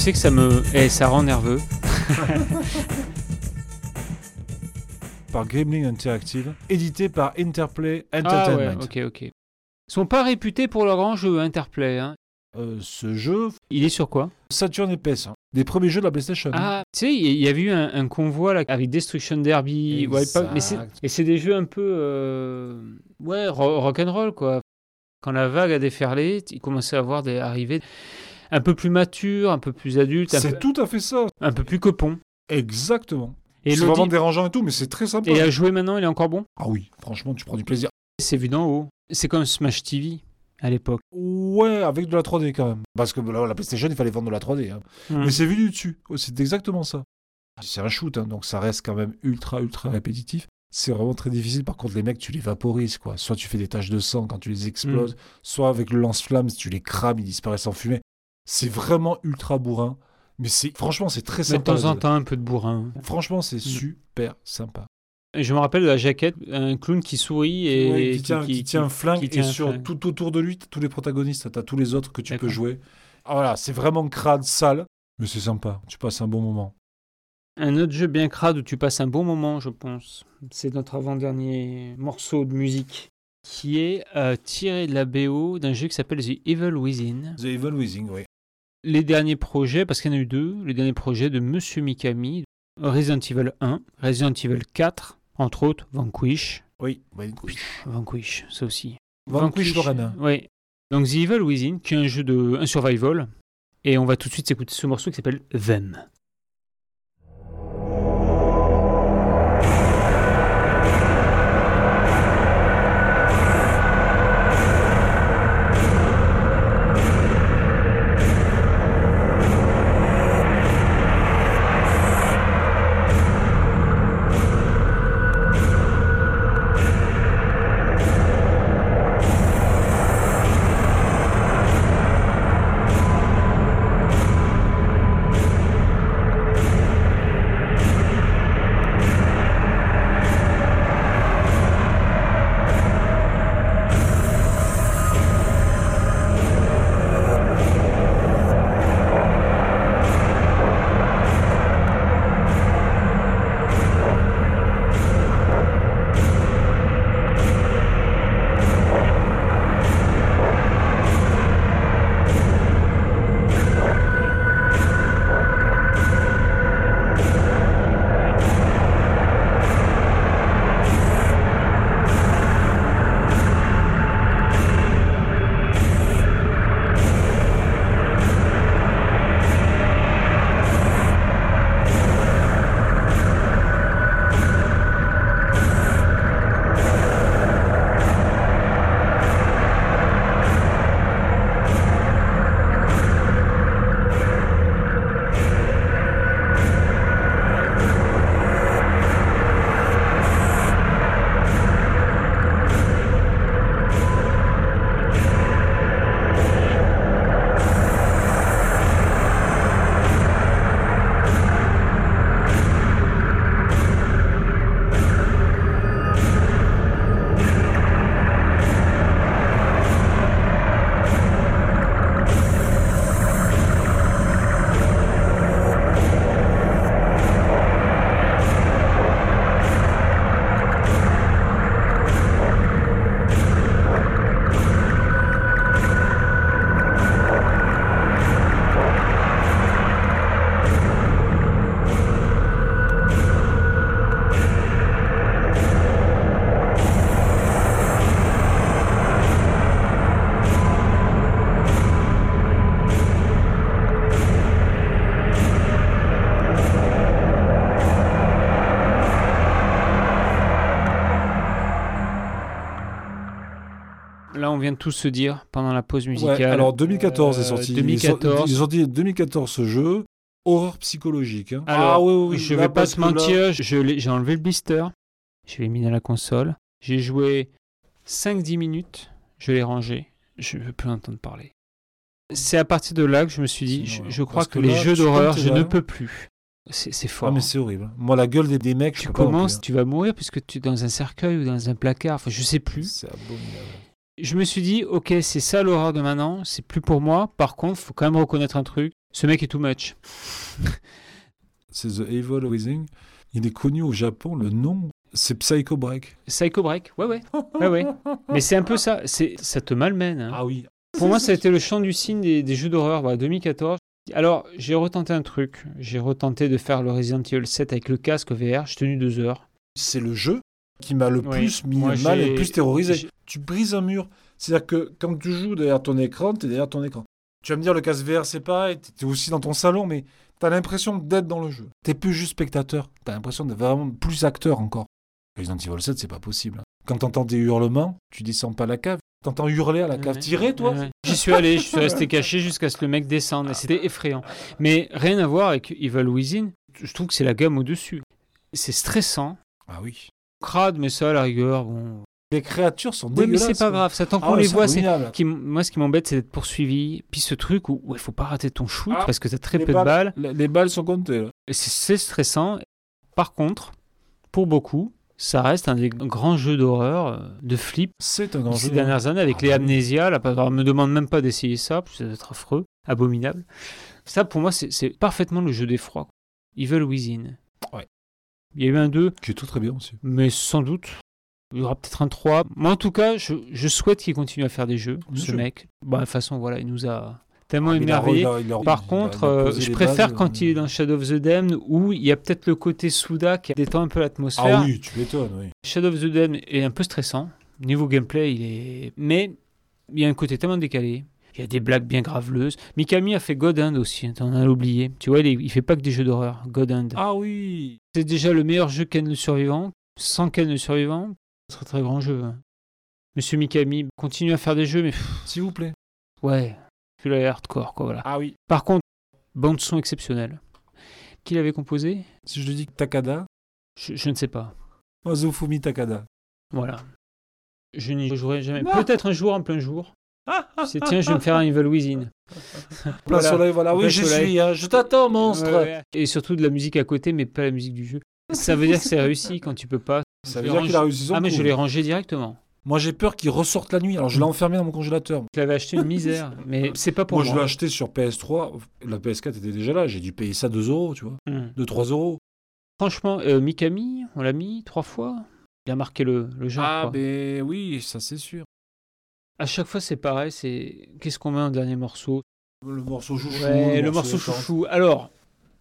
Sais que ça me. Eh, ça rend nerveux. Par Gremlin Interactive, édité par Interplay Ah ouais, Entertainment. ok, ok. Ils sont pas réputés pour leur grand jeu, Interplay. Hein. Euh, ce jeu, Il est sur quoi? Saturn et PS, hein. des premiers jeux de la PlayStation. Ah, tu sais, il y- avait eu un, un convoi là, avec Destruction Derby. Wipeout, mais et c'est des jeux un peu, euh, ouais, ro- rock'n'roll quoi. Quand la vague a déferlé, il commençait à avoir des arrivées un peu plus mature, un peu plus adulte, C'est peu, tout à fait ça. un peu plus copon. Exactement. Et c'est vraiment dérangeant et tout, mais c'est très sympa. Et à jouer maintenant, il est encore bon? Ah oui, franchement, tu prends du plaisir. C'est vu d'en haut. C'est comme Smash TV à l'époque. Ouais, avec de la 3D quand même. Parce que là, la PlayStation, il fallait vendre de la 3D. hein. Mm. Mais c'est vu du dessus. Oh, C'est exactement ça. C'est un shoot, hein, donc ça reste quand même ultra, ultra répétitif. C'est vraiment très difficile. Par contre, les mecs, tu les vaporises, quoi. Soit tu fais des taches de sang quand tu les exploses, soit avec le lance-flamme, si tu les crames, ils disparaissent en fumée. C'est vraiment ultra bourrin. Mais c'est franchement, c'est très Mais de sympa. temps en temps, un peu de bourrin. Franchement, c'est super sympa. Et Je me rappelle de la jaquette, un clown qui sourit et Ouais, qui, tient, qui tient un flingue et tient sur flingue. tout autour de lui, t'as tous les protagonistes, t'as tous les autres que tu peux jouer. Ah, voilà, c'est vraiment crade, sale, mais c'est sympa. Tu passes un bon moment. Un autre jeu bien crade où tu passes un bon moment, je pense. C'est notre avant-dernier morceau de musique qui est euh, tiré de la BO d'un jeu qui s'appelle The Evil Within. The Evil Within, oui. Les derniers projets, parce qu'il y en a eu deux, les derniers projets de Monsieur Mikami, Resident Evil 1, Resident Evil 4, entre autres Vanquish. Oui, Vanquish. Vanquish, ça aussi. Vanquish Lorena. Oui. Donc The Evil Within, qui est un jeu de un survival. Et on va tout de suite s'écouter ce morceau qui s'appelle Them. Là, on vient de tous se dire pendant la pause musicale. Ouais, alors 2014 est Euh, sorti. 2014. Ils ont sorti 2014 ce jeu. Horreur psychologique. hein. Alors, ah oui, oui, oui. je vais pas là- mentir, j'ai enlevé le blister, je l'ai mis dans la console, j'ai joué 5-10 minutes, je l'ai rangé, je veux plus entendre parler. C'est à partir de là que je me suis dit, je, crois Parce que, que les jeux d'horreur, je ne peux plus. C'est fort. Ah, mais c'est horrible. Moi, la gueule des, des mecs, je tu peux commences, hein. tu vas mourir puisque tu es dans un cercueil ou dans un placard, enfin je sais plus. C'est abominable. Je me suis dit, ok, c'est ça l'horreur de maintenant, c'est plus pour moi. Par contre, faut quand même reconnaître un truc, ce mec est too much. C'est The Evil Within. Il est connu au Japon, le nom, c'est Psycho Break. Psycho Break, ouais, ouais, ouais, ouais. Mais c'est un peu ça, c'est, ça te malmène. hein. Ah oui. Pour moi, ça a été le champ du signe des, des jeux d'horreur, voilà, 2014. Alors, j'ai retenté un truc. J'ai retenté de faire le Resident Evil 7 avec le casque VR. J'ai tenu deux heures. C'est le jeu qui m'a le Oui. plus mis mal et le plus terrorisé. Tu brises un mur. C'est-à-dire que quand tu joues derrière ton écran, tu es derrière ton écran. Tu vas me dire, le casque VR, c'est pareil, t'es aussi dans ton salon, mais t'as l'impression d'être dans le jeu. T'es plus juste spectateur, t'as l'impression d'être vraiment plus acteur encore. Resident Evil 7, c'est pas possible. Quand t'entends des hurlements, tu descends pas à la cave. T'entends hurler à la cave. Ouais. Tirer, toi Ouais. J'y suis allé, je suis resté caché jusqu'à ce que le mec descende et c'était effrayant. Mais rien à voir avec Evil Within, je trouve que c'est la gamme au-dessus. C'est stressant, Ah oui. Crade, mais ça à la rigueur, bon. Les créatures sont Oui, mais dégueulasses. c'est pas grave, ça tant Ah qu'on ouais, les voit, c'est. Qui moi, ce qui m'embête, c'est d'être poursuivi. Puis ce truc où il faut pas rater ton shoot Ah, parce que t'as très peu de balles. Les, les balles sont comptées, c'est- stressant. Par contre, pour beaucoup, ça reste un des grands jeux d'horreur euh, de flip C'est un grand ces jeu. dernières années avec Ah, les bah amnésias. Là, alors, me demande même pas d'essayer ça, ça doit être affreux, abominable. Ça, pour moi, c'est parfaitement le jeu d'effroi. Evil Within. Ouais. Il y a eu un 2, Qui est tout très bien aussi. mais sans doute. Il y aura peut-être un 3. Moi, en tout cas, je, je souhaite qu'il continue à faire des jeux, Bien ce sûr. mec. Bah, de toute façon, voilà, il nous a tellement Ah, a- a- a- Par contre, euh, je préfère bases, quand euh, il est dans Shadow of the Damned où il y a peut-être le côté Souda qui détend un peu l'atmosphère. Ah oui, tu m'étonnes, oui. Shadow of the Damned est un peu stressant. Niveau gameplay, il est. Mais il y a un côté tellement décalé. Il y a des blagues bien graveleuses. Mikami a fait God Hand aussi, hein, t'en as oublié. Tu vois, il, il fait pas que des jeux d'horreur. God Hand. Ah oui. C'est déjà le meilleur jeu Ken le Survivant. Sans Ken le Survivant, très très grand jeu. hein. Monsieur Mikami continue à faire des jeux, mais S'il vous plaît. ouais, plus la hardcore, quoi, voilà. Ah oui. Par contre, bande son exceptionnelle. Qui l'avait composé Si je dis Takada, je, je ne sais pas. Ozufumi Takada. Voilà. Je n'y jouerai jamais. Peut-être un jour en plein jour. C'est tiens, je vais me faire un Evil Within. Plein soleil, voilà. Oui, soleil. suis. hein. Je t'attends, monstre. Ouais, ouais. Et surtout de la musique à côté, mais pas la musique du jeu. Ça veut dire que c'est réussi quand tu peux pas. Ça Je veut dire qu'il a réussi son Ah, mais coup. je l'ai rangé directement. Moi, j'ai peur qu'il ressorte la nuit. Alors, je l'ai enfermé dans mon congélateur. Je l'avais acheté une misère, mais c'est pas pour moi, moi. je l'ai acheté sur PS3. La PS4 était déjà là. J'ai dû payer ça 2 euros, tu vois. Hmm. 2-3 euros. Franchement, euh, Mikami, on l'a mis trois fois. Il a marqué le, le genre. Ah, ben oui, ça c'est sûr. À chaque fois, c'est pareil. C'est qu'est-ce qu'on met en dernier morceau? Le morceau chouchou. Ouais, le morceau chouchou. Alors,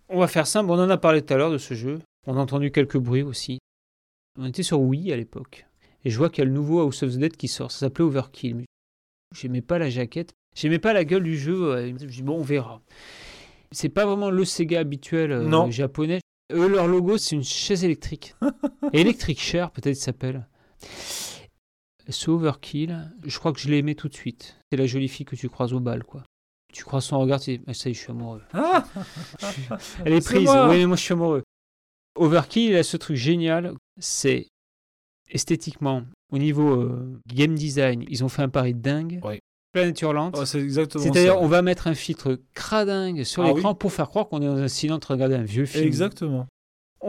on va faire simple. On en a parlé tout à l'heure de ce jeu. On a entendu quelques bruits aussi. On était sur Wii à l'époque. Et je vois qu'il y a le nouveau House of the Dead qui sort. Ça s'appelait Overkill. Mais J'aimais pas la jaquette. J'aimais pas la gueule du jeu. ouais. Je dis, bon, on verra. C'est pas vraiment le Sega habituel euh, Non. japonais. Eux, leur logo, c'est une chaise électrique. Electric Chair, peut-être, s'appelle. Ce Overkill, je crois que je l'ai aimé tout de suite. C'est la jolie fille que tu croises au bal, quoi. Tu croises son regard, tu dis, Ah, ça y est, je suis amoureux. Ah Elle est C'est prise, oui, mais moi je suis amoureux. Overkill, il a ce truc génial, c'est esthétiquement, au niveau euh, game design, ils ont fait un pari de dingue. Ouais. Planète hurlante. Oh, c'est exactement C'est-à-dire, on va mettre un filtre cradingue sur Ah l'écran pour faire croire qu'on est dans un silence de regarder un vieux film. Exactement.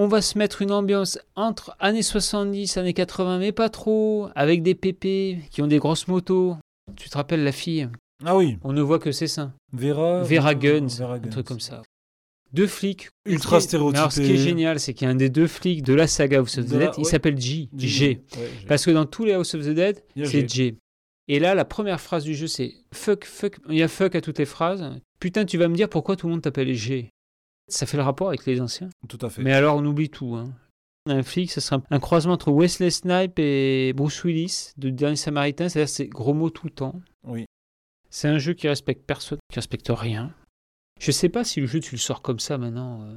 On va se mettre une ambiance entre années 70, années 80, mais pas trop, avec des pépés qui ont des grosses motos. Tu te rappelles la fille? Ah oui. On ne voit que ses seins. Vera. Vera Guns, Vera un Guns. truc comme ça. Deux flics. Ultra mais Alors, ce qui est stéréotypés. génial, c'est qu'il y a un des deux flics de la saga House of the De la- Dead, il ouais. s'appelle G. G. Ouais. Parce que dans tous les House of the Dead, Il y a c'est G. G. Et là, la première phrase du jeu, c'est fuck, fuck. Il y a fuck à toutes les phrases. Putain, tu vas me dire pourquoi tout le monde t'appelle G. Ça fait le rapport avec les anciens. Tout à fait. Mais alors, on oublie tout. Hein. Un flic, ça sera un croisement entre Wesley Snipe et Bruce Willis de Dernier Samaritain, c'est-à-dire c'est gros mots tout le temps. Oui. C'est un jeu qui respecte personne, qui respecte rien. Je sais pas si le jeu tu le sors comme ça maintenant, euh,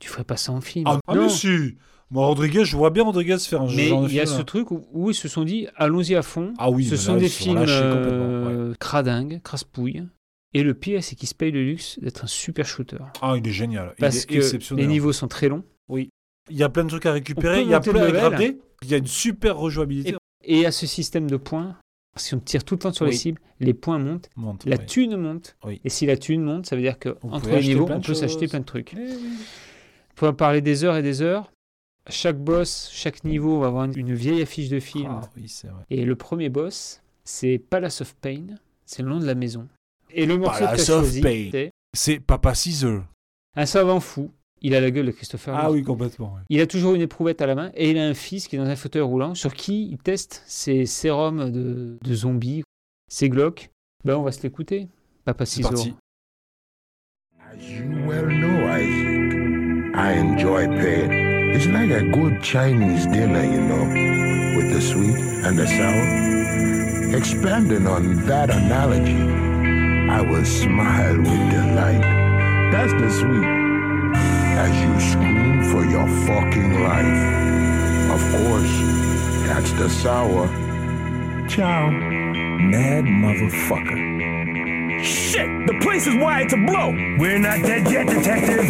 tu ferais pas ça en film. Ah, ah, non, mais si Moi, Rodriguez, je vois bien Rodriguez faire un mais genre de il y a film, ce truc où, où ils se sont dit allons-y à fond. Ah oui, ce sont là, des films euh, cradingues, crasse-pouilles. Et le pire, c'est qu'ils se payent le luxe d'être un super shooter. Ah, il est génial. Parce est que exceptionnel. les niveaux sont très longs. Il y a plein de trucs à récupérer, il y a plein le à gratter, il y a une super rejouabilité. Et a ce système de points. Si on tire tout le temps sur les Oui. cibles, les points montent, Monte, la ouais. thune monte. Oui. Et si la thune monte, ça veut dire que On entre peut les niveaux, on peut s'acheter plein de trucs. Eh oui. On peut en parler des heures et des heures. Chaque boss, chaque niveau va avoir une- une vieille affiche de film. Ah oui, c'est vrai. Et le premier boss, c'est Palace of Pain. C'est le nom de la maison. Et le morceau que choisi, c'est Papa Caesar. un savant fou. Il a la gueule de Christopher Ah Lee. oui, complètement. ouais. Il a toujours une éprouvette à la main et il a un fils qui est dans un fauteuil roulant sur qui il teste ses sérums de, de zombies, ses glauques. Ben, on va se l'écouter. Papa parti. As you well know, Isaac, I enjoy pain. It's like a good Chinese dinner, you know, with the sweet and the sour. Expanding on that analogy, I will smile with delight. That's the sweet. As you scream for your fucking life. Of course, that's the sour. Ciao. Mad motherfucker. Shit! The place is wired to blow! We're not dead yet, detective!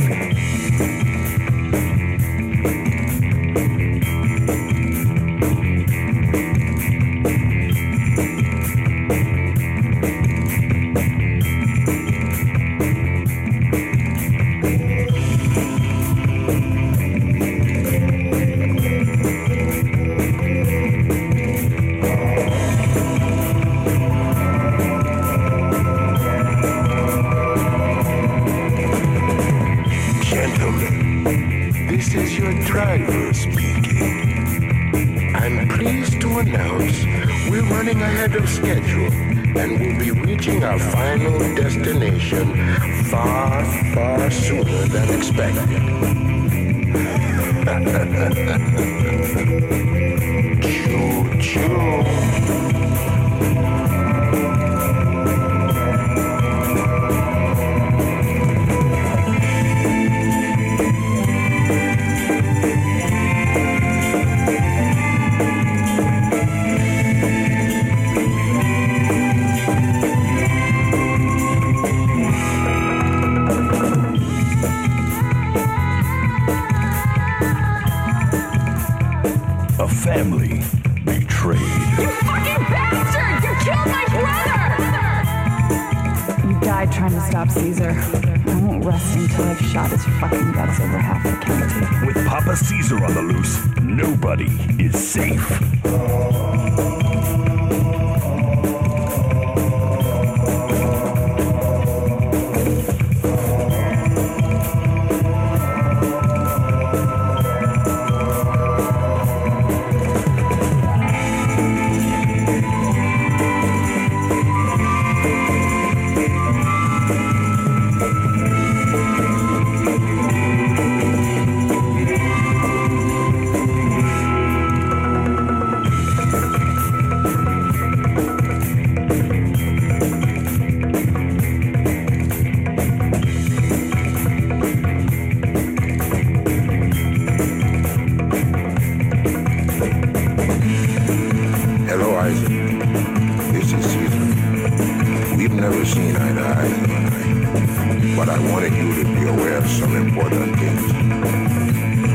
Never seen eye to eye, but I wanted you to be aware of some important things.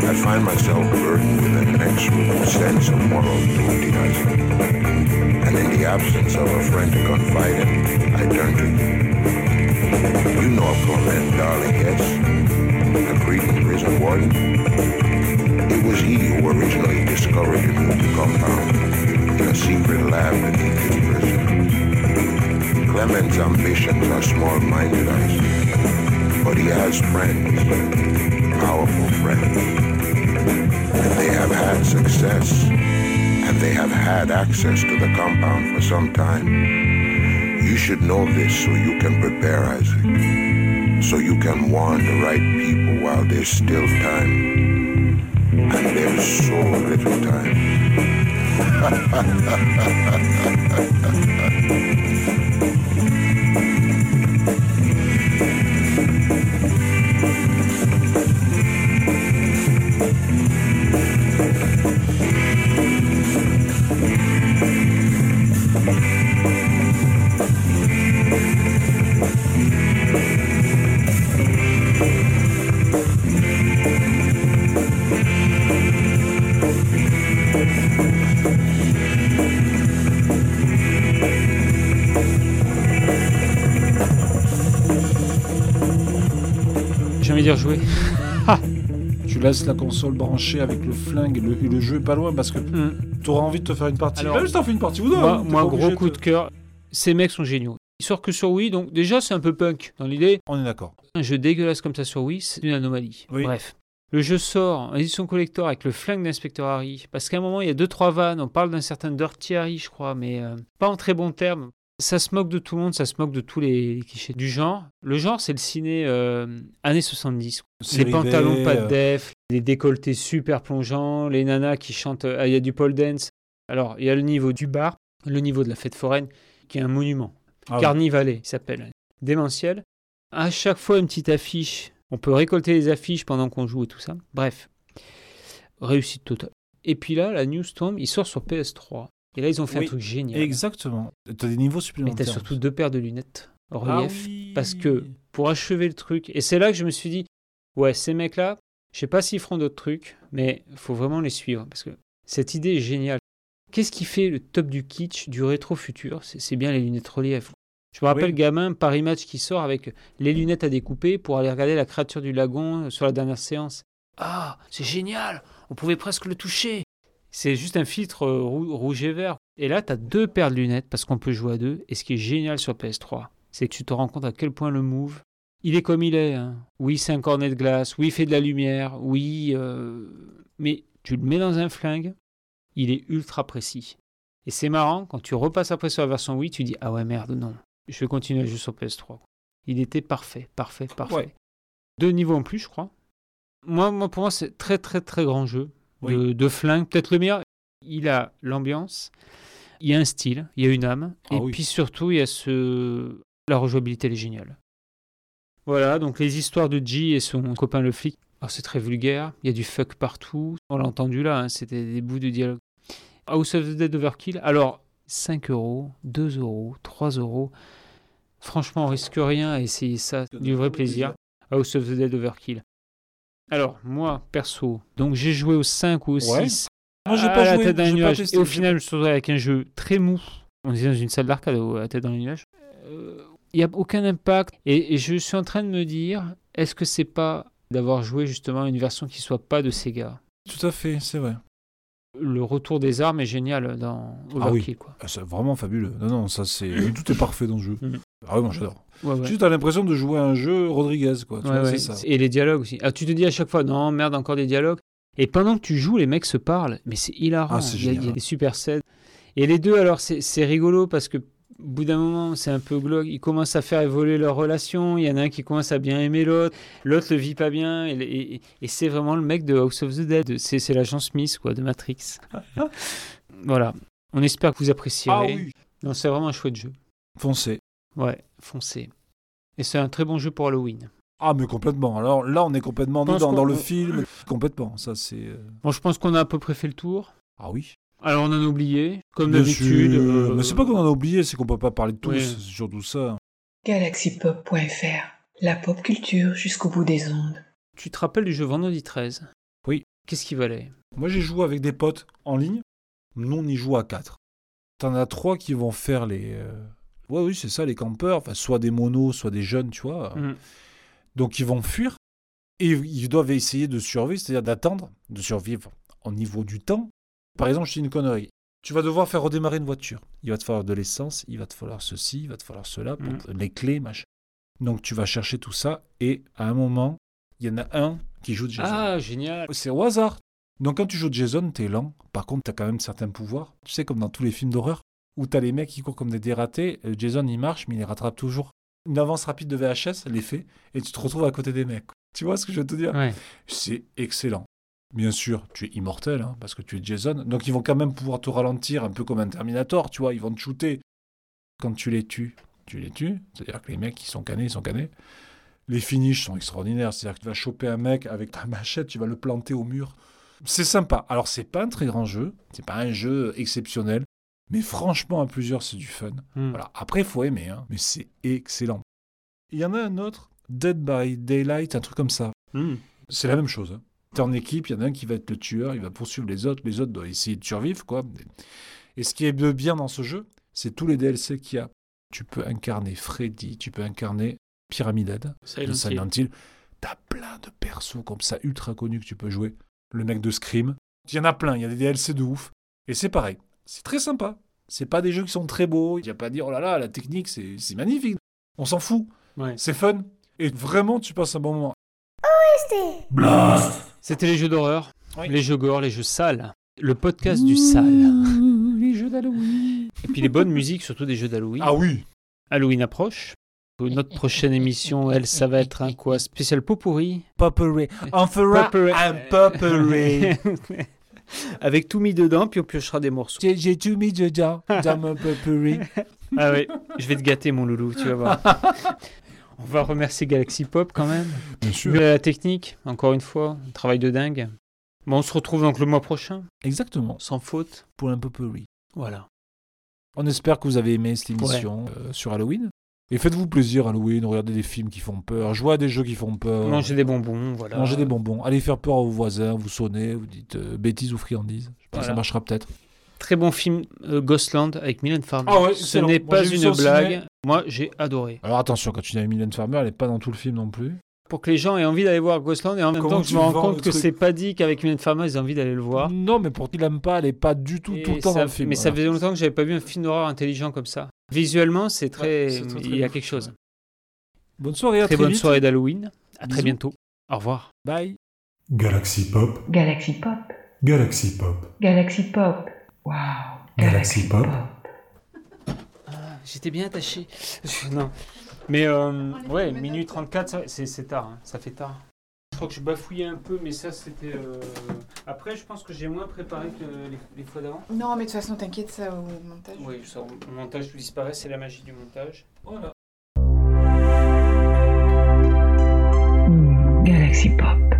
I find myself burdened with an inexorable sense of moral duty, And in the absence of a friend to confide in, I turn to you. You know Clement Darling, yes? The Cretan prison warden? It was he who originally discovered the new compound in a secret lab beneath his prison. Clement's ambitions are small-minded, but he has friends, powerful friends, and they have had success, and they have had access to the compound for some time. You should know this so you can prepare, Isaac, so you can warn the right people while there's still time. And there's so little time. dire jouer. Tu laisses la console branchée avec le flingue et le, et le jeu est pas loin parce que tu auras envie de te faire une partie. Alors, Même si t'en fais une partie ou deux. Moi, hein, moi gros coup de cœur. Ces mecs sont géniaux. Ils sortent que sur Wii, donc déjà c'est un peu punk dans l'idée. On est d'accord. Un jeu dégueulasse comme ça sur Wii, c'est une anomalie. Oui. Bref. Le jeu sort en édition collector avec le flingue d'inspecteur Harry. Parce qu'à un moment, il y a deux trois vannes. On parle d'un certain Dirty Harry, je crois, mais euh, pas en très bons termes. Ça se moque de tout le monde, ça se moque de tous les clichés du genre. Le genre, c'est le ciné euh, années 70. Série les pantalons pas de euh, def, les décolletés super plongeants, les nanas qui chantent. euh, ah, Il y a du pole dance. Alors, il y a le niveau du bar, le niveau de la fête foraine, qui est un monument. Ah oui. Carnivalet, il s'appelle. démentiel. À chaque fois, une petite affiche. On peut récolter les affiches pendant qu'on joue et tout ça. Bref, réussite totale. Et puis là, la news tombe, il sort sur PS3. Et là, ils ont fait Oui, un truc génial. Exactement. T'as des niveaux Mais supplémentaires. t'as surtout deux paires de lunettes Ah relief. oui. Parce que pour achever le truc, et c'est là que je me suis dit, ouais, ces mecs-là, je sais pas s'ils feront d'autres trucs, mais il faut vraiment les suivre. Parce que cette idée est géniale. Qu'est-ce qui fait le top du kitsch, du rétro futur? C'est c'est bien les lunettes relief. Je me rappelle, Oui. gamin, Paris Match qui sort avec les lunettes à découper pour aller regarder la créature du lagon sur la dernière séance. Ah, c'est génial On pouvait presque le toucher C'est juste un filtre euh, rou- rouge et vert. Et là, tu as deux paires de lunettes parce qu'on peut jouer à deux. Et ce qui est génial sur PS3, c'est que tu te rends compte à quel point le move, il est comme il est. hein. Oui, c'est un cornet de glace. Oui, il fait de la lumière. Oui, euh, mais tu le mets dans un flingue, il est ultra précis. Et c'est marrant, quand tu repasses après sur la version Wii, tu dis Ah ouais, merde, non. Je vais continuer à jouer sur PS3. Il était parfait, parfait, parfait. Ouais. Deux niveaux en plus, je crois. Moi, moi pour moi, c'est très, très, très grand jeu Oui. de flingue. Peut-être le meilleur. Il a l'ambiance, il y a un style, il y a une âme. Ah et oui. puis surtout, il y a ce. La rejouabilité, elle est géniale. Voilà, donc les histoires de G et son copain le flic. Alors, c'est très vulgaire, il y a du fuck partout. On l'a entendu là, hein, c'était des bouts de dialogue. House of the Dead Overkill. Alors, 5 euros, 2 euros, 3 euros. Franchement, on risque rien à essayer ça. Du vrai plaisir. House of the Dead Overkill. Alors, moi, perso, donc j'ai joué au 5 ou au Ouais. 6. Moi, j'ai pas joué. tête pas nuage. testé, Et au final, je me suis retrouvé avec un jeu très mou. On était dans une salle d'arcade à la tête dans les nuages. Euh, Il n'y a aucun impact. Et, et je suis en train de me dire, est-ce que c'est pas d'avoir joué justement une version qui soit pas de Sega? Tout à fait, c'est vrai. Le retour des armes est génial dans Ah oui. Overkill. Quoi. Ah, C'est vraiment fabuleux. Non, non, ça c'est. Tout est parfait dans le jeu. Mhm. Ah oui, moi j'adore. Ouais, ouais. Tu as l'impression de jouer à un jeu Rodriguez, quoi. Tu Ouais, vois, ça. Et les dialogues aussi. Ah, tu te dis à chaque fois, non, merde, encore des dialogues. Et pendant que tu joues, les mecs se parlent. Mais c'est hilarant. Ah, c'est il, y a, il y a génial. des super scènes. Et les deux, alors, c'est c'est rigolo parce que au bout d'un moment, c'est un peu glauque. Ils commencent à faire évoluer leur relation. Il y en a un qui commence à bien aimer l'autre. L'autre le vit pas bien. Et, et- et c'est vraiment le mec de House of the Dead. C'est l'agent Smith, quoi, de Matrix. voilà. On espère que vous apprécierez. Ah oui. Non, c'est vraiment un chouette jeu. Foncé. Ouais, foncez. Et c'est un très bon jeu pour Halloween. Ah, mais complètement. Alors là, on est complètement dans qu'on- le film. Complètement. Ça, c'est. euh, Bon, je pense qu'on a à peu près fait le tour. Ah oui. Alors, on en a oublié, comme d'habitude. euh, Mais c'est pas qu'on en a oublié, c'est qu'on peut pas parler de tout. Oui. C'est surtout ça. galaxypop.fr La pop culture jusqu'au bout des ondes. Tu te rappelles du jeu Vendredi 13 Oui. Qu'est-ce qui valait? Moi, j'ai joué avec des potes en ligne. Nous, on y joue à 4. T'en as trois qui vont faire les. euh, Ouais, oui, c'est ça, les campeurs. Enfin, soit des monos, soit des jeunes, tu vois. Mhm. Donc, ils vont fuir. Et ils doivent essayer de survivre, c'est-à-dire d'attendre, de survivre au niveau du temps. Par exemple, je dis une connerie. Tu vas devoir faire redémarrer une voiture. Il va te falloir de l'essence, il va te falloir ceci, il va te falloir cela, pour te- les clés, machin. Donc, tu vas chercher tout ça. Et à un moment, il y en a un qui joue de Jason. Ah, génial C'est au hasard. Donc quand tu joues Jason, t'es lent. Par contre, t'as quand même certains pouvoirs. Tu sais, comme dans tous les films d'horreur, où t'as les mecs qui courent comme des dératés. Euh, Jason, il marche, mais il les rattrape toujours. Une avance rapide de VHS, l'effet, et tu te retrouves à côté des mecs. Tu vois ce que je veux te dire? Ouais. C'est excellent. Bien sûr, tu es immortel, hein, parce que tu es Jason. Donc ils vont quand même pouvoir te ralentir, un peu comme un Terminator, tu vois. Ils vont te shooter. Quand tu les tues, tu les tues. C'est-à-dire que les mecs qui sont canés, ils sont canés. Les finishes sont extraordinaires. C'est-à-dire que tu vas choper un mec avec ta machette, tu vas le planter au mur. C'est sympa. Alors, c'est pas un très grand jeu. C'est pas un jeu exceptionnel. Mais franchement, à plusieurs, c'est du fun. Hmm. Voilà. Après, il faut aimer, hein, mais c'est excellent. Il y en a un autre, Dead by Daylight, un truc comme ça. Hmm. C'est la même chose. Hein. T'es en équipe, il y en a un qui va être le tueur, il va poursuivre les autres, les autres doivent essayer de survivre, quoi. Et ce qui est de bien dans ce jeu, c'est tous les DLC qu'il y a. Tu peux incarner Freddy, tu peux incarner Pyramid Head, Silent. Silent Hill. T'as plein de persos comme ça, ultra connus que tu peux jouer. Le mec de Scream. Il y en a plein, il y a des DLC de ouf. Et c'est pareil, c'est très sympa. C'est pas des jeux qui sont très beaux, il n'y a pas à dire, oh là là, la technique, c'est magnifique. On s'en fout, Ouais. c'est fun. Et vraiment, tu passes un bon moment. C'était les jeux d'horreur, Oui. les jeux gore, les jeux sales. Le podcast du sale. Les jeux d'Halloween. Et puis les bonnes musiques, surtout des jeux d'Halloween. Ah oui. Halloween approche. Notre prochaine émission, elle, ça va être un quoi Spécial pot pourri. Potpourri. On fera Potpourri. un potpourri. Avec tout mis dedans, puis on piochera des morceaux. J'ai j'ai tout mis dedans dans mon potpourri. Ah ouais, je vais te gâter, mon loulou, tu vas voir. On va remercier Galaxy Pop quand même. Bien sûr. La technique, encore une fois, un travail de dingue. Bon, on se retrouve donc le mois prochain, Exactement. sans faute. Pour un peu oui. Voilà. On espère que vous avez aimé cette émission euh, sur Halloween. Et faites-vous plaisir Halloween, regardez des films qui font peur, jouez à des jeux qui font peur. Manger des bonbons, voilà. Mangez des bonbons. Allez faire peur à vos voisins, vous sonnez, vous dites euh, bêtises ou friandises. Je pense que Voilà. ça marchera peut-être. Très bon film euh, Ghostland avec Mylène Farmer. Ah ouais, Ce n'est Moi, pas une blague. ciné. Moi, j'ai adoré. Alors attention, quand tu dis Mylène Farmer, elle n'est pas dans tout le film non plus. Pour que les gens aient envie d'aller voir Ghostland et en même Comment temps que je me rends compte que c'est pas dit qu'avec Mylène Farmer ils ont envie d'aller le voir. Non, mais pour qui l'aime pas, elle n'est pas du tout Et tout le temps ça- dans le film. Mais ça faisait longtemps que j'avais pas vu un film d'horreur intelligent comme ça. Visuellement, c'est très. Ouais, il y a quelque chose. Bonne soirée, à Très, très, bonne vite. soirée d'Halloween. À très bientôt. Au revoir. Bye. Galaxy Pop, Galaxy Pop. Galaxy Pop, Galaxy Pop. Wow. Galaxy Pop. J'étais bien attaché. non. Mais euh, ouais, minuit 34, ça- c'est c'est tard. hein. Ça fait tard. Je crois que je bafouillais un peu, mais ça c'était. euh, Après, je pense que j'ai moins préparé que les, les fois d'avant. Non, mais de toute façon, t'inquiète, ça au montage. Oui, ça, au montage tout disparaît, c'est la magie du montage. Voilà. Galaxy Pop.